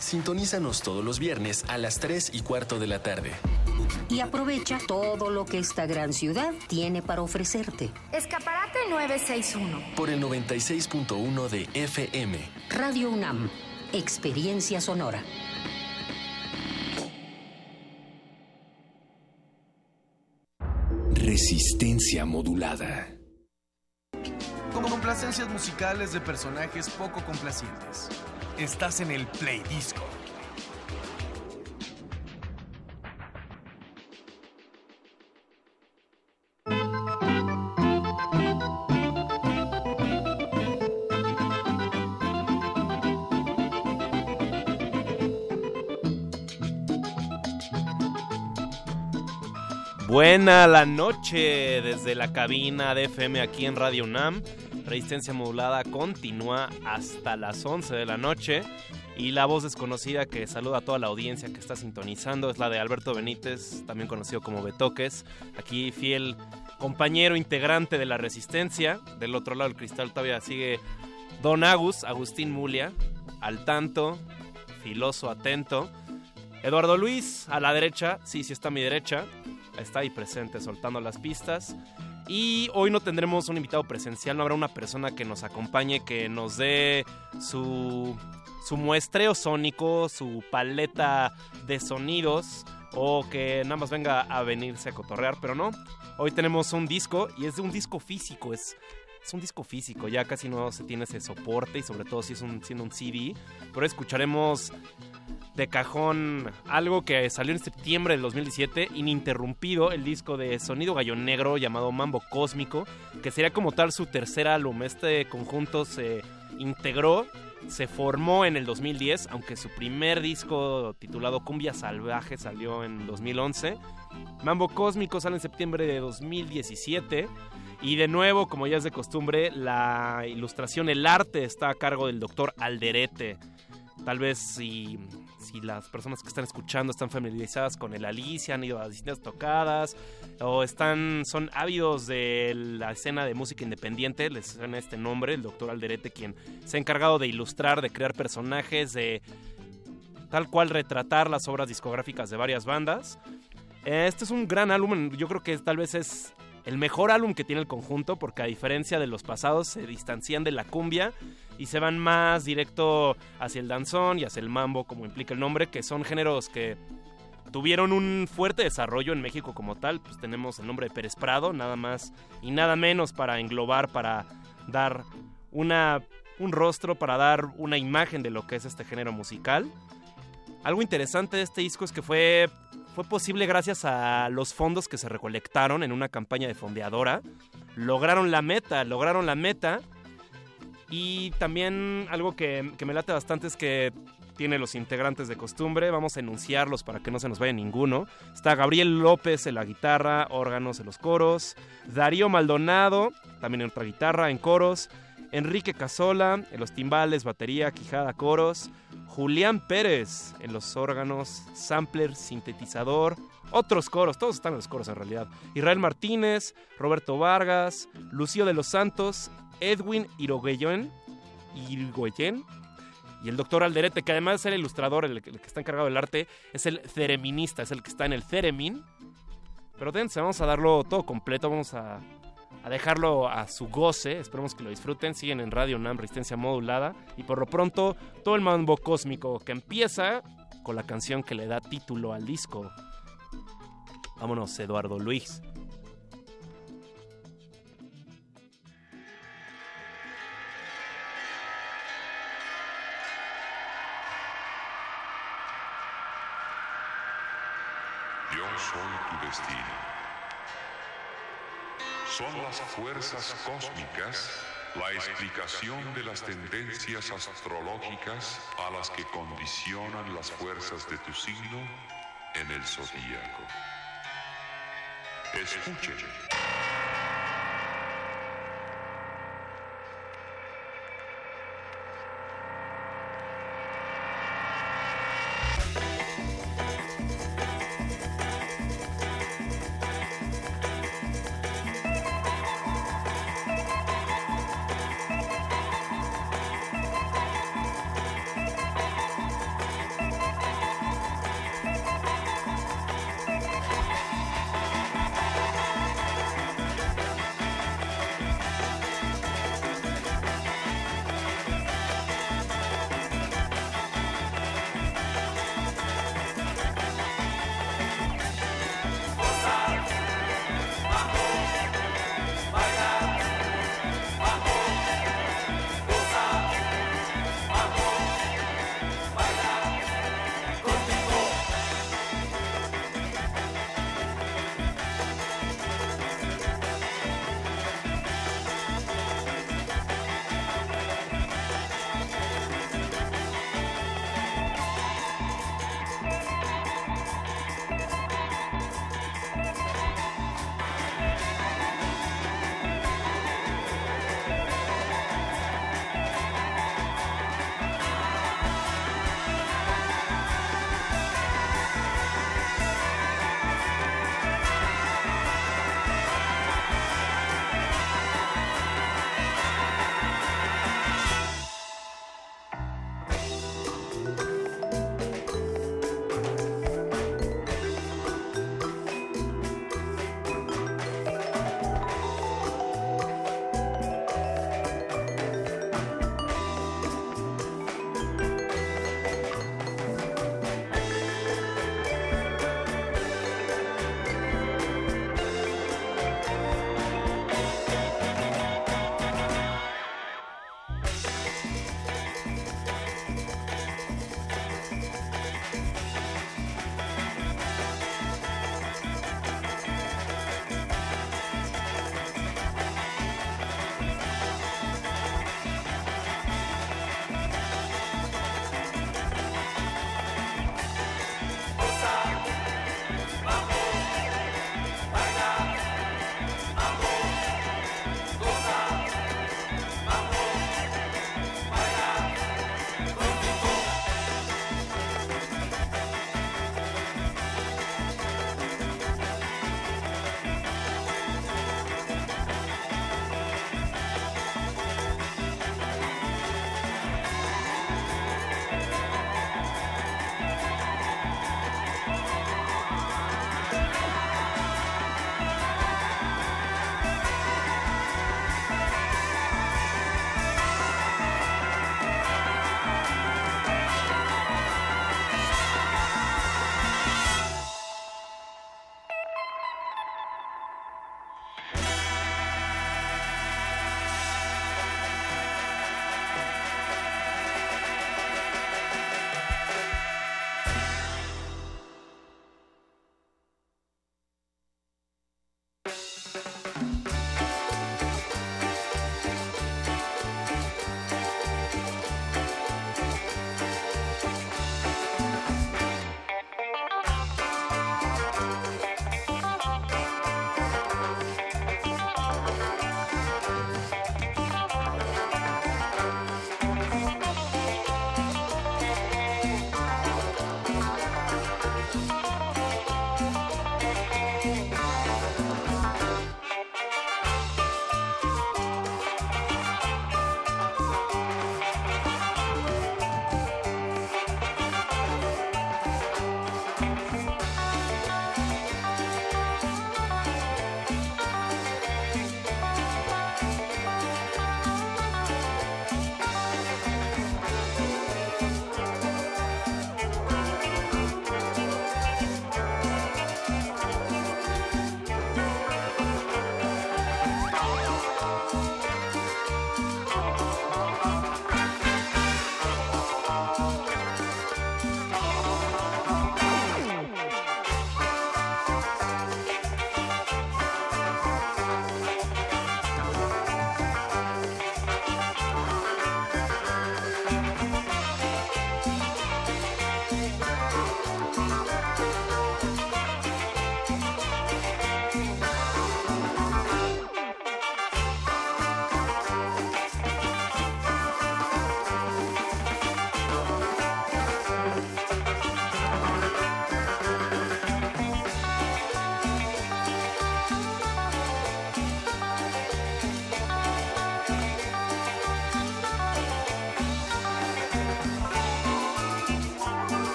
Sintonízanos todos los viernes a las 3 y cuarto de la tarde. Y aprovecha todo lo que esta gran ciudad tiene para ofrecerte. Escaparate 961. Por el 96.1 de FM. Radio UNAM. Experiencia sonora. Resistencia modulada. Con complacencias musicales de personajes poco complacientes. Estás en el Play Disco. Buena la noche desde la cabina de FM aquí en Radio UNAM. Resistencia modulada continúa hasta las 11 de la noche. Y la voz desconocida que saluda a toda la audiencia que está sintonizando es la de Alberto Benítez, también conocido como Betoques. Aquí fiel compañero integrante de la Resistencia. Del otro lado del cristal todavía sigue Don Agus, Agustín Mulia, al tanto, filoso, atento. Eduardo Luis, a la derecha, sí, sí está a mi derecha, está ahí presente soltando las pistas. Y hoy no tendremos un invitado presencial, no habrá una persona que nos acompañe, que nos dé su, su muestreo sónico, su paleta de sonidos, o que nada más venga a venirse a cotorrear, pero no. Hoy tenemos un disco y es de un disco físico, es, es un disco físico, ya casi no se tiene ese soporte y sobre todo si es un, siendo un CD. Pero escucharemos de cajón algo que salió en septiembre del 2017, ininterrumpido, el disco de Sonido Gallo Negro llamado Mambo Cósmico, que sería como tal su tercer álbum. Este conjunto se integró, se formó en el 2010, aunque su primer disco titulado Cumbia Salvaje salió en 2011. Mambo Cósmico sale en septiembre de 2017. Y de nuevo, como ya es de costumbre, la ilustración, el arte está a cargo del doctor Alderete. Tal vez si, si las personas que están escuchando están familiarizadas con el Alicia, han ido a distintas tocadas o están son ávidos de la escena de música independiente, les suena este nombre, el doctor Alderete, quien se ha encargado de ilustrar, de crear personajes, de tal cual retratar las obras discográficas de varias bandas. Este es un gran álbum, yo creo que tal vez es el mejor álbum que tiene el conjunto, porque a diferencia de los pasados se distancian de la cumbia y se van más directo hacia el danzón y hacia el mambo, como implica el nombre, que son géneros que tuvieron un fuerte desarrollo en México como tal. Pues tenemos el nombre de Pérez Prado, nada más y nada menos para englobar, para dar una, un rostro, para dar una imagen de lo que es este género musical. Algo interesante de este disco es que fue, fue posible gracias a los fondos que se recolectaron en una campaña de fondeadora. Lograron la meta, lograron la meta. Y también algo que, me late bastante es que tiene los integrantes de costumbre. Vamos a enunciarlos para que no se nos vaya ninguno. Está Gabriel López en la guitarra, órganos en los coros. Darío Maldonado, también en otra guitarra, en coros. Enrique Casola en los timbales, batería, quijada, coros. Julián Pérez en los órganos, sampler, sintetizador, otros coros, todos están en los coros en realidad. Israel Martínez, Roberto Vargas, Lucio de los Santos, Edwin Iroguellén, Irigoyen y el doctor Alderete, que además de ser el ilustrador, el, que está encargado del arte, es el cereminista, es el que está en el ceremin. Pero dense, vamos a darlo todo completo, vamos a, a dejarlo a su goce, esperemos que lo disfruten, siguen en Radio NAM Resistencia Modulada y por lo pronto todo el mambo cósmico que empieza con la canción que le da título al disco. Vámonos, Eduardo Luis. Yo soy tu destino. Son las fuerzas cósmicas la explicación de las tendencias astrológicas a las que condicionan las fuerzas de tu signo en el zodíaco. Escuchen.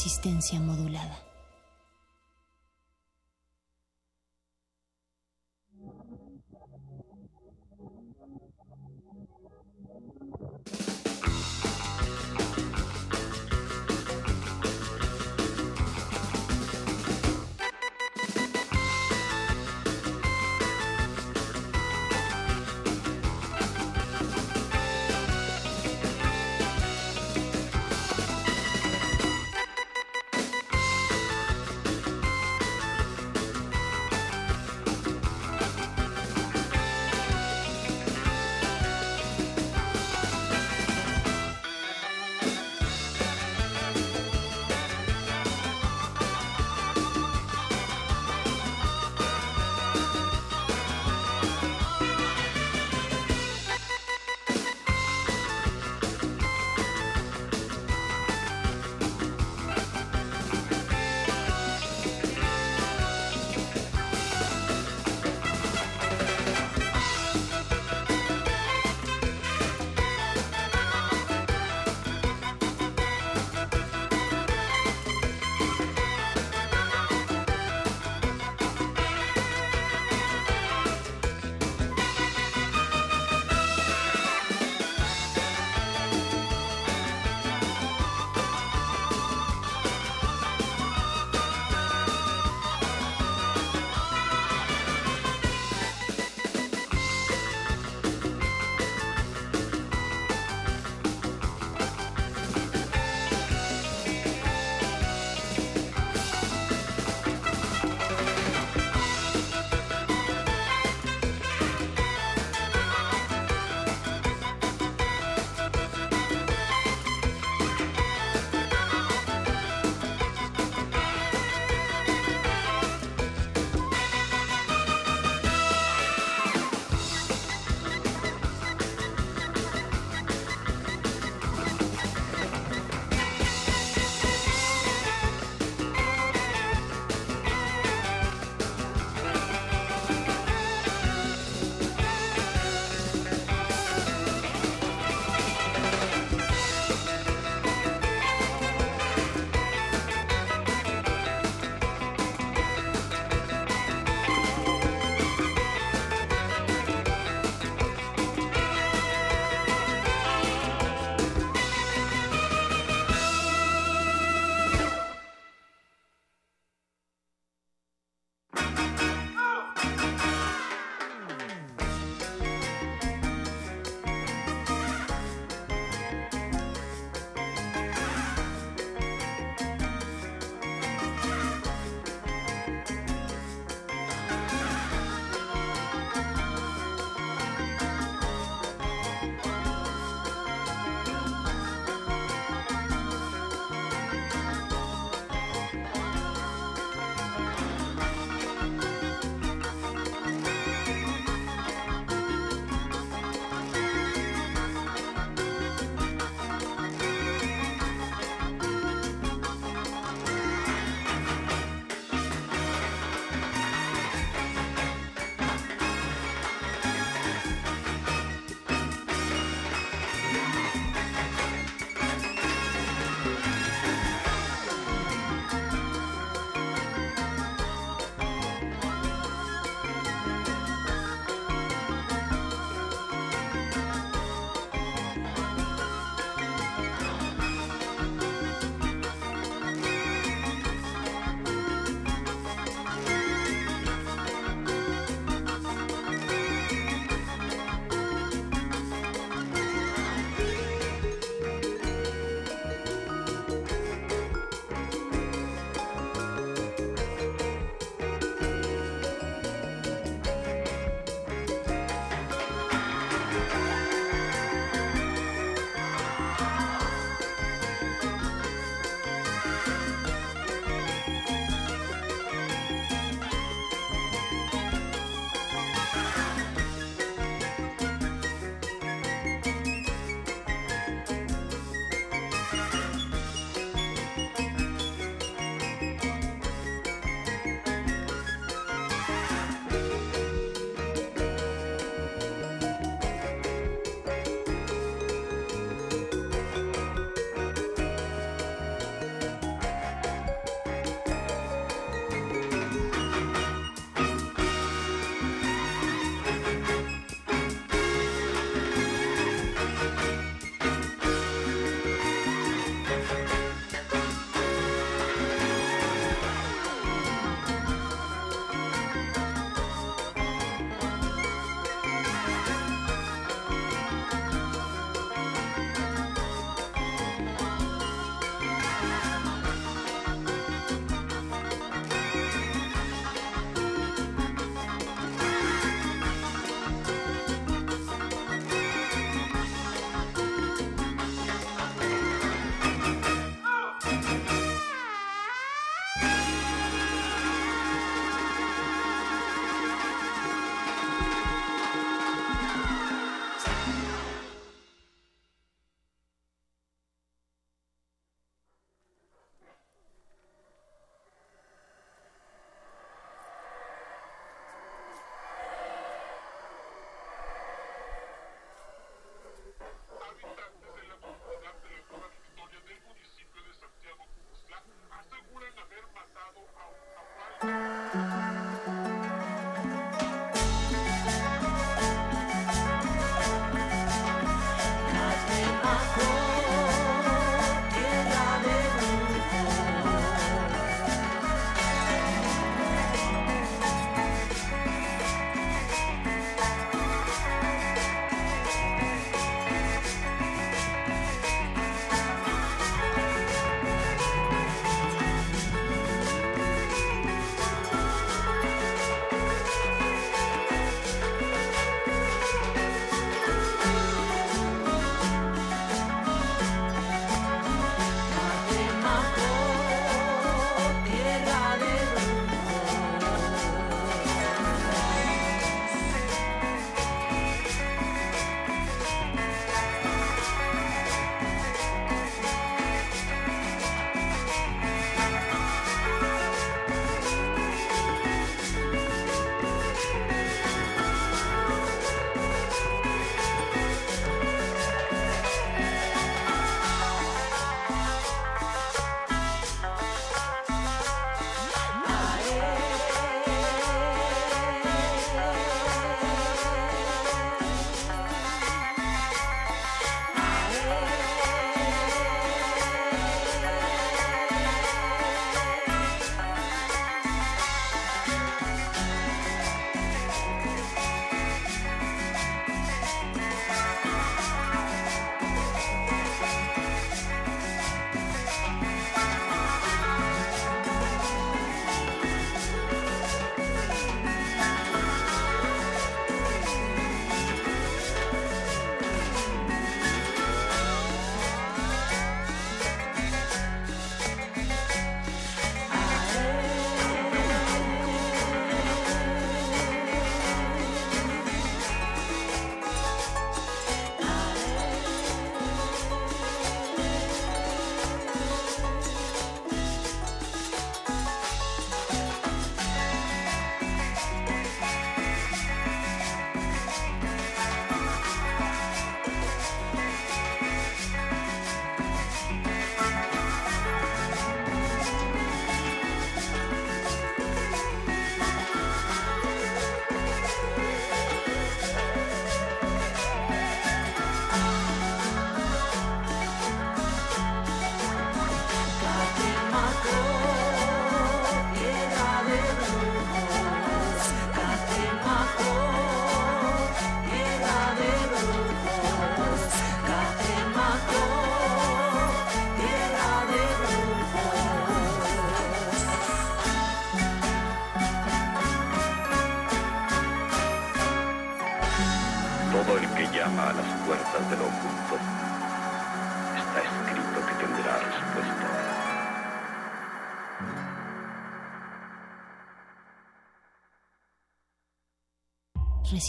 Resistencia modulada.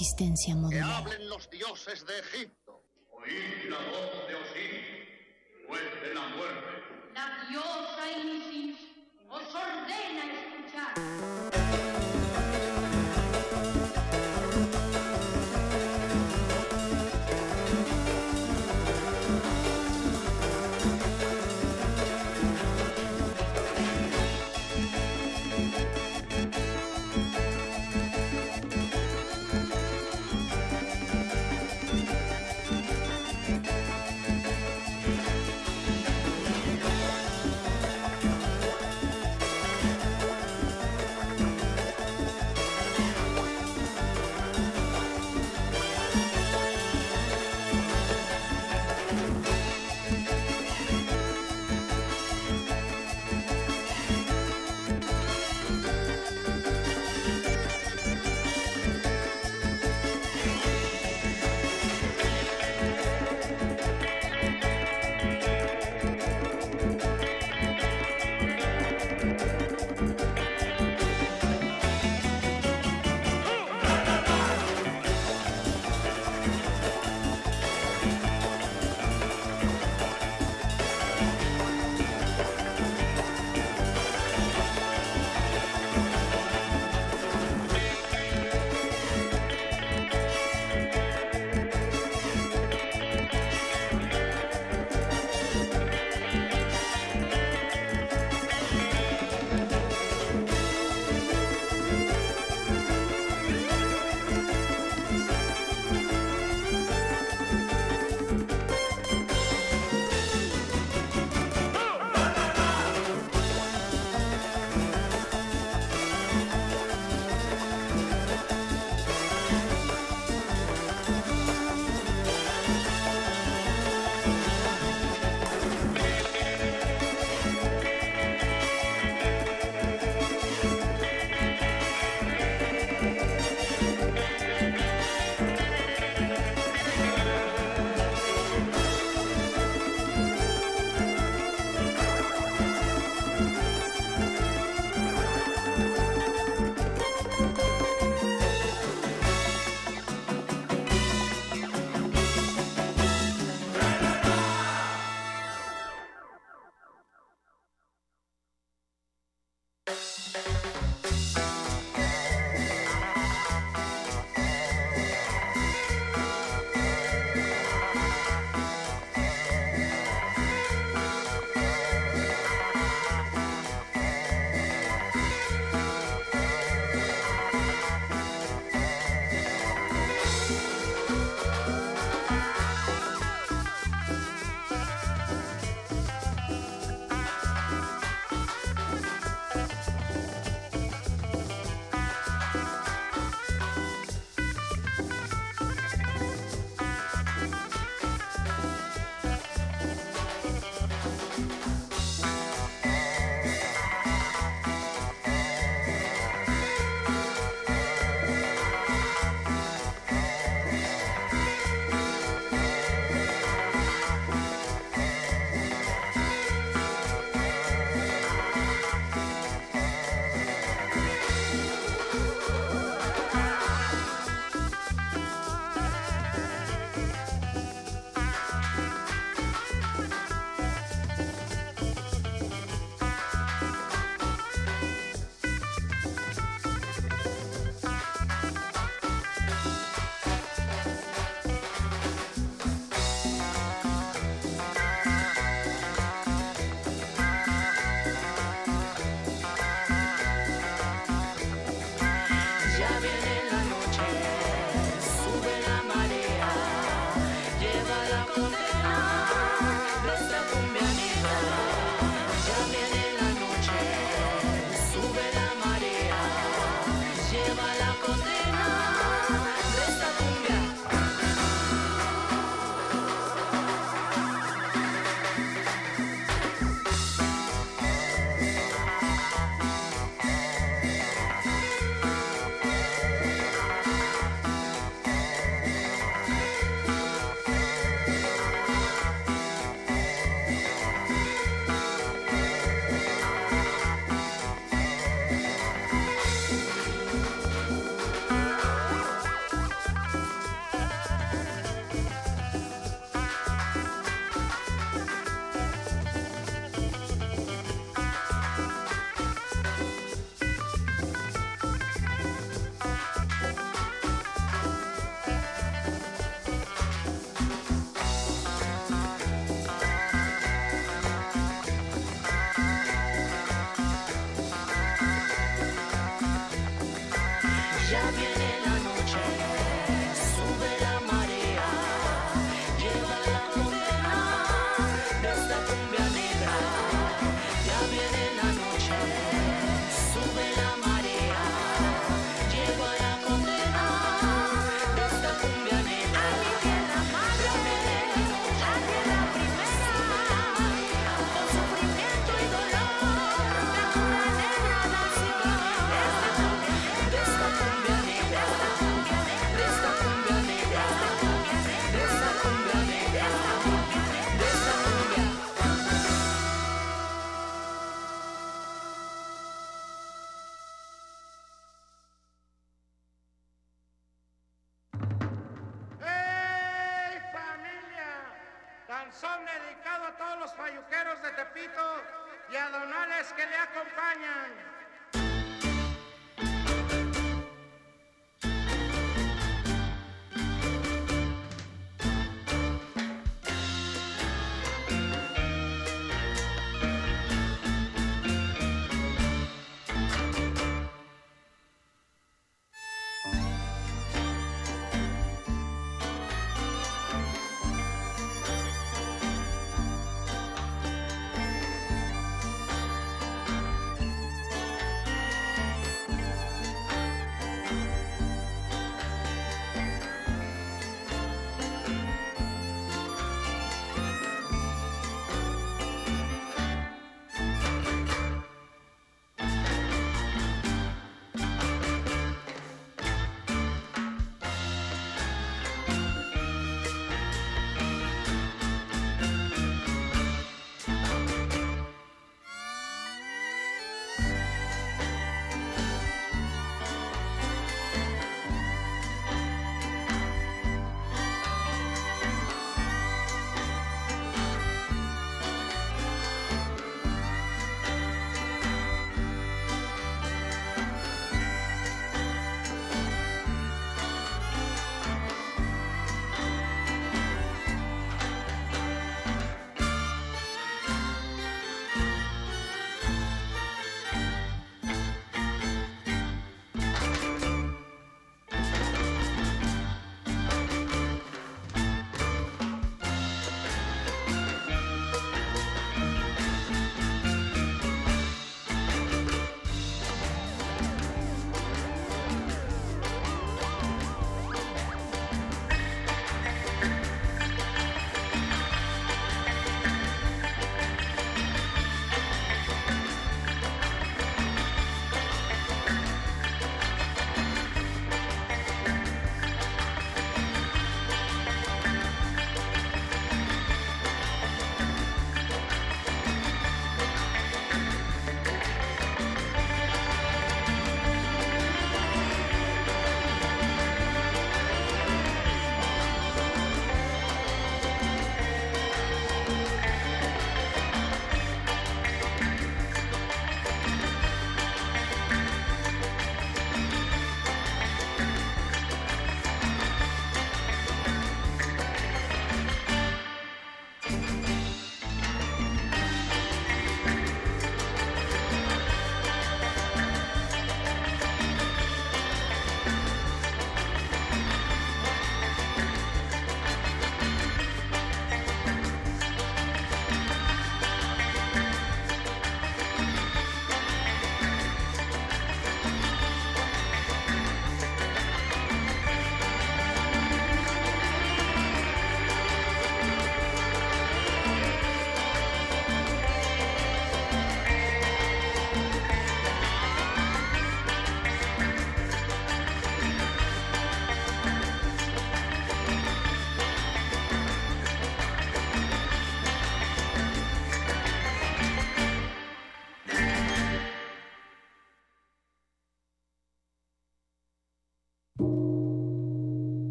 Resistencia modulada.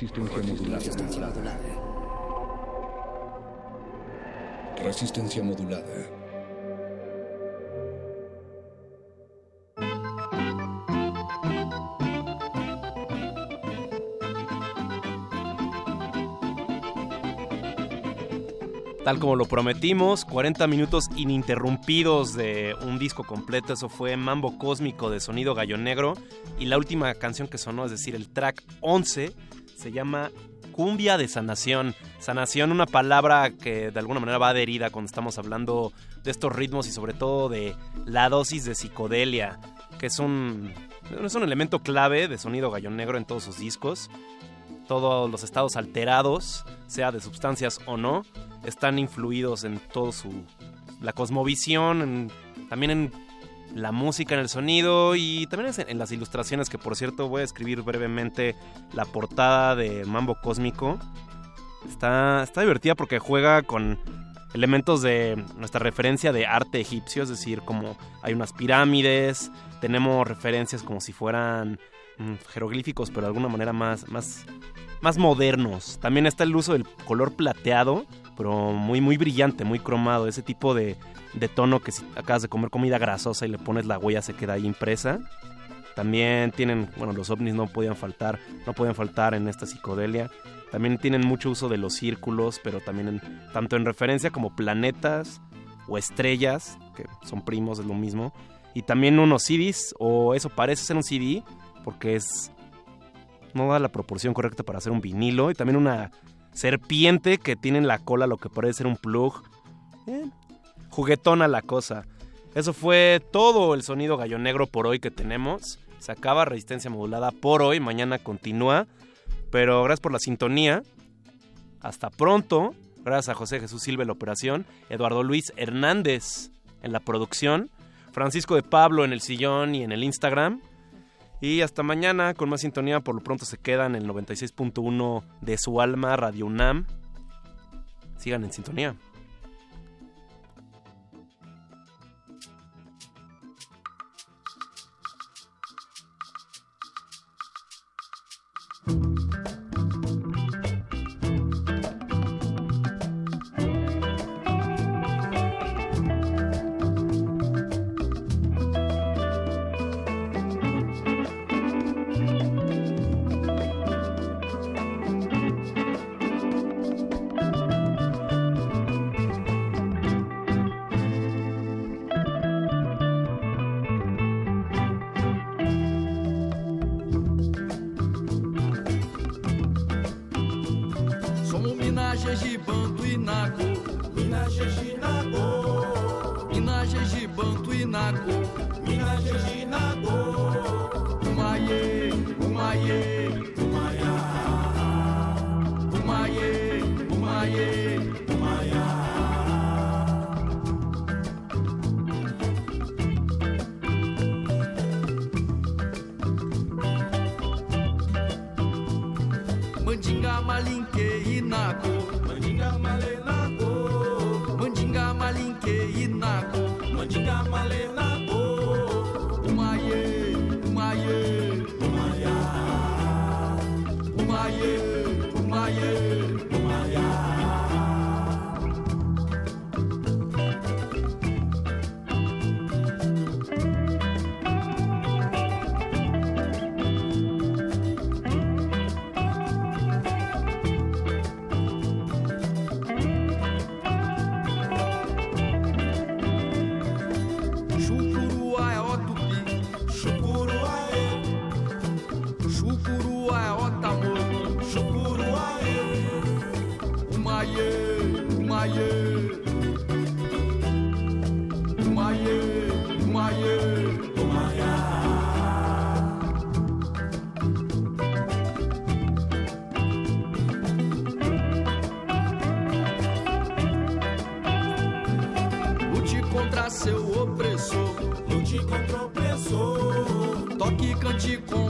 Resistencia modulada. Resistencia modulada. Tal como lo prometimos, 40 minutos ininterrumpidos de un disco completo, eso fue Mambo Cósmico de Sonido Gallo Negro. Y la última canción que sonó, es decir, el track 11, se llama Cumbia de Sanación. Sanación, una palabra que de alguna manera va adherida cuando estamos hablando de estos ritmos y sobre todo de la dosis de psicodelia, que es un, es un elemento clave de Sonido Gallo Negro en todos sus discos. Todos los estados alterados, sea de sustancias o no, están influidos en todo su la cosmovisión, también en la música, en el sonido y también en, las ilustraciones que por cierto voy a escribir brevemente la portada de Mambo Cósmico. Está, está divertida porque juega con elementos de nuestra referencia de arte egipcio, es decir, como hay unas pirámides, tenemos referencias como si fueran mm, jeroglíficos, pero de alguna manera más, más, más modernos. También está el uso del color plateado, pero muy, muy brillante, muy cromado. Ese tipo de, de tono que si acabas de comer comida grasosa y le pones la huella se queda ahí impresa. También tienen, bueno, los ovnis no podían faltar, no podían faltar en esta psicodelia. También tienen mucho uso de los círculos, pero también en, tanto en referencia como planetas o estrellas, que son primos, es lo mismo. Y también unos CDs, o eso parece ser un CD, porque es no da la proporción correcta para hacer un vinilo. Y también una serpiente que tiene en la cola lo que parece ser un plug. Eh, juguetona la cosa. Eso fue todo el sonido gallo negro por hoy que tenemos. Se acaba resistencia modulada por hoy. Mañana continúa. Pero gracias por la sintonía. Hasta pronto. Gracias a José Jesús Silva la operación. Eduardo Luis Hernández en la producción. Francisco de Pablo en el sillón y en el Instagram. Y hasta mañana con más sintonía. Por lo pronto se quedan en el 96.1 de su alma, Radio UNAM. Sigan en sintonía. seu opressor. Lute contra o opressor. Toque, e cante com